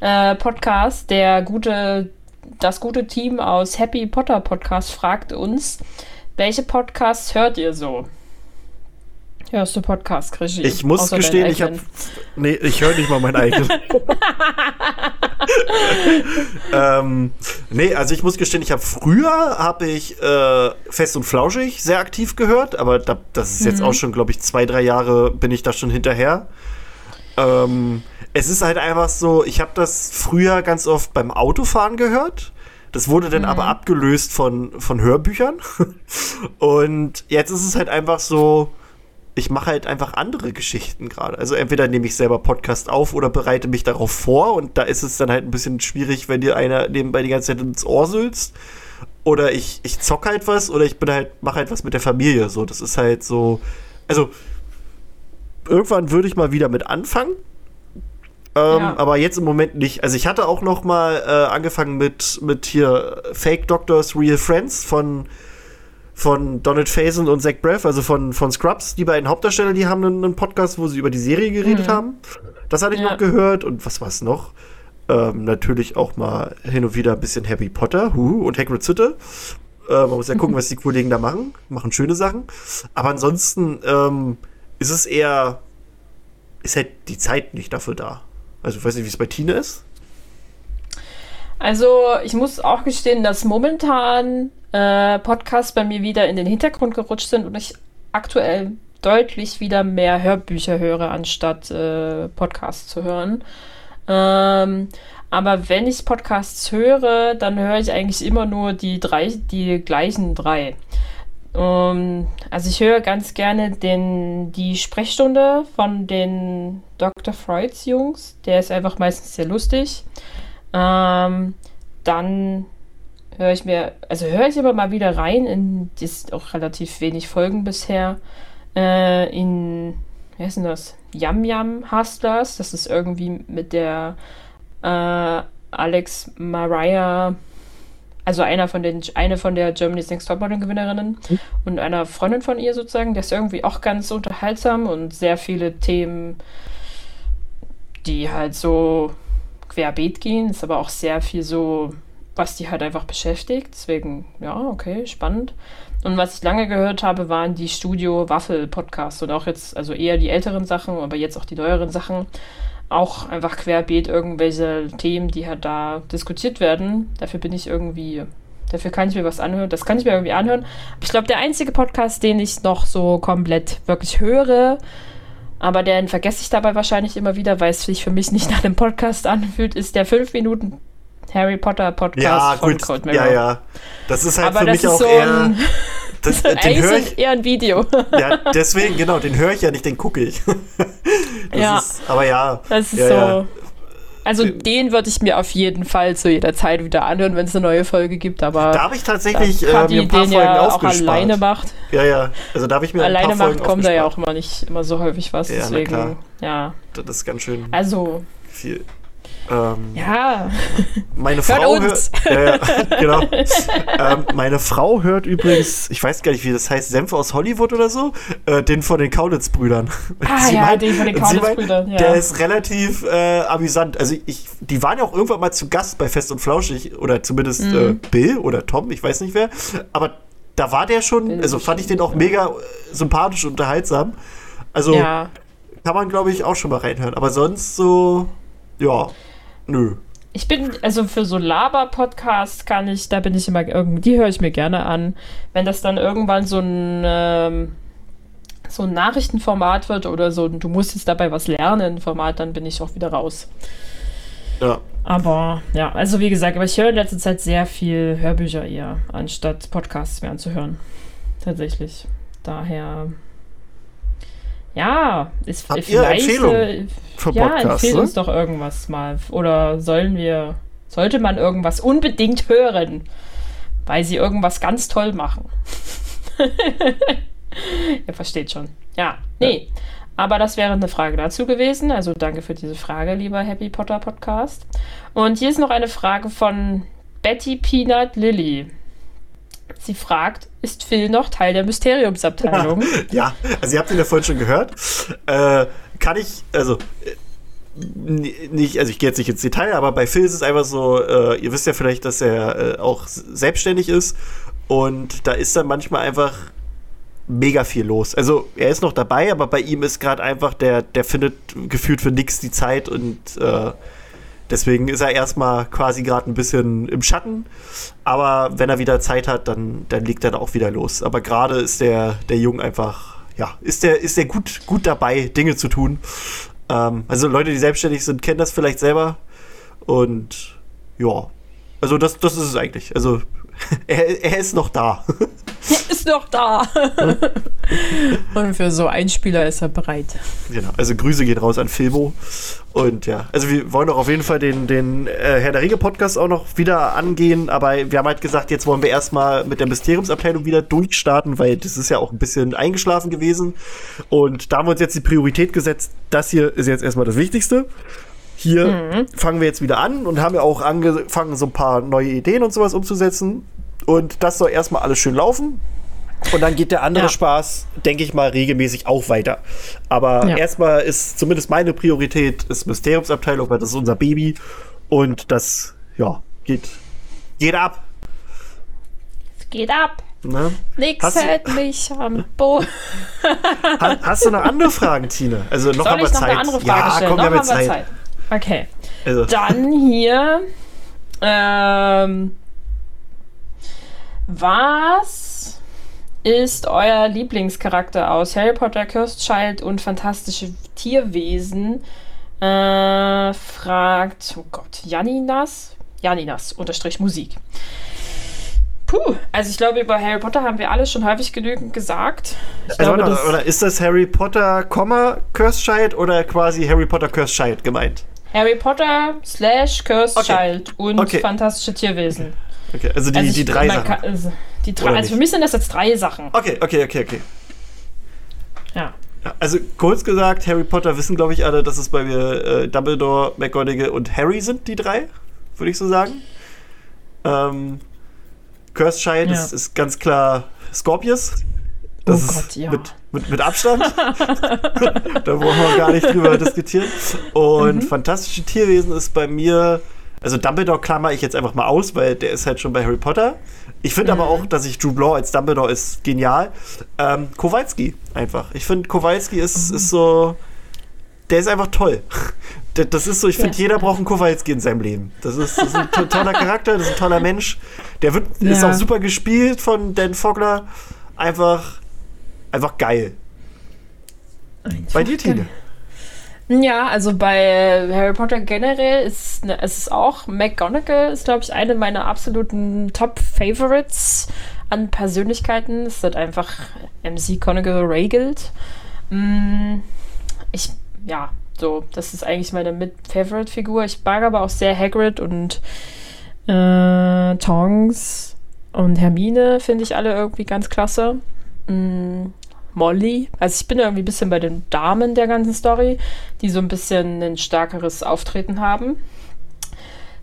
äh, Podcast, der gute, das gute Team aus Happy Potter Podcast fragt uns, welche Podcasts hört ihr so? Hörst du Podcast, Krischi? Ich muss Außer gestehen, ich habe. Nee, ich höre nicht mal meinen eigenen. [LAUGHS] ähm, nee, also ich muss gestehen, ich habe früher habe ich äh, Fest und Flauschig sehr aktiv gehört, aber da, das ist jetzt auch schon, glaube ich, zwei, drei Jahre bin ich da schon hinterher. Ähm, es ist halt einfach so, ich habe das früher ganz oft beim Autofahren gehört. Das wurde dann aber abgelöst von, von Hörbüchern. [LAUGHS] Und jetzt ist es halt einfach so, ich mache halt einfach andere Geschichten gerade. Also entweder nehme ich selber Podcast auf oder bereite mich darauf vor und da ist es dann halt ein bisschen schwierig, wenn dir einer nebenbei die ganze Zeit ins Ohr sülzt. Oder ich, ich zock halt was oder ich bin halt, mache halt was mit der Familie. So, das ist halt so. Also, irgendwann würde ich mal wieder mit anfangen. Ähm, Ja. Aber jetzt im Moment nicht. Also ich hatte auch noch mal äh, angefangen mit, mit hier Fake Doctors, Real Friends von, von Donald Faison und Zach Braff, also von, von Scrubs. Die beiden Hauptdarsteller, die haben einen, einen Podcast, wo sie über die Serie geredet haben. Das hatte ich Ja. noch gehört. Und was war's noch? Ähm, natürlich auch mal hin und wieder ein bisschen Harry Potter hu, und Hagrid's Hütte. Äh, man muss ja gucken, [LAUGHS] was die Kollegen da machen. Machen schöne Sachen. Aber ansonsten ähm, ist es eher, ist halt die Zeit nicht dafür da. Also ich weiß nicht, wie es bei Tine ist. Also, ich muss auch gestehen, dass momentan äh, Podcasts bei mir wieder in den Hintergrund gerutscht sind und ich aktuell deutlich wieder mehr Hörbücher höre, anstatt äh, Podcasts zu hören. Ähm, aber wenn ich Podcasts höre, dann höre ich eigentlich immer nur die drei, die gleichen drei. Ähm, also ich höre ganz gerne den, die Sprechstunde von den Dr. Freuds Jungs. Der ist einfach meistens sehr lustig. Ähm, dann höre ich mir, also höre ich immer mal wieder rein in, das ist auch relativ wenig Folgen bisher, äh, in, wie heißt denn das? Yam Yam Hustlers. Das ist irgendwie mit der äh, Alex Mariah, also einer von den, eine von der Germany's Next Topmodel Gewinnerinnen und einer Freundin von ihr sozusagen. Der ist irgendwie auch ganz unterhaltsam und sehr viele Themen, die halt so querbeet gehen, ist aber auch sehr viel so, was die halt einfach beschäftigt. Deswegen, ja, okay, spannend. Und was ich lange gehört habe, waren die Studio Waffel Podcasts und auch jetzt, also eher die älteren Sachen, aber jetzt auch die neueren Sachen. Auch einfach querbeet irgendwelche Themen, die halt da diskutiert werden. Dafür bin ich irgendwie, dafür kann ich mir was anhören. Das kann ich mir irgendwie anhören. Ich glaube, der einzige Podcast, den ich noch so komplett wirklich höre, aber den vergesse ich dabei wahrscheinlich immer wieder, weil es sich für mich nicht nach einem Podcast anfühlt, ist der 5 Minuten Harry Potter Podcast Ja, von gut. Cold Mirror. Ja, ja. Das ist halt Aber für das mich auch so eher. ein, [LAUGHS] Das, den eigentlich höre ich. eher ein Video. [LAUGHS] Ja, deswegen, genau, den höre ich ja nicht, den gucke ich. [LAUGHS] Das Ja. Ist, aber ja. Das ist ja, so. ja. Also den würde ich mir auf jeden Fall zu jeder Zeit wieder anhören, wenn es eine neue Folge gibt, aber Da habe ich tatsächlich äh, mir ein paar den Folgen ja auch alleine macht. Ja, ja. Also da habe ich mir Alleine ein paar macht Folgen kommt da ja auch immer nicht immer so häufig was, Ja, deswegen klar. ja. Das ist ganz schön Also, viel. Ähm, ja, Meine Frau hört. Ja, ja, [LAUGHS] genau. ähm, meine Frau hört übrigens, ich weiß gar nicht, wie das heißt, Senf aus Hollywood oder so, äh, den von den Kaulitz-Brüdern. Ah, [LAUGHS] Sie ja, meint- den von den Kaulitz-Brüdern, ja. Der ist relativ äh, amüsant. Also ich, die waren ja auch irgendwann mal zu Gast bei Fest und Flauschig, oder zumindest Mhm. äh, Bill oder Tom, ich weiß nicht wer. Aber da war der schon, also fand ich den auch mega äh, sympathisch und unterhaltsam. Also ja. kann man, glaube ich, auch schon mal reinhören. Aber sonst so, ja, nö. Ich bin, also für so Laber-Podcasts kann ich, da bin ich immer irgendwie, die höre ich mir gerne an. Wenn das dann irgendwann so ein, ähm, so ein Nachrichtenformat wird oder so, ein du musst jetzt dabei was lernen, Format, dann bin ich auch wieder raus. Ja. Aber ja, also wie gesagt, aber ich höre in letzter Zeit sehr viel Hörbücher eher, anstatt Podcasts mir anzuhören. Tatsächlich. Daher. Ja, ist Habt vielleicht. Empfehlungen äh, für ja, Podcasts, empfehl ne? uns doch irgendwas mal. Oder sollen wir. Sollte man irgendwas unbedingt hören, weil sie irgendwas ganz toll machen? [LAUGHS] Ihr versteht schon. Ja, nee. Aber das wäre eine Frage dazu gewesen. Also danke für diese Frage, lieber Happy Potter Podcast. Und hier ist noch eine Frage von Betty Peanut Lilly. Sie fragt, ist Phil noch Teil der Mysteriumsabteilung? Ja, also ihr habt ihn ja vorhin schon gehört. Äh, kann ich, also äh, nicht, also ich gehe jetzt nicht ins Detail, aber bei Phil ist es einfach so, äh, ihr wisst ja vielleicht, dass er äh, auch selbstständig ist und da ist dann manchmal einfach mega viel los. Also er ist noch dabei, aber bei ihm ist gerade einfach, der, der findet gefühlt für nichts die Zeit und äh, deswegen ist er erstmal quasi gerade ein bisschen im Schatten. Aber wenn er wieder Zeit hat, dann, dann legt er da auch wieder los. Aber gerade ist der, der Jung einfach, ja, ist der, ist der gut, gut dabei, Dinge zu tun. Ähm, also Leute, die selbstständig sind, kennen das vielleicht selber. Und ja, also das, das ist es eigentlich. Also [LAUGHS] er, er ist noch da. [LAUGHS] [LAUGHS] ist noch da. [LAUGHS] und für so einen Spieler ist er bereit. Genau, also Grüße gehen raus an Filmo. Und ja, also wir wollen auch auf jeden Fall den, den äh, Herr der Ringe Podcast auch noch wieder angehen, aber wir haben halt gesagt, jetzt wollen wir erstmal mit der Mysteriumsabteilung wieder durchstarten, weil das ist ja auch ein bisschen eingeschlafen gewesen. Und da haben wir uns jetzt die Priorität gesetzt, das hier ist jetzt erstmal das Wichtigste. Hier mhm. fangen wir jetzt wieder an und haben ja auch angefangen, so ein paar neue Ideen und sowas umzusetzen. Und das soll erstmal alles schön laufen. Und dann geht der andere ja. Spaß, denke ich mal, regelmäßig auch weiter. Aber ja. erstmal ist zumindest meine Priorität ist Mysteriumsabteilung, weil das ist unser Baby. Und das, ja, geht, geht ab. Es geht ab. Ne? Nix hast hält mich am Boden. hast, hast, du noch andere Fragen, Tine? Also noch Soll haben wir ich noch Zeit. Eine andere Frage ja, stellen? komm, noch wir haben Zeit. Zeit. Okay. Also. Dann hier. Ähm, was ist euer Lieblingscharakter aus Harry Potter, Cursed Child und Fantastische Tierwesen? Äh, fragt, oh Gott, Janinas? Janinas, unterstrich Musik. Puh, also ich glaube, über Harry Potter haben wir alles schon häufig genügend gesagt. Ich also glaube, oder, oder ist das Harry Potter, Cursed Child oder quasi Harry Potter, Cursed Child gemeint? Harry Potter slash Cursed okay. Child und okay. Fantastische Tierwesen. Okay, also die, also die drei Sachen. Kann, also, die drei, also für mich sind das jetzt drei Sachen. Okay, okay, okay, okay. Ja. Also kurz gesagt, Harry Potter wissen, glaube ich, alle, dass es bei mir äh, Dumbledore, McGonagall und Harry sind, die drei, würde ich so sagen. Ähm, Cursed Child ja. ist, ist, ganz klar Scorpius. Das oh Gott, ja. Mit, mit, mit Abstand. [LAUGHS] da brauchen wir gar nicht drüber diskutieren. Und mhm. fantastische Tierwesen ist bei mir also Dumbledore klammer ich jetzt einfach mal aus, weil der ist halt schon bei Harry Potter. Ich finde mhm. aber auch, dass ich Drew Blau als Dumbledore ist genial. Ähm, Kowalski einfach. Ich finde Kowalski ist, mhm. ist so, der ist einfach toll. [LAUGHS] Das ist so, ich finde, ja. jeder braucht einen Kowalski in seinem Leben. Das ist, das ist ein to toller Charakter, das ist ein toller Mensch. Der wird, ja. ist auch super gespielt von Dan Fogler. Einfach, einfach geil. Einfach Bei dir, Tine? Ja, also bei Harry Potter generell ist ne, es ist auch McGonagall ist glaube ich eine meiner absoluten Top Favorites an Persönlichkeiten. Es halt einfach MC Conagall Regelt. Mm, ich ja, so, das ist eigentlich meine Mit-Favorite-Figur. Ich mag aber auch sehr Hagrid und äh, Tongs und Hermine finde ich alle irgendwie ganz klasse. Molly. Also ich bin irgendwie ein bisschen bei den Damen der ganzen Story, die so ein bisschen ein stärkeres Auftreten haben.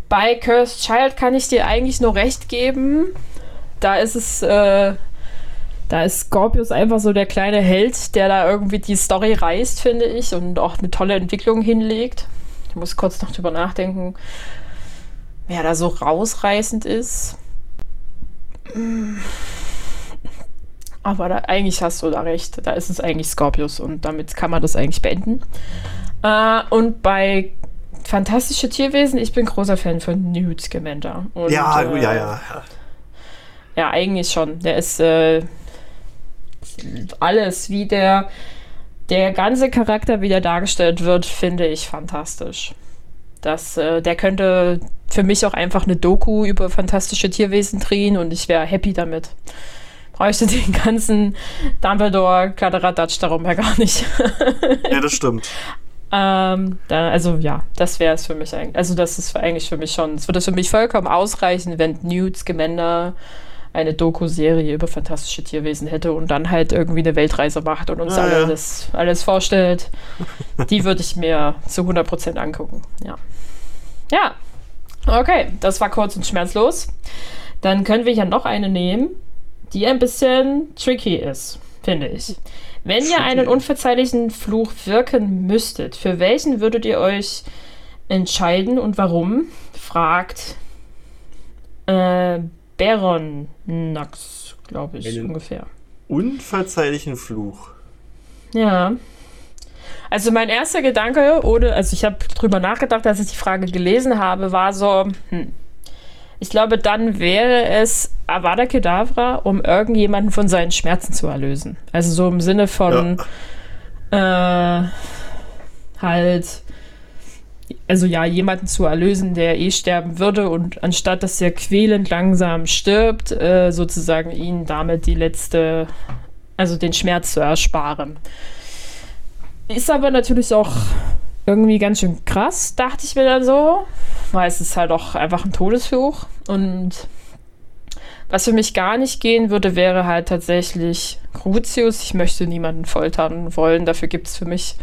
Bei Cursed Child kann ich dir eigentlich nur recht geben. Da ist es, äh, da ist Scorpius einfach so der kleine Held, der da irgendwie die Story reißt, finde ich, und auch eine tolle Entwicklung hinlegt. Ich muss kurz noch drüber nachdenken, wer da so rausreißend ist. Hm. Aber da, eigentlich hast du da recht. Da ist es eigentlich Scorpius und damit kann man das eigentlich beenden. Äh, und bei Fantastische Tierwesen, ich bin großer Fan von Newt Scamander. Und, ja, äh, ja, ja. Ja, eigentlich schon. Der ist äh, alles, wie der, der ganze Charakter, wie der dargestellt wird, finde ich fantastisch. Das, äh, der könnte für mich auch einfach eine Doku über fantastische Tierwesen drehen und ich wäre happy damit bräuchte den ganzen Dumbledore-Kladderadatsch darum ja gar nicht. [LAUGHS] ja, das stimmt. Ähm, dann, also ja, das wäre es für mich eigentlich. Also das ist eigentlich für mich schon, es würde für mich vollkommen ausreichen, wenn Newt Scamander eine Doku-Serie über fantastische Tierwesen hätte und dann halt irgendwie eine Weltreise macht und uns ah, alles, ja. alles vorstellt. [LAUGHS] Die würde ich mir zu 100% angucken. Ja. Ja. Okay, das war kurz und schmerzlos. Dann können wir ja noch eine nehmen die ein bisschen tricky ist, finde ich. Wenn ihr einen unverzeihlichen Fluch wirken müsstet, für welchen würdet ihr euch entscheiden und warum? Fragt äh, Baron Nax, glaube ich, Helen. ungefähr. unverzeihlichen Fluch. Ja. Also mein erster Gedanke, oder, also ich habe drüber nachgedacht, als ich die Frage gelesen habe, war so, hm, ich glaube, dann wäre es Avada Kedavra, um irgendjemanden von seinen Schmerzen zu erlösen. Also so im Sinne von äh, halt, also ja, jemanden zu erlösen, der eh sterben würde und anstatt dass er quälend langsam stirbt, äh, sozusagen ihn damit die letzte, also den Schmerz zu ersparen. Ist aber natürlich auch irgendwie ganz schön krass, dachte ich mir dann so, weil es ist halt auch einfach ein Todesfluch und was für mich gar nicht gehen würde, wäre halt tatsächlich Crucius. Ich möchte niemanden foltern wollen. Dafür gibt es für mich,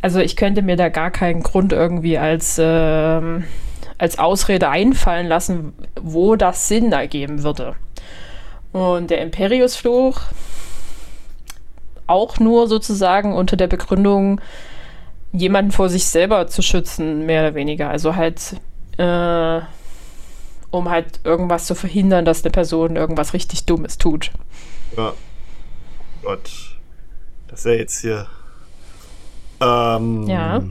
also ich könnte mir da gar keinen Grund irgendwie als, ähm, als Ausrede einfallen lassen, wo das Sinn ergeben würde. Und der Imperiusfluch auch nur sozusagen unter der Begründung, jemanden vor sich selber zu schützen, mehr oder weniger. Also halt, äh, um halt irgendwas zu verhindern, dass eine Person irgendwas richtig Dummes tut. Ja. Gott. Das ist ja jetzt hier. Ähm, Ja.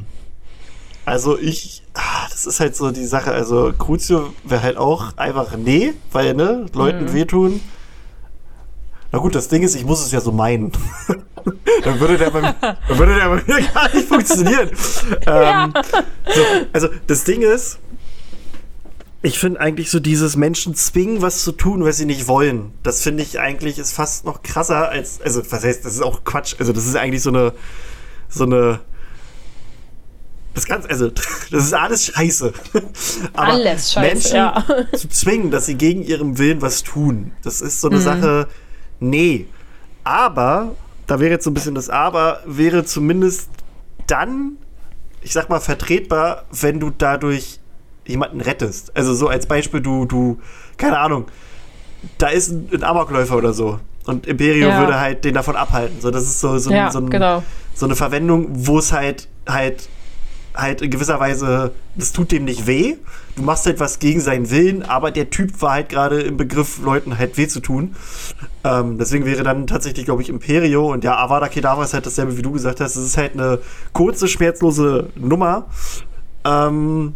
Also ich, ah, das ist halt so die Sache. Also Crucio wäre halt auch einfach nee, weil ne, Leuten Mhm. wehtun. Na gut, das Ding ist, ich muss es ja so meinen. [LAUGHS] dann würde der bei mir, dann würde der bei mir gar nicht funktionieren. [LAUGHS] Ähm, so, also das Ding ist, ich finde eigentlich so dieses Menschen zwingen, was zu tun, was sie nicht wollen. Das finde ich eigentlich ist fast noch krasser als, also was heißt, das ist auch Quatsch. Also das ist eigentlich so eine, so eine, das Ganze, also [LAUGHS] das ist alles Scheiße. [LAUGHS] Aber Alles scheiße, Menschen ja. zu zwingen, dass sie gegen ihrem Willen was tun, das ist Mhm. so eine Sache, nee. Aber, da wäre jetzt so ein bisschen das Aber, wäre zumindest dann, ich sag mal, vertretbar, wenn du dadurch jemanden rettest. Also so als Beispiel, du, du, keine Ahnung, da ist ein, ein Amokläufer oder so. Und Imperio Ja. würde halt den davon abhalten. So, das ist so, so, Ja, so, ein, genau. so eine Verwendung, wo es halt, halt, halt in gewisser Weise, das tut dem nicht weh. Du machst halt was gegen seinen Willen, aber der Typ war halt gerade im Begriff, Leuten halt weh zu tun. Ähm, deswegen wäre dann tatsächlich, glaube ich, Imperio und ja, Avada Kedavra ist halt dasselbe, wie du gesagt hast. Es ist halt eine kurze, schmerzlose Nummer. Ähm,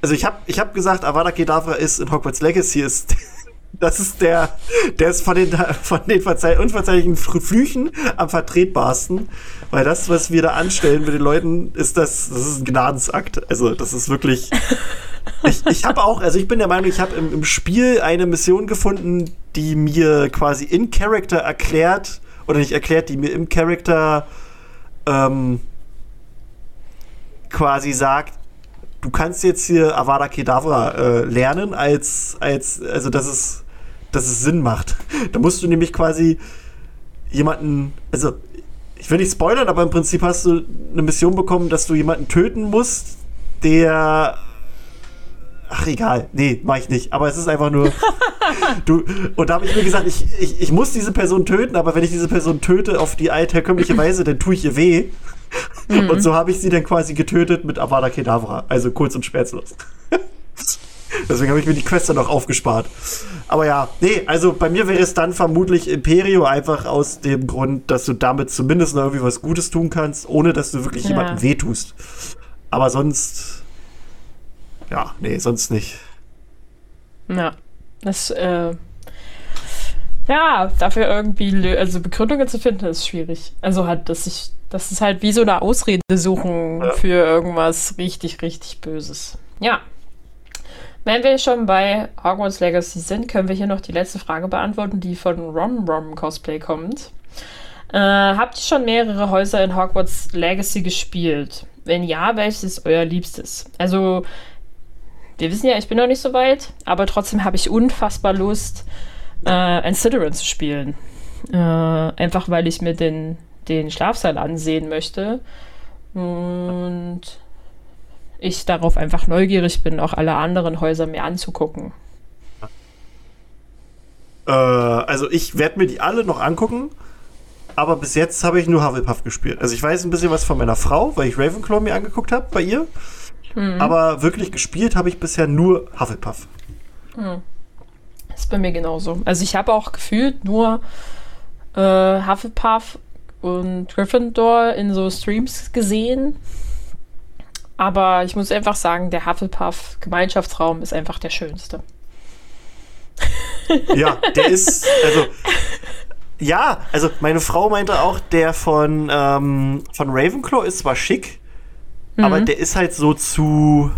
also ich habe ich hab gesagt, Avada Kedavra ist in Hogwarts Legacy ist [LAUGHS] das ist der der ist von den von den verzeih unverzeihlichen Flüchen am vertretbarsten, weil das was wir da anstellen mit den Leuten ist das das ist ein Gnadensakt. Also, das ist wirklich [LAUGHS] ich, ich habe auch, also ich bin der Meinung, ich habe im, im Spiel eine Mission gefunden, die mir quasi in Character erklärt, oder nicht erklärt, die mir im Character ähm, quasi sagt, du kannst jetzt hier Avada Kedavra äh, lernen, als, als, also dass es, dass es Sinn macht. [LAUGHS] Da musst du nämlich quasi jemanden, also ich will nicht spoilern, aber im Prinzip hast du eine Mission bekommen, dass du jemanden töten musst, der Ach, egal. Nee, mach ich nicht. Aber es ist einfach nur. [LAUGHS] du, und da habe ich mir gesagt, ich, ich, ich muss diese Person töten, aber wenn ich diese Person töte auf die altherkömmliche Weise, dann tue ich ihr weh. Und so habe ich sie dann quasi getötet mit Avada Kedavra. Also kurz und schmerzlos. Deswegen habe ich mir die Quest dann noch aufgespart. Aber ja, nee, also bei mir wäre es dann vermutlich Imperio einfach aus dem Grund, dass du damit zumindest noch irgendwie was Gutes tun kannst, ohne dass du wirklich Ja. jemandem wehtust. Aber sonst. Ja, nee, sonst nicht. Ja, das, äh, ja, dafür irgendwie, also Begründungen zu finden, ist schwierig. Also halt, dass ich, das ist halt wie so eine Ausrede suchen Ja. für irgendwas richtig, richtig Böses. Ja. Wenn wir schon bei Hogwarts Legacy sind, können wir hier noch die letzte Frage beantworten, die von Rom Rom Cosplay kommt. Äh, habt ihr schon mehrere Häuser in Hogwarts Legacy gespielt? Wenn ja, welches ist euer liebstes? Also, wir wissen ja, ich bin noch nicht so weit, aber trotzdem habe ich unfassbar Lust, äh, ein Slytherin zu spielen. Äh, einfach weil ich mir den, den Schlafsaal ansehen möchte. Und ich darauf einfach neugierig bin, auch alle anderen Häuser mir anzugucken. Äh, also ich werde mir die alle noch angucken, aber bis jetzt habe ich nur Hufflepuff gespielt. Also ich weiß ein bisschen was von meiner Frau, weil ich Ravenclaw mir angeguckt habe bei ihr. Aber wirklich gespielt habe ich bisher nur Hufflepuff. Das ist bei mir genauso. Also ich habe auch gefühlt nur äh, Hufflepuff und Gryffindor in so Streams gesehen. Aber ich muss einfach sagen, der Hufflepuff-Gemeinschaftsraum ist einfach der schönste. Ja, der [LAUGHS] ist, also, ja, also meine Frau meinte auch, der von, ähm, von Ravenclaw ist zwar schick, aber der ist halt so zu,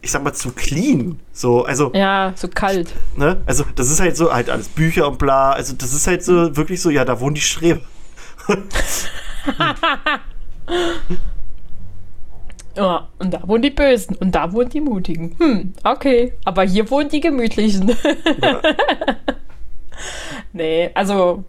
ich sag mal, zu clean. So, also, Ja, so kalt. ne, also das ist halt so, halt alles Bücher und bla, also das ist halt so wirklich so, ja, da wohnen die Streber. [LAUGHS] [LAUGHS] Ja, und da wohnen die Bösen und da wohnen die Mutigen. Hm, okay. Aber hier wohnen die Gemütlichen. [LAUGHS] nee, also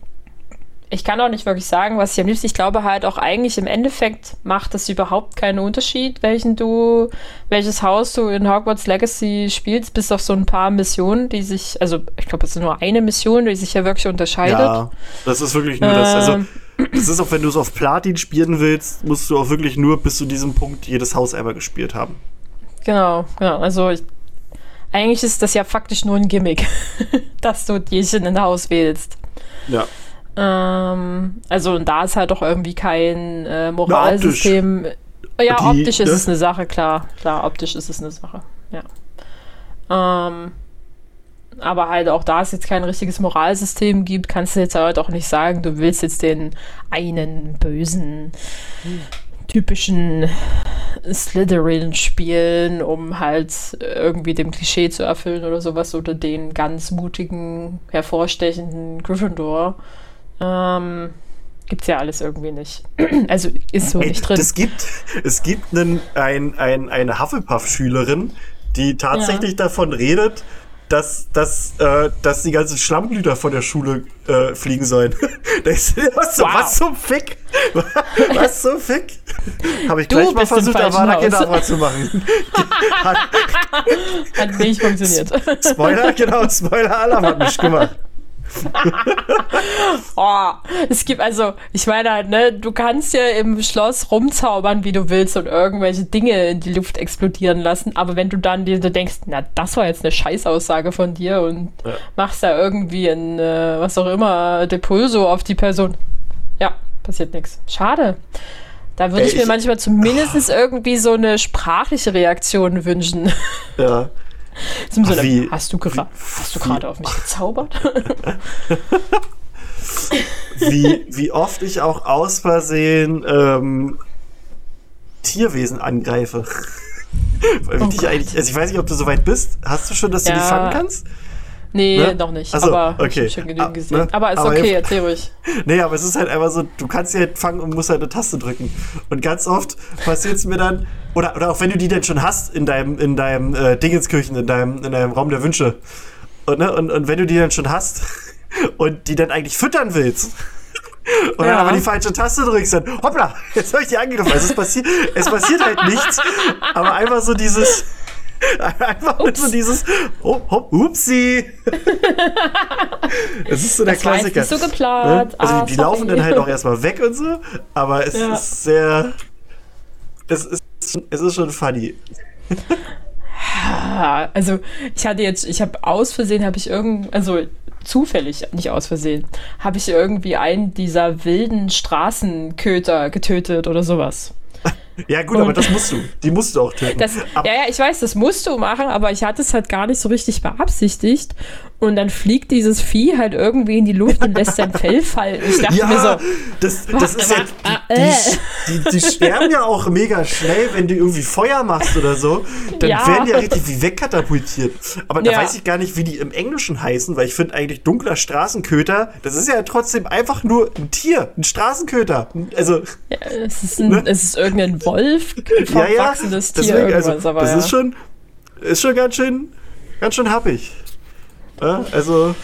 ich kann auch nicht wirklich sagen, was ich am liebsten. Ich glaube halt auch eigentlich im Endeffekt macht es überhaupt keinen Unterschied, welchen du, welches Haus du in Hogwarts Legacy spielst, bis auf so ein paar Missionen, die sich, also ich glaube, es ist nur eine Mission, die sich ja wirklich unterscheidet. Ja, das ist wirklich nur das. Also, Ähm. Das ist auch, wenn du es auf Platin spielen willst, musst du auch wirklich nur bis zu diesem Punkt jedes Haus einmal gespielt haben. Genau, genau. Also ich, eigentlich ist das ja faktisch nur ein Gimmick, [LAUGHS] dass du in Haus wählst. Ja. Ähm, also und da ist halt doch irgendwie kein äh, Moralsystem. ja, Die, optisch ist ne? es eine Sache, klar. Klar, optisch ist es eine Sache. Ja. Ähm, aber halt auch da es jetzt kein richtiges Moralsystem gibt, kannst du jetzt halt auch nicht sagen, du willst jetzt den einen bösen, typischen Slytherin spielen, um halt irgendwie dem Klischee zu erfüllen oder sowas, oder den ganz mutigen, hervorstechenden Gryffindor. Ähm, gibt's ja alles irgendwie nicht. [CLEARS THROAT] also ist so nicht drin. Es gibt, es gibt einen, ein, ein, eine Hufflepuff-Schülerin, die tatsächlich davon redet, dass, dass, äh, dass die ganzen Schlammblüter von der Schule äh, fliegen sollen. [LAUGHS] da ist, was, so, Wow. [LAUGHS] was zum Fick? was zum Fick? Habe ich Du gleich mal versucht, Avada. Kedavra zu machen. [LAUGHS] hat, Hat nicht funktioniert. Spoiler, genau, Spoiler-Alarm hat nicht gemacht. [LAUGHS] Oh, es gibt also, ich meine halt, ne, du kannst ja im Schloss rumzaubern, wie du willst und irgendwelche Dinge in die Luft explodieren lassen, aber wenn du dann dir so denkst, na, das war jetzt eine Scheißaussage von dir und Ja. machst da irgendwie ein, äh, was auch immer, Depulso auf die Person, ja, passiert nichts. Schade. Da würde Ey, ich mir ich- manchmal zumindest irgendwie so eine sprachliche Reaktion wünschen. Ja. [LAUGHS] Zum Sinne, wie- hast du gerade hast du gerade auf mich gezaubert? [LAUGHS] wie, wie oft ich auch aus Versehen ähm, Tierwesen angreife. [LAUGHS] Oh ich also ich weiß nicht, ob du so weit bist. Hast du schon, dass du die Ja. fangen kannst? Nee, Ne? noch nicht. Ach so, aber okay. schon genügend Ah, gesehen. ne? Aber ist Aber okay, erzähl ruhig. [LAUGHS] Nee, aber es ist halt einfach so, du kannst sie halt fangen und musst halt eine Taste drücken. Und ganz oft passiert es mir dann, oder, oder auch wenn du die denn schon hast in deinem, in deinem äh, Dingenskirchen, in deinem, in deinem Raum der Wünsche. Und, ne, und, und wenn du die dann schon hast [LAUGHS] und die dann eigentlich füttern willst. [LAUGHS] Und dann Ja. aber die falsche Taste drückst, dann hoppla, jetzt habe ich die angegriffen. Also es passiert, es passiert halt nichts, aber einfach so dieses, einfach nur so dieses, oh, hopp, upsi. [LAUGHS] Es ist so der Das war jetzt Klassiker. nicht so Ne? geplant. Also Ah, die, die laufen dann halt auch erstmal weg und so, aber es Ja. ist sehr. Es ist, es ist schon funny. Also ich hatte jetzt, ich habe aus Versehen, habe ich irgend, also zufällig, nicht aus Versehen, habe ich irgendwie einen dieser wilden Straßenköter getötet oder sowas. Ja, gut, Und- aber das musst du. Die musst du auch töten. Das, ja, ja, ich weiß, das musst du machen, aber ich hatte es halt gar nicht so richtig beabsichtigt. Und dann fliegt dieses Vieh halt irgendwie in die Luft und lässt sein Fell [LAUGHS] fallen. Ich dachte ja, mir so, das, das ist ja. Die, die, die, sterben ja auch mega schnell, wenn du irgendwie Feuer machst oder so. Dann Ja. werden die ja richtig wie wegkatapultiert. Aber da Ja. weiß ich gar nicht, wie die im Englischen heißen, weil ich finde eigentlich dunkler Straßenköter, das ist ja trotzdem einfach nur ein Tier, ein Straßenköter. Also, ja, es, ist ein, es ist irgendein Wolf, ein ja, ja. Tier, Deswegen, also, aber das ist schon, ist schon ganz schön, ganz schön happig. Ja, also,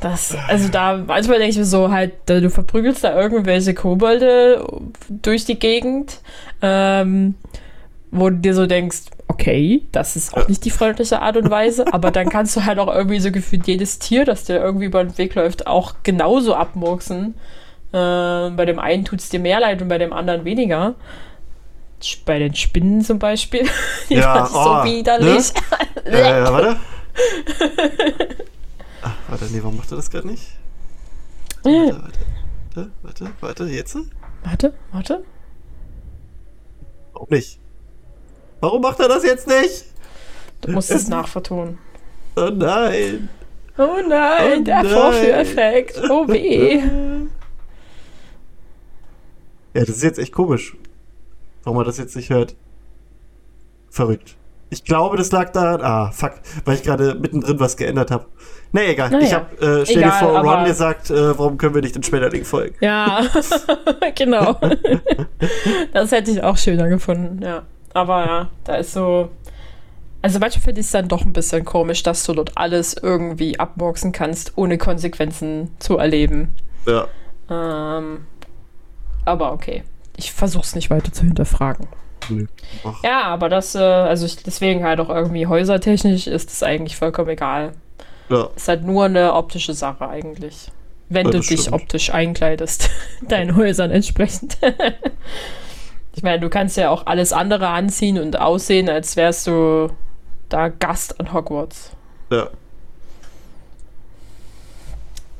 Das, also da, manchmal denke ich mir so halt, du verprügelst da irgendwelche Kobolde durch die Gegend, ähm, wo du dir so denkst, okay, das ist auch nicht die freundliche Art und Weise, [LAUGHS] aber dann kannst du halt auch irgendwie so gefühlt jedes Tier, das dir irgendwie über den Weg läuft, auch genauso abmurksen. Äh, bei dem einen tut es dir mehr leid und bei dem anderen weniger. Bei den Spinnen zum Beispiel. [LAUGHS] Die Ja, oh, so widerlich. äh, warte. Ach, warte, nee, warum macht er das gerade nicht? Warte, warte, warte, warte, warte, jetzt? Warte, warte. Warum nicht? Warum macht er das jetzt nicht? Du musst es nachvertonen. Oh nein. Oh nein, Oh der. Vorführeffekt. Oh weh. Ja, das ist jetzt echt komisch. Warum man das jetzt nicht hört. Verrückt. Ich glaube, das lag daran. Ah, fuck, weil ich gerade mittendrin was geändert habe. Nee, egal. Naja, ich hab, äh, stell egal, dir vor, Ron gesagt, äh, warum können wir nicht den Schmetterling folgen? Ja, [LAUGHS] genau. [LAUGHS] das hätte ich auch schöner gefunden, ja. Aber ja, da ist so. Also manchmal finde ich es dann doch ein bisschen komisch, dass du dort alles irgendwie abmurksen kannst, ohne Konsequenzen zu erleben. Ja. Ähm, aber okay. Ich versuche es nicht weiter zu hinterfragen. Ja, aber das, äh, also ich, deswegen halt auch irgendwie häusertechnisch ist es eigentlich vollkommen egal. ja. Ist halt nur eine optische Sache eigentlich. Wenn Ja, du dich stimmt. optisch einkleidest, [LAUGHS] deinen Häusern entsprechend. [LAUGHS] ich meine, du kannst ja auch alles andere anziehen und aussehen, als wärst du da Gast an Hogwarts. ja.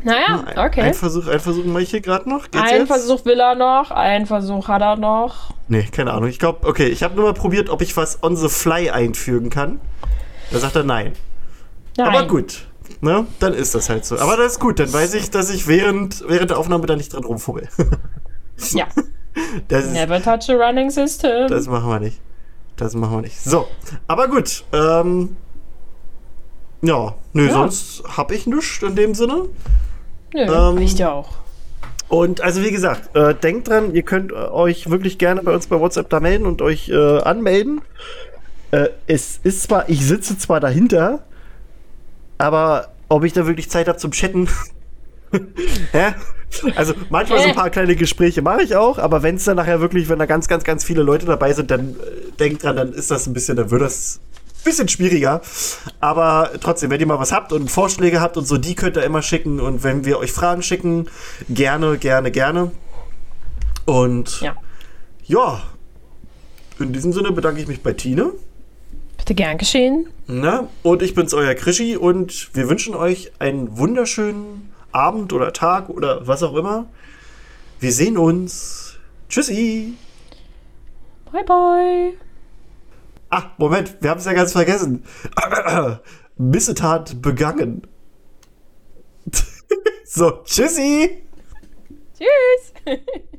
Naja, Ein- okay. Ein Versuch, ein Versuch mache ich hier gerade noch. Geht's Ein jetzt? Versuch will er noch, ein Versuch hat er noch. Nee, keine Ahnung. Ich glaube, okay, ich habe nur mal probiert, ob ich was on the fly einfügen kann. Da sagt er nein. Nein. Aber gut. Ne? Dann ist das halt so. Aber das ist gut, dann weiß ich, dass ich während, während der Aufnahme da nicht dran rumfummel. [LAUGHS] Ja. Das, ist, Never touch a running system. das machen wir nicht. Das machen wir nicht. So, aber gut. Ähm, ja, nö, Ja. sonst habe ich nichts in dem Sinne. Nö, ähm, reicht ja auch. Und also wie gesagt, äh, denkt dran, ihr könnt äh, euch wirklich gerne bei uns bei WhatsApp da melden und euch äh, anmelden. Äh, es ist zwar, ich sitze zwar dahinter, aber ob ich da wirklich Zeit habe zum Chatten. [LAUGHS] Hä? Also manchmal so ein paar kleine Gespräche mache ich auch, aber wenn es dann nachher wirklich, wenn da ganz, ganz, ganz viele Leute dabei sind, dann äh, denkt dran, dann ist das ein bisschen, dann wird das bisschen schwieriger. Aber trotzdem, wenn ihr mal was habt und Vorschläge habt und so, die könnt ihr immer schicken. Und wenn wir euch Fragen schicken, gerne, gerne, gerne. Und Ja. ja, in diesem Sinne bedanke ich mich bei Tine. Bitte gern geschehen. Na, und ich bin's, euer Krischi. Und wir wünschen euch einen wunderschönen Abend oder Tag oder was auch immer. Wir sehen uns. Tschüssi. Bye, bye. Ah, Moment, wir haben es ja ganz vergessen. [CLEARS THROAT] Missetat begangen. [LAUGHS] so, tschüssi. Tschüss. [LAUGHS]